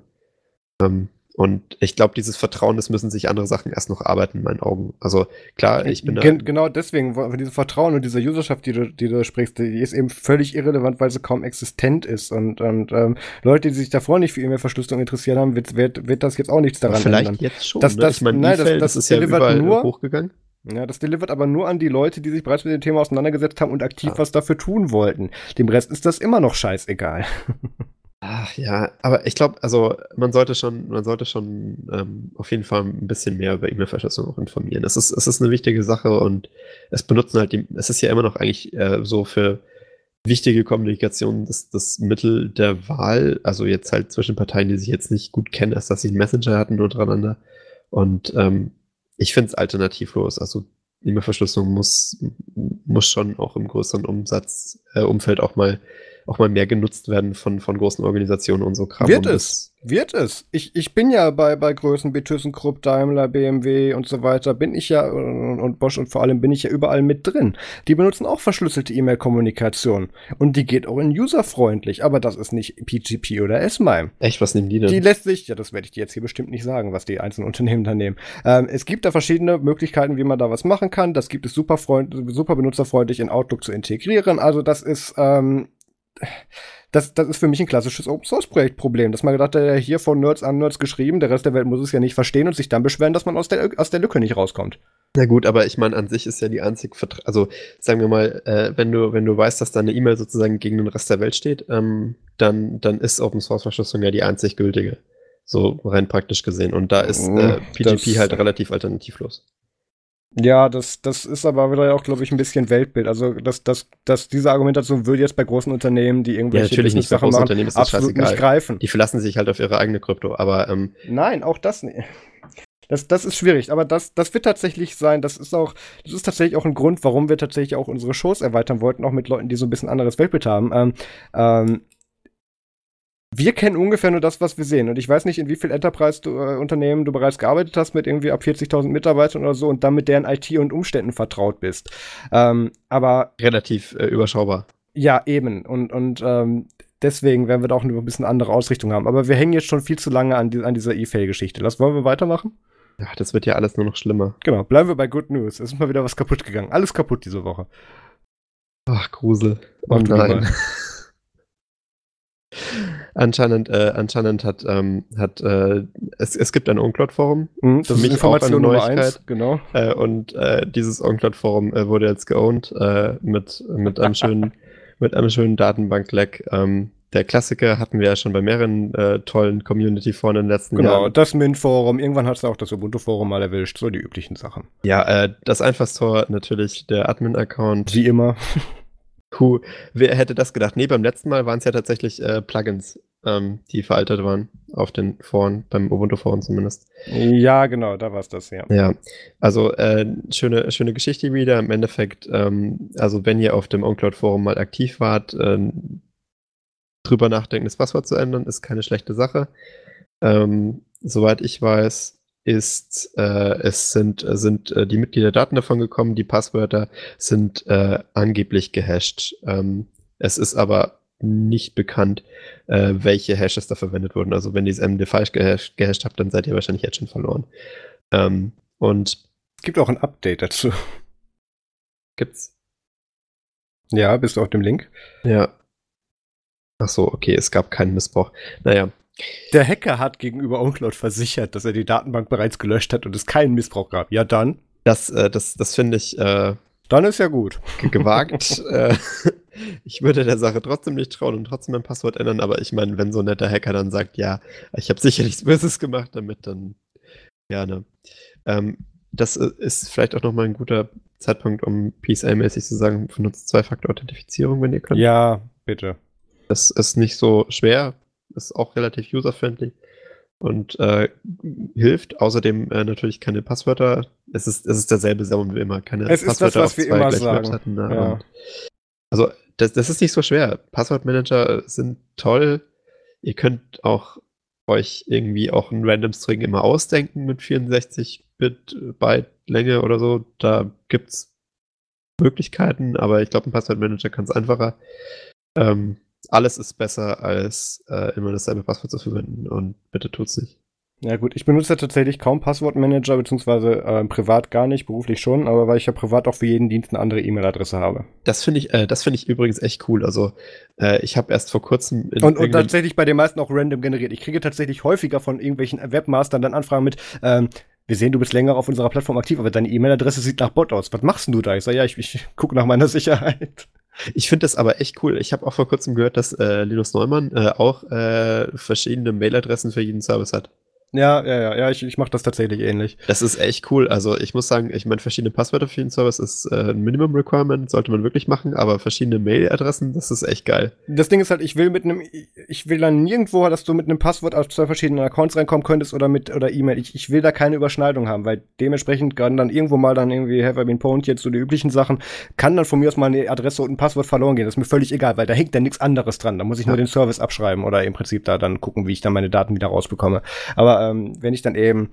Ähm, und ich glaube, dieses Vertrauen, das müssen sich andere Sachen erst noch arbeiten in meinen Augen. Also klar, ich bin da. Genau deswegen, dieses Vertrauen und diese Userschaft, die du, die du sprichst, die ist eben völlig irrelevant, weil sie kaum existent ist. Und, und ähm, Leute, die sich davor nicht für E-Mail-Verschlüsselung interessiert haben, wird, wird, wird das jetzt auch nichts daran Vielleicht ändern. jetzt schon. Das, ne? das, ich meine, nein, das, das, das, ist ja überall nur, hochgegangen. Ja, das delivert aber nur an die Leute, die sich bereits mit dem Thema auseinandergesetzt haben und aktiv ah. was dafür tun wollten. Dem Rest ist das immer noch scheißegal. Ach ja, aber ich glaube, also man sollte schon, man sollte schon ähm, auf jeden Fall ein bisschen mehr über E-Mail-Verschlüsselung auch informieren. Es ist, es ist eine wichtige Sache und es benutzen halt die, es ist ja immer noch eigentlich äh, so für wichtige Kommunikation das, das Mittel der Wahl, also jetzt halt zwischen Parteien, die sich jetzt nicht gut kennen, als dass sie einen Messenger hatten untereinander. Und ähm, ich finde es alternativlos. Also E-Mail-Verschlüsselung muss, muss schon auch im größeren Umsatz, äh, Umfeld auch mal auch mal mehr genutzt werden von, von großen Organisationen und so Kram. Wird es, wird es. Ich, ich bin ja bei, bei Größen wie ThyssenKrupp, Daimler, BMW und so weiter, bin ich ja, und, und Bosch und vor allem bin ich ja überall mit drin. Die benutzen auch verschlüsselte E-Mail-Kommunikation. Und die geht auch in userfreundlich, aber das ist nicht PGP oder S-MIME. Echt, was nehmen die denn? Die lässt sich, ja, das werde ich dir jetzt hier bestimmt nicht sagen, was die einzelnen Unternehmen da nehmen. Ähm, es gibt da verschiedene Möglichkeiten, wie man da was machen kann. Das gibt es super, freund, super benutzerfreundlich in Outlook zu integrieren. Also das ist, ähm, das, das ist für mich ein klassisches Open-Source-Projekt-Problem, dass man gedacht hat, ja, hier von Nerds an Nerds geschrieben, der Rest der Welt muss es ja nicht verstehen und sich dann beschweren, dass man aus der, aus der Lücke nicht rauskommt. Na gut, aber ich meine, an sich ist ja die einzig, Vertra also sagen wir mal, äh, wenn du, wenn du weißt, dass deine E-Mail sozusagen gegen den Rest der Welt steht, ähm, dann, dann ist Open Source Verschlüsselung ja die einzig gültige. So rein praktisch gesehen. Und da ist äh, PGP Das- halt relativ alternativlos. Ja, das, das ist aber wieder auch, glaube ich, ein bisschen Weltbild. Also, das, das, das, diese Argumentation würde jetzt bei großen Unternehmen, die irgendwelche natürlich nicht, bei großen machen, Unternehmen ist das absolut scheißegal. nicht greifen. Die verlassen sich halt auf ihre eigene Krypto, aber ähm, Nein, auch das nicht. Das, das ist schwierig, aber das, das wird tatsächlich sein. Das ist auch, das ist tatsächlich auch ein Grund, warum wir tatsächlich auch unsere Shows erweitern wollten, auch mit Leuten, die so ein bisschen anderes Weltbild haben. Ähm, ähm, wir kennen ungefähr nur das, was wir sehen. Und ich weiß nicht, in wie viel Enterprise-Unternehmen du bereits gearbeitet hast, mit irgendwie ab 40.000 Mitarbeitern oder so und dann mit deren IT und Umständen vertraut bist. Ähm, aber relativ äh, überschaubar. ja, eben. Und, und ähm, deswegen werden wir da auch eine ein bisschen andere Ausrichtung haben. Aber wir hängen jetzt schon viel zu lange an, die, an dieser E-Fail-Geschichte. Das wollen wir weitermachen? Ja, das wird ja alles nur noch schlimmer. Genau, bleiben wir bei Good News. Es ist mal wieder was kaputt gegangen. Alles kaputt diese Woche. Ach, Grusel. Mach Oh nein. Anscheinend, äh, anscheinend hat, ähm, hat äh, es, es gibt ein Uncloud-Forum Mhm, Für mich auch eine Nummer Neuigkeit. eins, genau. äh, und äh, dieses Uncloud-Forum äh, wurde jetzt geowned äh, mit, mit einem schönen, mit einem schönen Datenbank-Leck. Ähm, der Klassiker hatten wir ja schon bei mehreren äh, tollen Community-Foren in den letzten Genau, Jahren. das Mint-Forum. Irgendwann hat es auch das Ubuntu-Forum mal erwischt. So die üblichen Sachen. Ja, äh, das Einfallstor natürlich der Admin-Account. Wie immer. Puh, wer hätte das gedacht? Nee, beim letzten Mal waren es ja tatsächlich äh, Plugins, ähm, die veraltet waren auf den Foren, beim Ubuntu-Foren zumindest. Ja, genau, da war es das, ja. Ja, also äh, schöne, schöne Geschichte wieder. Im Endeffekt, ähm, also wenn ihr auf dem OnCloud-Forum mal aktiv wart, ähm, drüber nachdenken, das Passwort zu ändern, ist keine schlechte Sache. Ähm, soweit ich weiß, ist äh, es sind, äh, sind äh, die Mitglieder Daten davon gekommen, die Passwörter sind äh, angeblich gehasht. Ähm, es ist aber nicht bekannt, äh, welche Hashes da verwendet wurden. Also wenn ihr das MD falsch gehasht, gehasht habt, dann seid ihr wahrscheinlich jetzt schon verloren. Ähm, und Es gibt auch ein Update dazu. gibt's Ja, bist du auf dem Link? ja. Ach so, okay, es gab keinen Missbrauch. Naja, Der Hacker hat gegenüber OnCloud versichert, dass er die Datenbank bereits gelöscht hat und es keinen Missbrauch gab. Ja, dann. das, äh, das, das finde ich äh, Dann ist ja gut. ge- gewagt. äh, ich würde der Sache trotzdem nicht trauen und trotzdem mein Passwort ändern, aber ich meine, wenn so ein netter Hacker dann sagt, ja, ich habe sicher nichts Böses gemacht damit, dann gerne. Ähm, das äh, ist vielleicht auch nochmal ein guter Zeitpunkt, um PSA-mäßig zu sagen, benutzt Zwei-Faktor-Authentifizierung, wenn ihr könnt. Ja, bitte. Das ist nicht so schwer, ist auch relativ user-friendly und äh, hilft. Außerdem äh, natürlich keine Passwörter. Es ist, es ist derselbe Saum wie immer. Keine Es ist das, was wir immer sagen. Webseiten, ne? Ja. Also, das, das ist nicht so schwer. Passwortmanager sind toll. Ihr könnt auch euch irgendwie auch einen Random String immer ausdenken mit 64 Bit Byte Länge oder so. Da gibt's Möglichkeiten, aber ich glaube, ein Passwortmanager kann es einfacher. Ähm, alles ist besser, als äh, immer dasselbe Passwort zu verwenden und bitte tut's nicht. Ja gut, ich benutze tatsächlich kaum Passwortmanager, beziehungsweise äh, privat gar nicht, beruflich schon, aber weil ich ja privat auch für jeden Dienst eine andere E-Mail-Adresse habe. Das finde ich, äh, das finde ich übrigens echt cool. Also äh, ich habe erst vor kurzem Und, und tatsächlich bei den meisten auch random generiert. Ich kriege tatsächlich häufiger von irgendwelchen Webmastern dann Anfragen mit, ähm, wir sehen, du bist länger auf unserer Plattform aktiv, aber deine E-Mail-Adresse sieht nach Bot aus. Was machst denn du da? Ich sage, ja, ich, ich gucke nach meiner Sicherheit. Ich finde das aber echt cool. Ich habe auch vor kurzem gehört, dass äh, Linus Neumann äh, auch äh, verschiedene Mailadressen für jeden Service hat. Ja, ja, ja, ja, ich, ich mache das tatsächlich ähnlich. Das ist echt cool. Also ich muss sagen, ich meine, verschiedene Passwörter für jeden Service ist äh, ein Minimum Requirement, sollte man wirklich machen, aber verschiedene Mailadressen, das ist echt geil. Das Ding ist halt, ich will mit einem, ich will dann nirgendwo, dass du mit einem Passwort auf zwei verschiedenen Accounts reinkommen könntest oder mit oder E-Mail. Ich, ich will da keine Überschneidung haben, weil dementsprechend kann dann irgendwo mal dann irgendwie have I been pwned jetzt so die üblichen Sachen, kann dann von mir aus mal eine Adresse und ein Passwort verloren gehen. Das ist mir völlig egal, weil da hängt dann nichts anderes dran. Da muss ich nur Ja. den Service abschreiben oder im Prinzip da dann gucken, wie ich dann meine Daten wieder rausbekomme. Aber ähm, wenn ich dann eben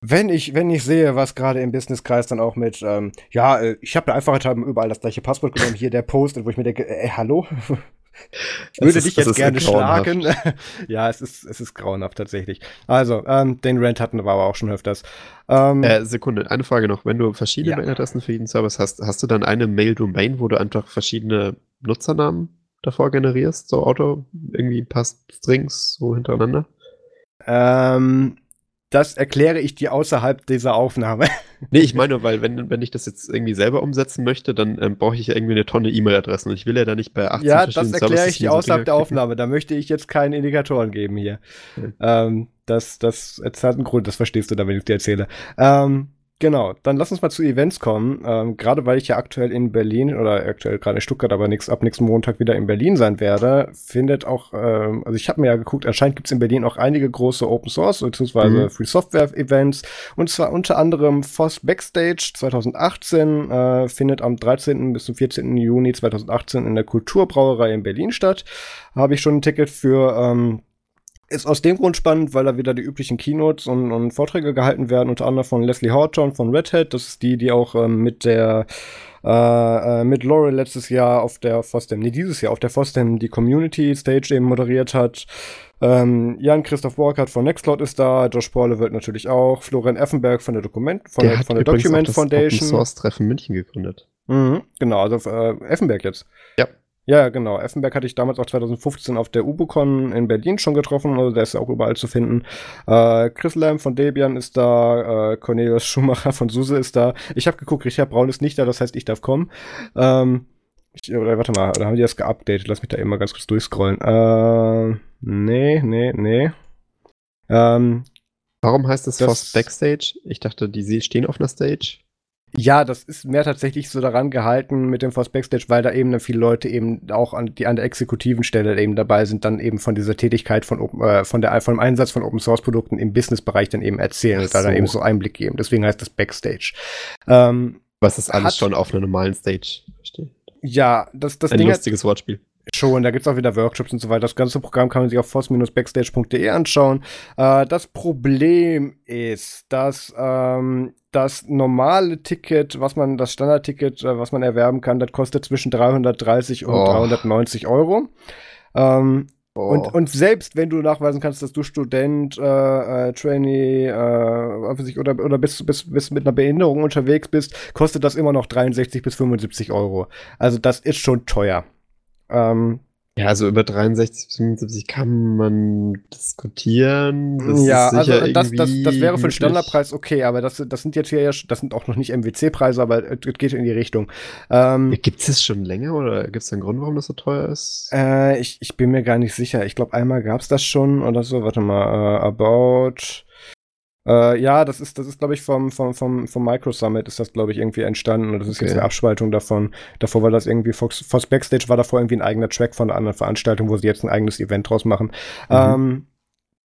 wenn ich, wenn ich sehe, was gerade im Businesskreis dann auch mit, ähm, ja, äh, ich habe da einfach haben überall das gleiche Passwort genommen, hier der Post, und wo ich mir denke, äh, hallo? Ich würde ist- dich jetzt gerne schlagen. ja, es ist, es ist grauenhaft tatsächlich. Also, ähm, den Rant hatten wir aber auch schon öfters. Ähm, Äh, Sekunde, eine Frage noch. Wenn du verschiedene Ja. Mailadressen für jeden Service hast, hast du dann eine Mail-Domain, wo du einfach verschiedene Nutzernamen davor generierst, so Auto, irgendwie passt Strings so hintereinander? Ähm, das erkläre ich dir außerhalb dieser Aufnahme. Nee, ich meine, weil wenn, wenn ich das jetzt irgendwie selber umsetzen möchte, dann ähm, brauche ich ja irgendwie eine Tonne E-Mail-Adressen und ich will ja da nicht bei 18 Ja, das erkläre ich dir außerhalb der Aufnahme. Da möchte ich jetzt keine Indikatoren geben hier. Okay. Ähm, das, das, das hat einen Grund, das verstehst du da, wenn ich dir erzähle. Ähm, Genau, dann lass uns mal zu Events kommen. Ähm, gerade weil ich ja aktuell in Berlin oder aktuell gerade in Stuttgart, aber nix, ab nächsten Montag wieder in Berlin sein werde, findet auch, ähm, also ich habe mir ja geguckt, anscheinend gibt's in Berlin auch einige große Open Source bzw. Mhm. Free Software Events und zwar unter anderem FOSS Backstage 2018 äh, findet am 13. bis zum 14. Juni 2018 in der Kulturbrauerei in Berlin statt. Habe ich schon ein Ticket für ähm, ist aus dem Grund spannend, weil da wieder die üblichen Keynotes und, und Vorträge gehalten werden, unter anderem von Leslie Hawthorne von Red Hat. Das ist die, die auch ähm, mit der äh, äh, mit Laurel letztes Jahr auf der FOSDEM, nee, dieses Jahr auf der FOSDEM die Community Stage eben moderiert hat. Ähm, Jan Christoph Borkert von Nextcloud ist da, Josh Paule wird natürlich auch, Florian Effenberg von der Dokument, von der, der, von der Document Foundation. Open Source Treffen München gegründet. Mhm, genau, also äh, Effenberg jetzt. Ja. Ja, genau. Effenberg hatte ich damals auch 2015 auf der Ubucon in Berlin schon getroffen, also der ist ja auch überall zu finden. Äh, Chris Lamb von Debian ist da, äh, Cornelius Schumacher von Suse ist da. Ich habe geguckt, Richard Braun ist nicht da, das heißt, ich darf kommen. Ähm, ich, oder warte mal, da haben die das geupdatet? Lass mich da eben mal ganz kurz durchscrollen. Äh, nee, nee, nee. Ähm, Warum heißt das, das Fast Backstage? Ich dachte, die stehen auf einer Stage. Ja, das ist mehr tatsächlich so daran gehalten mit dem Force Backstage, weil da eben viele Leute eben auch an, die an der exekutiven Stelle eben dabei sind, dann eben von dieser Tätigkeit von, äh, von der, vom Einsatz von Open Source Produkten im Businessbereich dann eben erzählen und da dann eben so Einblick geben. Deswegen heißt das Backstage. Ähm, Was ist alles schon auf einer normalen Stage steht. Ja, das, das Ein Ding lustiges Wortspiel. Schon, da gibt's auch wieder Workshops und so weiter. Das ganze Programm kann man sich auf force-backstage.de anschauen. Äh, das Problem ist, dass ähm, das normale Ticket, was man, das Standardticket, äh, was man erwerben kann, das kostet zwischen 330 und oh. 390 Euro. Ähm, oh. und, und selbst wenn du nachweisen kannst, dass du Student, äh, äh, Trainee, äh, oder, oder bis, bis, bis mit einer Behinderung unterwegs bist, kostet das immer noch 63 bis 75 Euro. Also das ist schon teuer. Ähm, ja, also über 63, 75 kann man diskutieren. Das ja, also das, das, das wäre für den Standardpreis okay, aber das, das sind jetzt hier ja, das sind auch noch nicht MWC-Preise, aber es geht in die Richtung. Ähm, gibt es das schon länger oder gibt es einen Grund, warum das so teuer ist? Äh, ich, ich bin mir gar nicht sicher. Ich glaube, einmal gab es das schon oder so. Warte mal, uh, About äh, ja, das ist, das ist, glaube ich, vom, vom, vom, vom Micro Summit ist das, glaube ich, irgendwie entstanden. Und das ist okay. jetzt eine Abspaltung davon. Davor war das irgendwie, Fox, Fox Backstage war davor irgendwie ein eigener Track von einer anderen Veranstaltung, wo sie jetzt ein eigenes Event draus machen. Mhm. Ähm,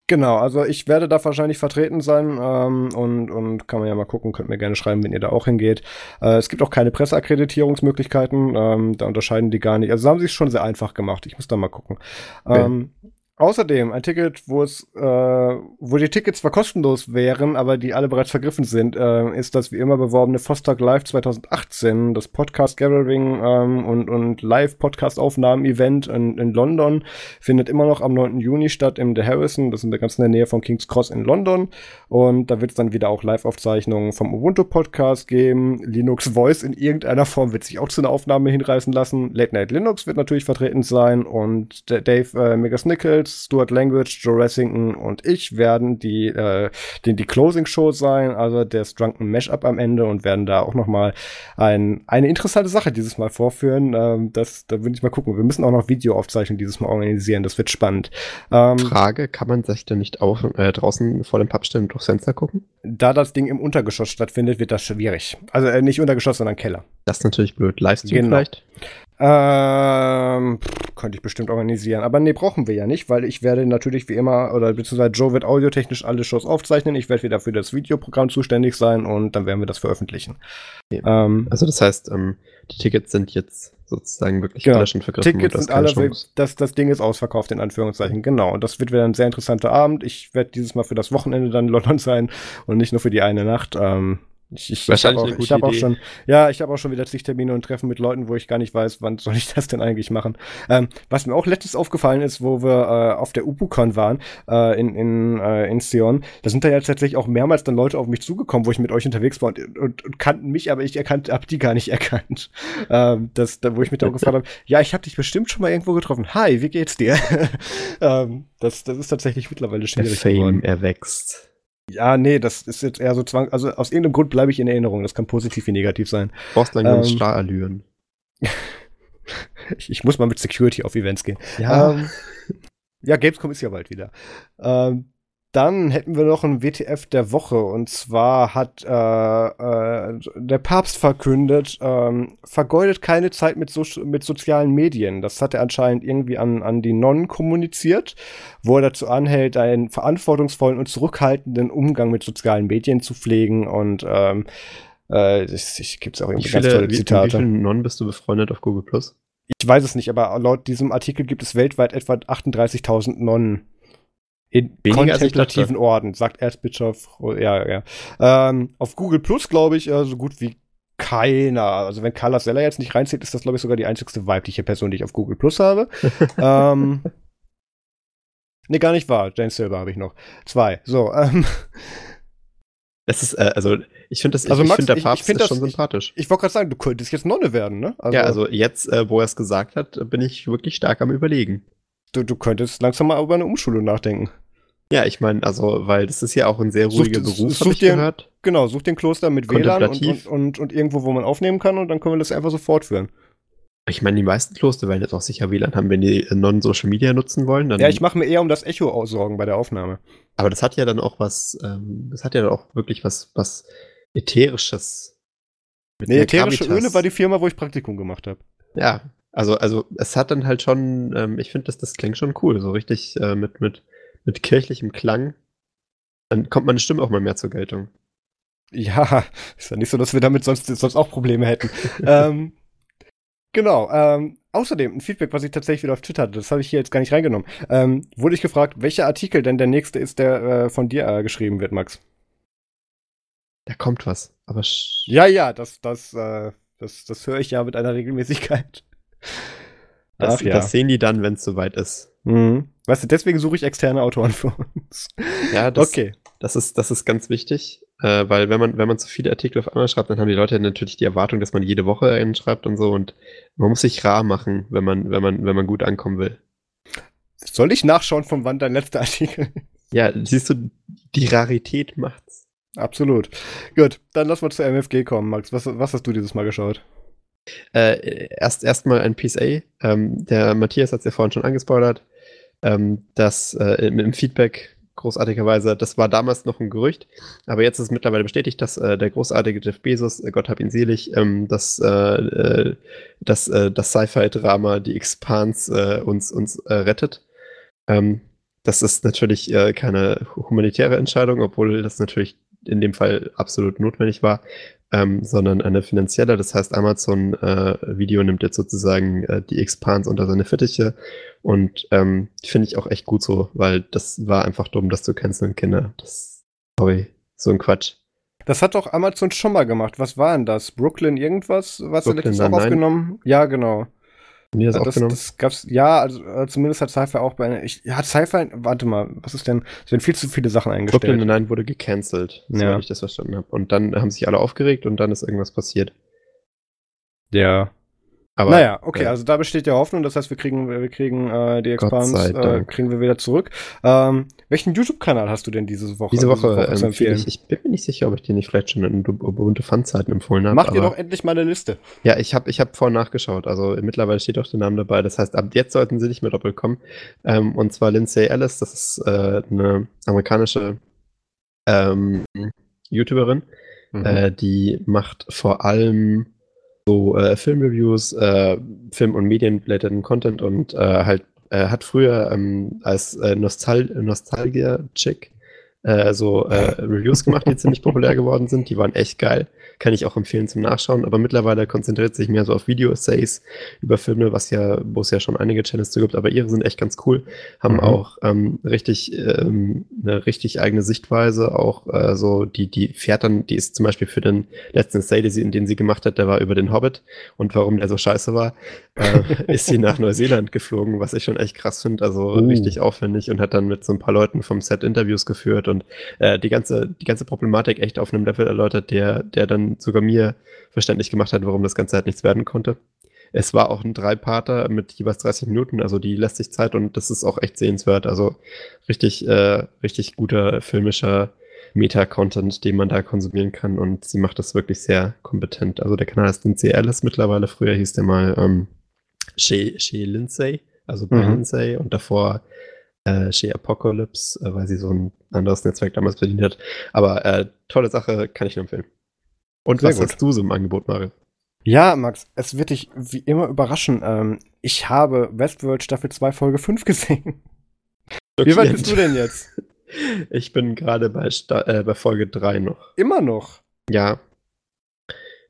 Genau, also ich werde da wahrscheinlich vertreten sein ähm, und, und kann man ja mal gucken, könnt mir gerne schreiben, wenn ihr da auch hingeht. Äh, es gibt auch keine Presseakkreditierungsmöglichkeiten, ähm, da unterscheiden die gar nicht. Also haben sie es schon sehr einfach gemacht, ich muss da mal gucken. Okay. Außerdem ein Ticket, wo es, äh, wo die Tickets zwar kostenlos wären, aber die alle bereits vergriffen sind, äh, ist das wie immer beworbene Vostok Live 2018, das Podcast Gathering ähm, und, und Live-Podcast-Aufnahmen-Event in, in London, findet immer noch am 9. Juni statt im The Harrison, das ist in der Nähe von King's Cross in London. Und da wird es dann wieder auch Live-Aufzeichnungen vom Ubuntu-Podcast geben. Linux Voice in irgendeiner Form wird sich auch zu einer Aufnahme hinreißen lassen. Late Night Linux wird natürlich vertreten sein und Dave äh, Megas Nichols Stuart Language, Joe Ressington und ich werden die, äh, die, die Closing Show sein, also der Drunken Mashup am Ende und werden da auch noch mal ein, eine interessante Sache dieses Mal vorführen. Ähm, das, da würde ich mal gucken. Wir müssen auch noch Videoaufzeichnungen dieses Mal organisieren. Das wird spannend. Ähm, Frage, kann man sich denn nicht auch äh, draußen vor dem Pub stellen und durch Fenster gucken? Da das Ding im Untergeschoss stattfindet, wird das schwierig. Also äh, nicht Untergeschoss, sondern Keller. Das ist natürlich blöd. Livestream genau. vielleicht? Ähm, könnte ich bestimmt organisieren. Aber nee, brauchen wir ja nicht, weil ich werde natürlich wie immer, oder beziehungsweise Joe wird audiotechnisch alle Shows aufzeichnen. Ich werde wieder für das Videoprogramm zuständig sein und dann werden wir das veröffentlichen. Okay. Ähm, also das heißt, ähm, die Tickets sind jetzt sozusagen wirklich genau. schon vergriffen. Tickets sind alle, das, das Ding ist ausverkauft, in Anführungszeichen, genau. Und das wird wieder ein sehr interessanter Abend. Ich werde dieses Mal für das Wochenende dann in London sein und nicht nur für die eine Nacht. Ähm, Ich, ich, ich habe auch, ich hab auch schon, ja, ich habe auch schon wieder zig Termine und Treffen mit Leuten, wo ich gar nicht weiß, wann soll ich das denn eigentlich machen. Ähm, was mir auch letztens aufgefallen ist, wo wir äh, auf der UpuCon waren äh, in in äh, in Sion, da sind da ja tatsächlich auch mehrmals dann Leute auf mich zugekommen, wo ich mit euch unterwegs war und, und, und kannten mich, aber ich erkannt, hab die gar nicht erkannt. Ähm, das, da, wo ich mich dann auch gefragt habe, ja, ich habe dich bestimmt schon mal irgendwo getroffen. Hi, wie geht's dir? ähm, das, das ist tatsächlich mittlerweile Der schwierig Fame geworden. erwächst. Ja, nee, das ist jetzt eher so Zwang. Also aus irgendeinem Grund bleibe ich in Erinnerung. Das kann positiv wie negativ sein. Du brauchst langsam Ähm, Starallüren. Ich, ich muss mal mit Security auf Events gehen. Ja. Ähm, ja, Gamescom ist ja bald wieder. Ähm, dann hätten wir noch ein WTF der Woche. Und zwar hat äh, äh, der Papst verkündet, ähm, vergeudet keine Zeit mit, so mit sozialen Medien. Das hat er anscheinend irgendwie an, an die Nonnen kommuniziert, wo er dazu anhält, einen verantwortungsvollen und zurückhaltenden Umgang mit sozialen Medien zu pflegen. Und ähm, äh, ich, ich gibt es auch wie irgendwie ganz viele, tolle wie, mit wie Zitate. vielen Nonnen bist du befreundet auf Google Plus? Ich weiß es nicht, aber laut diesem Artikel gibt es weltweit etwa 38.000 Nonnen in Weniger, ich kontemplativen Orden, sagt Erzbischof. Ja, ja. Ähm, auf Google Plus, glaube ich, äh, so gut wie keiner. Also wenn Carla Seller jetzt nicht reinzieht, ist das, glaube ich, sogar die einzigste weibliche Person, die ich auf Google Plus habe. ähm, nee, gar nicht wahr. Jane Silver habe ich noch. Zwei. So, ähm, Es ist, äh, also, ich finde das, Also ich, Max, finde der ich- ich Papst find das- schon ich- sympathisch. ich wollte gerade sagen, du könntest jetzt Nonne werden, ne? ja, also jetzt, äh, wo er es gesagt hat, bin ich wirklich stark am überlegen. du, du könntest langsam mal über eine Umschulung nachdenken. Ja, ich meine, also, weil das ist ja auch ein sehr Such- ruhiger Beruf, such ich dir- gehört. Genau, such den Kloster mit WLAN und, und, und, und irgendwo, wo man aufnehmen kann und dann können wir das einfach so fortführen. Ich meine, die meisten Kloster werden jetzt auch sicher WLAN haben, wenn die äh, Non-Social Media nutzen wollen. Ja, ich mache mir eher um das Echo aussorgen bei der Aufnahme. aber das hat ja dann auch was, ähm, das hat ja dann auch wirklich was, was Ätherisches. Mit Nee, ätherische Gravitas. Öle war die Firma, wo ich Praktikum gemacht habe. Ja, also, also es hat dann halt schon, ähm, ich finde, das, das klingt schon cool, so richtig äh, mit, mit, mit kirchlichem Klang. Dann kommt meine Stimme auch mal mehr zur Geltung. Ja, ist ja nicht so, dass wir damit sonst, sonst auch Probleme hätten. ähm, genau. Ähm, außerdem, ein Feedback, was ich tatsächlich wieder auf Twitter hatte, das habe ich hier jetzt gar nicht reingenommen. Ähm, wurde ich gefragt, welcher Artikel denn der nächste ist, der äh, von dir äh, geschrieben wird, Max? Da kommt was. Aber sch- Ja, ja, das, das, äh, das, das höre ich ja mit einer Regelmäßigkeit. Das, Ach ja. das sehen die dann, wenn es soweit ist. Mhm. Weißt du, deswegen suche ich externe Autoren für uns. Ja, das, okay. das, ist, das ist ganz wichtig, äh, weil wenn man, wenn man zu viele Artikel auf einmal schreibt, dann haben die Leute natürlich die Erwartung, dass man jede Woche einen schreibt und so und man muss sich rar machen, wenn man, wenn man, wenn man gut ankommen will. Soll ich nachschauen, von wann dein letzter Artikel Ja, siehst du, die Rarität macht's. Absolut. Gut, dann lass mal zur MFG kommen, Max. Was, was hast du dieses Mal geschaut? Äh, erst erstmal ein PSA. Ähm, der Matthias hat es ja vorhin schon angespoilert. Ähm, das äh, im, Feedback großartigerweise, das war damals noch ein Gerücht, aber jetzt ist mittlerweile bestätigt, dass äh, der großartige Jeff Bezos, äh, Gott hab ihn selig, ähm, das, äh, äh, das, äh, das Sci-Fi-Drama Die Expanse äh, uns, uns rettet. Ähm, das ist natürlich keine humanitäre Entscheidung, obwohl das natürlich in dem Fall absolut notwendig war ähm, sondern eine finanzielle. Das heißt, Amazon äh, Video nimmt jetzt sozusagen äh, die Expanse unter seine Fittiche und ähm, finde ich auch echt gut so, weil das war einfach dumm, das zu canceln, Kinder. Das, sorry, so ein Quatsch. Das hat doch Amazon schon mal gemacht. Was war denn das? Brooklyn irgendwas? Was er Brooklyn letztens auch Nine-Nine? aufgenommen? Ja, genau. Haben die das, das, das gab's, ja, also äh, zumindest hat Sci-Fi auch bei einer, ich, hat Sci-Fi, warte mal, was ist denn, es werden viel zu viele Sachen eingestellt. Brooklyn Nine-Nine wurde gecancelt, Ja. soweit ich das verstanden habe. Und dann haben sich alle aufgeregt und dann ist irgendwas passiert. ja. Aber naja, okay, äh, also da besteht ja Hoffnung, das heißt, wir kriegen, wir kriegen äh, die Expanse, sei äh, kriegen wir wieder zurück. Ähm, welchen YouTube-Kanal hast du denn diese Woche? diese Woche, zu ähm, empfehlen? ich, ich bin mir nicht sicher, ob ich dir nicht vielleicht schon in Ubuntu Fun-Zeiten empfohlen habe. Mach dir doch endlich mal eine Liste. Ja, ich habe ich hab vorhin nachgeschaut. Also mittlerweile steht auch der Name dabei. Das heißt, ab jetzt sollten sie nicht mehr doppelt kommen. Ähm, und zwar Lindsay Ellis, das ist äh, eine amerikanische ähm, YouTuberin. Mhm. Äh, die macht vor allem so äh, Filmreviews, äh, Film- und Medienblättern Content und äh, halt äh, hat früher ähm, als äh, Nostal Nostalgia-Chick äh, so Reviews gemacht, die ziemlich populär geworden sind. Die waren echt geil. Kann ich auch empfehlen zum Nachschauen. Aber mittlerweile konzentriert sich mehr so auf Video-Essays über Filme, was ja, wo es ja schon einige Channels zu gibt. Aber ihre sind echt ganz cool. Haben mhm. auch ähm, richtig ähm, eine richtig eigene Sichtweise. Auch äh, so die die fährt dann, die ist zum Beispiel für den letzten Essay, den sie, den sie gemacht hat, der war über den Hobbit und warum der so scheiße war, äh, ist sie nach Neuseeland geflogen, was ich schon echt krass finde. Also uh. richtig aufwendig und hat dann mit so ein paar Leuten vom Set Interviews geführt und äh, die, ganze, die ganze Problematik echt auf einem Level erläutert, der, der dann sogar mir verständlich gemacht hat, warum das Ganze halt nichts werden konnte. Es war auch ein Dreiparter mit jeweils 30 Minuten, also die lässt sich Zeit und das ist auch echt sehenswert. Also richtig, äh, richtig guter filmischer Meta-Content, den man da konsumieren kann und sie macht das wirklich sehr kompetent. Also der Kanal ist C. Alice mittlerweile, früher hieß der mal ähm, Shea, Shea Lindsay, also mhm. Lindsay und davor äh, She Apocalypse, äh, weil sie so ein anderes Netzwerk damals bedient hat. Aber äh, tolle Sache, kann ich nur empfehlen. Und Sehr was gut. hast du so im Angebot, Mario? Ja, Max, es wird dich wie immer überraschen. Ähm, ich habe Westworld Staffel 2 Folge 5 gesehen. Wie weit bist du denn jetzt? Ich bin gerade bei, äh, bei Folge 3 noch. Immer noch? Ja.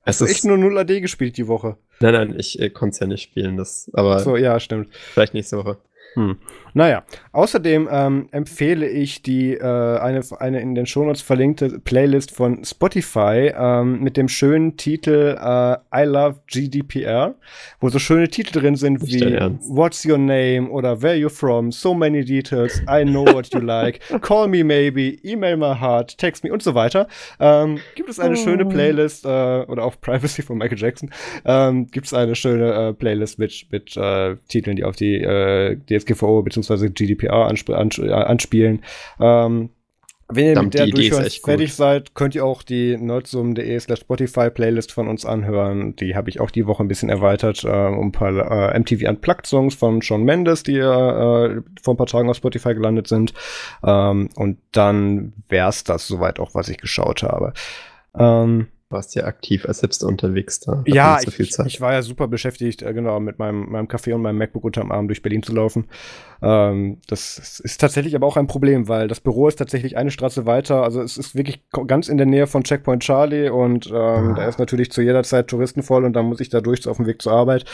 Hast du echt nur 0 AD gespielt die Woche? Nein, nein, ich äh, konnte es ja nicht spielen. Das, aber so, ja, stimmt. Vielleicht nächste Woche. Hm. Naja, außerdem ähm, empfehle ich die äh, eine, eine in den Shownotes verlinkte Playlist von Spotify ähm, mit dem schönen Titel äh, I Love GDPR, wo so schöne Titel drin sind Nicht wie What's Your Name oder Where You From, So Many Details, I Know What You Like, Call Me Maybe, Email My Heart, Text Me und so weiter. Ähm, gibt es eine oh. schöne Playlist äh, oder auch Privacy von Michael Jackson, ähm, gibt es eine schöne äh, Playlist mit, mit äh, Titeln, die auf die, äh, die DSGVO bzw. GDPR ansp ans äh, anspielen. Ähm, wenn ihr mit der Durchhören fertig seid, könnt ihr auch die nerdsum.de slash Spotify Playlist von uns anhören. Die habe ich auch die Woche ein bisschen erweitert äh, um ein paar äh, MTV Unplugged Songs von Sean Mendes, die äh, vor ein paar Tagen auf Spotify gelandet sind. Ähm, und dann wär's das soweit auch, was ich geschaut habe. Ähm, warst ja aktiv als selbst unterwegs da. Ja, so ich, ich, war ja super beschäftigt, äh, genau, mit meinem, meinem Café und meinem MacBook unterm Arm durch Berlin zu laufen. Ähm, das ist tatsächlich aber auch ein Problem, weil das Büro ist tatsächlich eine Straße weiter. Also es ist wirklich ganz in der Nähe von Checkpoint Charlie und ähm, ah. da ist natürlich zu jeder Zeit Touristenvoll und dann muss ich da durch auf dem Weg zur Arbeit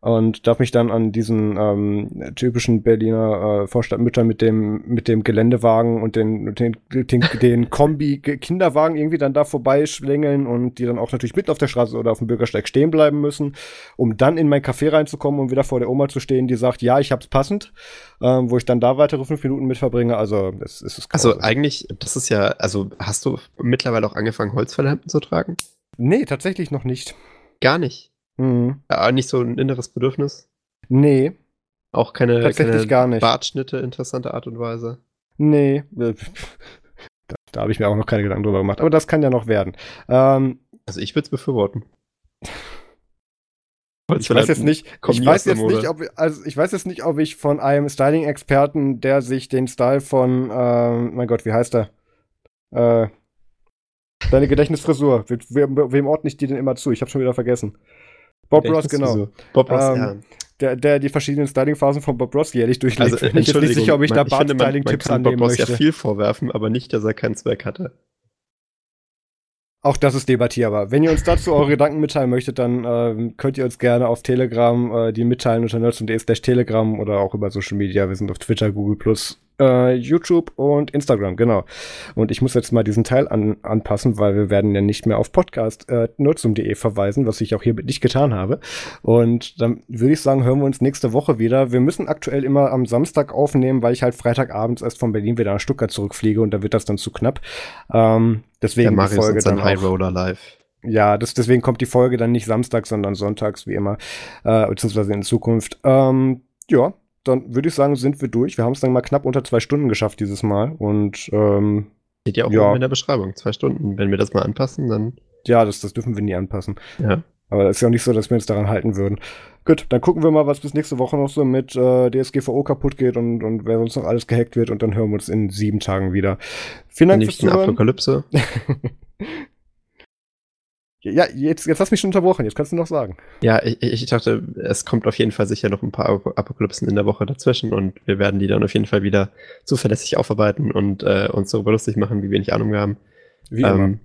und darf mich dann an diesen ähm, typischen Berliner äh, Vorstadtmüttern mit dem mit dem Geländewagen und den den, den, den Kombi Kinderwagen irgendwie dann da vorbeischlängeln und die dann auch natürlich mitten auf der Straße oder auf dem Bürgersteig stehen bleiben müssen, um dann in mein Café reinzukommen und wieder vor der Oma zu stehen, die sagt, ja, ich hab's passend, ähm, wo ich dann da weitere fünf Minuten mit verbringe. Also das ist es. Also eigentlich, das ist ja, also hast du mittlerweile auch angefangen Holzfällerhemden zu tragen? Nee, tatsächlich noch nicht. Gar nicht. Mhm. Ja, nicht so ein inneres Bedürfnis? Nee. Auch keine, Tatsächlich keine gar nicht. Bartschnitte, interessante Art und Weise? Nee. Da, da habe ich mir auch noch keine Gedanken drüber gemacht. Aber das kann ja noch werden. Ähm, also ich würde es befürworten. Ich weiß jetzt nicht, ich weiß jetzt nicht, ob, also ich weiß jetzt nicht, ob ich von einem Styling-Experten, der sich den Style von, ähm, mein Gott, wie heißt er? Äh, deine Gedächtnisfrisur. Wem, wem ordne ich die denn immer zu? Ich habe schon wieder vergessen. Bob Ross, genau. So. Bob Ross, ähm, ja. Der, der die verschiedenen Styling-Phasen von Bob Ross jährlich durchlebt. Also, ich bin nicht sicher, ob ich da Bart-Styling-Tipps annehmen Bob Ross möchte. ja viel vorwerfen, aber nicht, dass er keinen Zweck hatte. Auch das ist debattierbar. Wenn ihr uns dazu eure Gedanken mitteilen möchtet, dann äh, könnt ihr uns gerne auf Telegram äh, die mitteilen unter nerds.de slash Telegram oder auch über Social Media. Wir sind auf Twitter, Google Plus äh, YouTube und Instagram, genau. Und ich muss jetzt mal diesen Teil an, anpassen, weil wir werden ja nicht mehr auf Podcast äh, nutzum.de verweisen, was ich auch hier nicht getan habe. Und dann würde ich sagen, hören wir uns nächste Woche wieder. Wir müssen aktuell immer am Samstag aufnehmen, weil ich halt Freitagabends erst von Berlin wieder nach Stuttgart zurückfliege und da wird das dann zu knapp. Ähm, deswegen ja, die Folge dann High Roller live. Ja, das, deswegen kommt die Folge dann nicht samstags, sondern sonntags, wie immer, äh, beziehungsweise in Zukunft. Ähm, ja, dann würde ich sagen, sind wir durch. Wir haben es dann mal knapp unter zwei Stunden geschafft dieses Mal. Und ähm, steht ja auch ja. in der Beschreibung. Zwei Stunden. Wenn wir das mal anpassen, dann. Ja, das, das dürfen wir nie anpassen. Ja. Aber es ist ja auch nicht so, dass wir uns daran halten würden. Gut, dann gucken wir mal, was bis nächste Woche noch so mit äh, DSGVO kaputt geht und, und wer sonst noch alles gehackt wird. Und dann hören wir uns in sieben Tagen wieder. Vielen Dank fürs Zuhören. Apokalypse. Ja, jetzt, jetzt hast du mich schon unterbrochen, jetzt kannst du noch sagen. Ja, ich, ich dachte, es kommt auf jeden Fall sicher noch ein paar Apokalypsen in der Woche dazwischen und wir werden die dann auf jeden Fall wieder zuverlässig aufarbeiten und äh, uns darüber lustig machen, wie wenig Ahnung wir haben. Wie ähm, immer.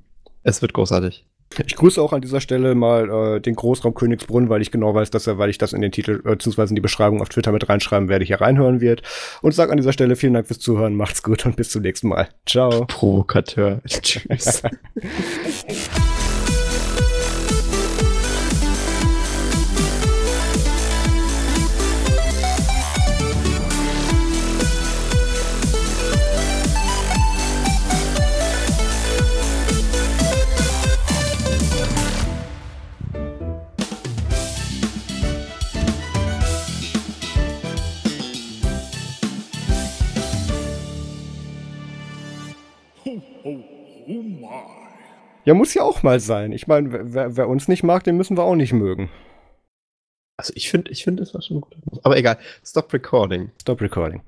Es wird großartig. Ich grüße auch an dieser Stelle mal äh, den Großraum Königsbrunn, weil ich genau weiß, dass er, weil ich das in den Titel äh, bzw. in die Beschreibung auf Twitter mit reinschreiben werde, hier reinhören wird. Und sage an dieser Stelle vielen Dank fürs Zuhören, macht's gut und bis zum nächsten Mal. Ciao. Provokateur. Tschüss. Ja, muss ja auch mal sein. Ich meine, wer, wer, uns nicht mag, den müssen wir auch nicht mögen. Also ich finde, ich finde, es war schon gut. Aber egal. Stop recording. Stop recording.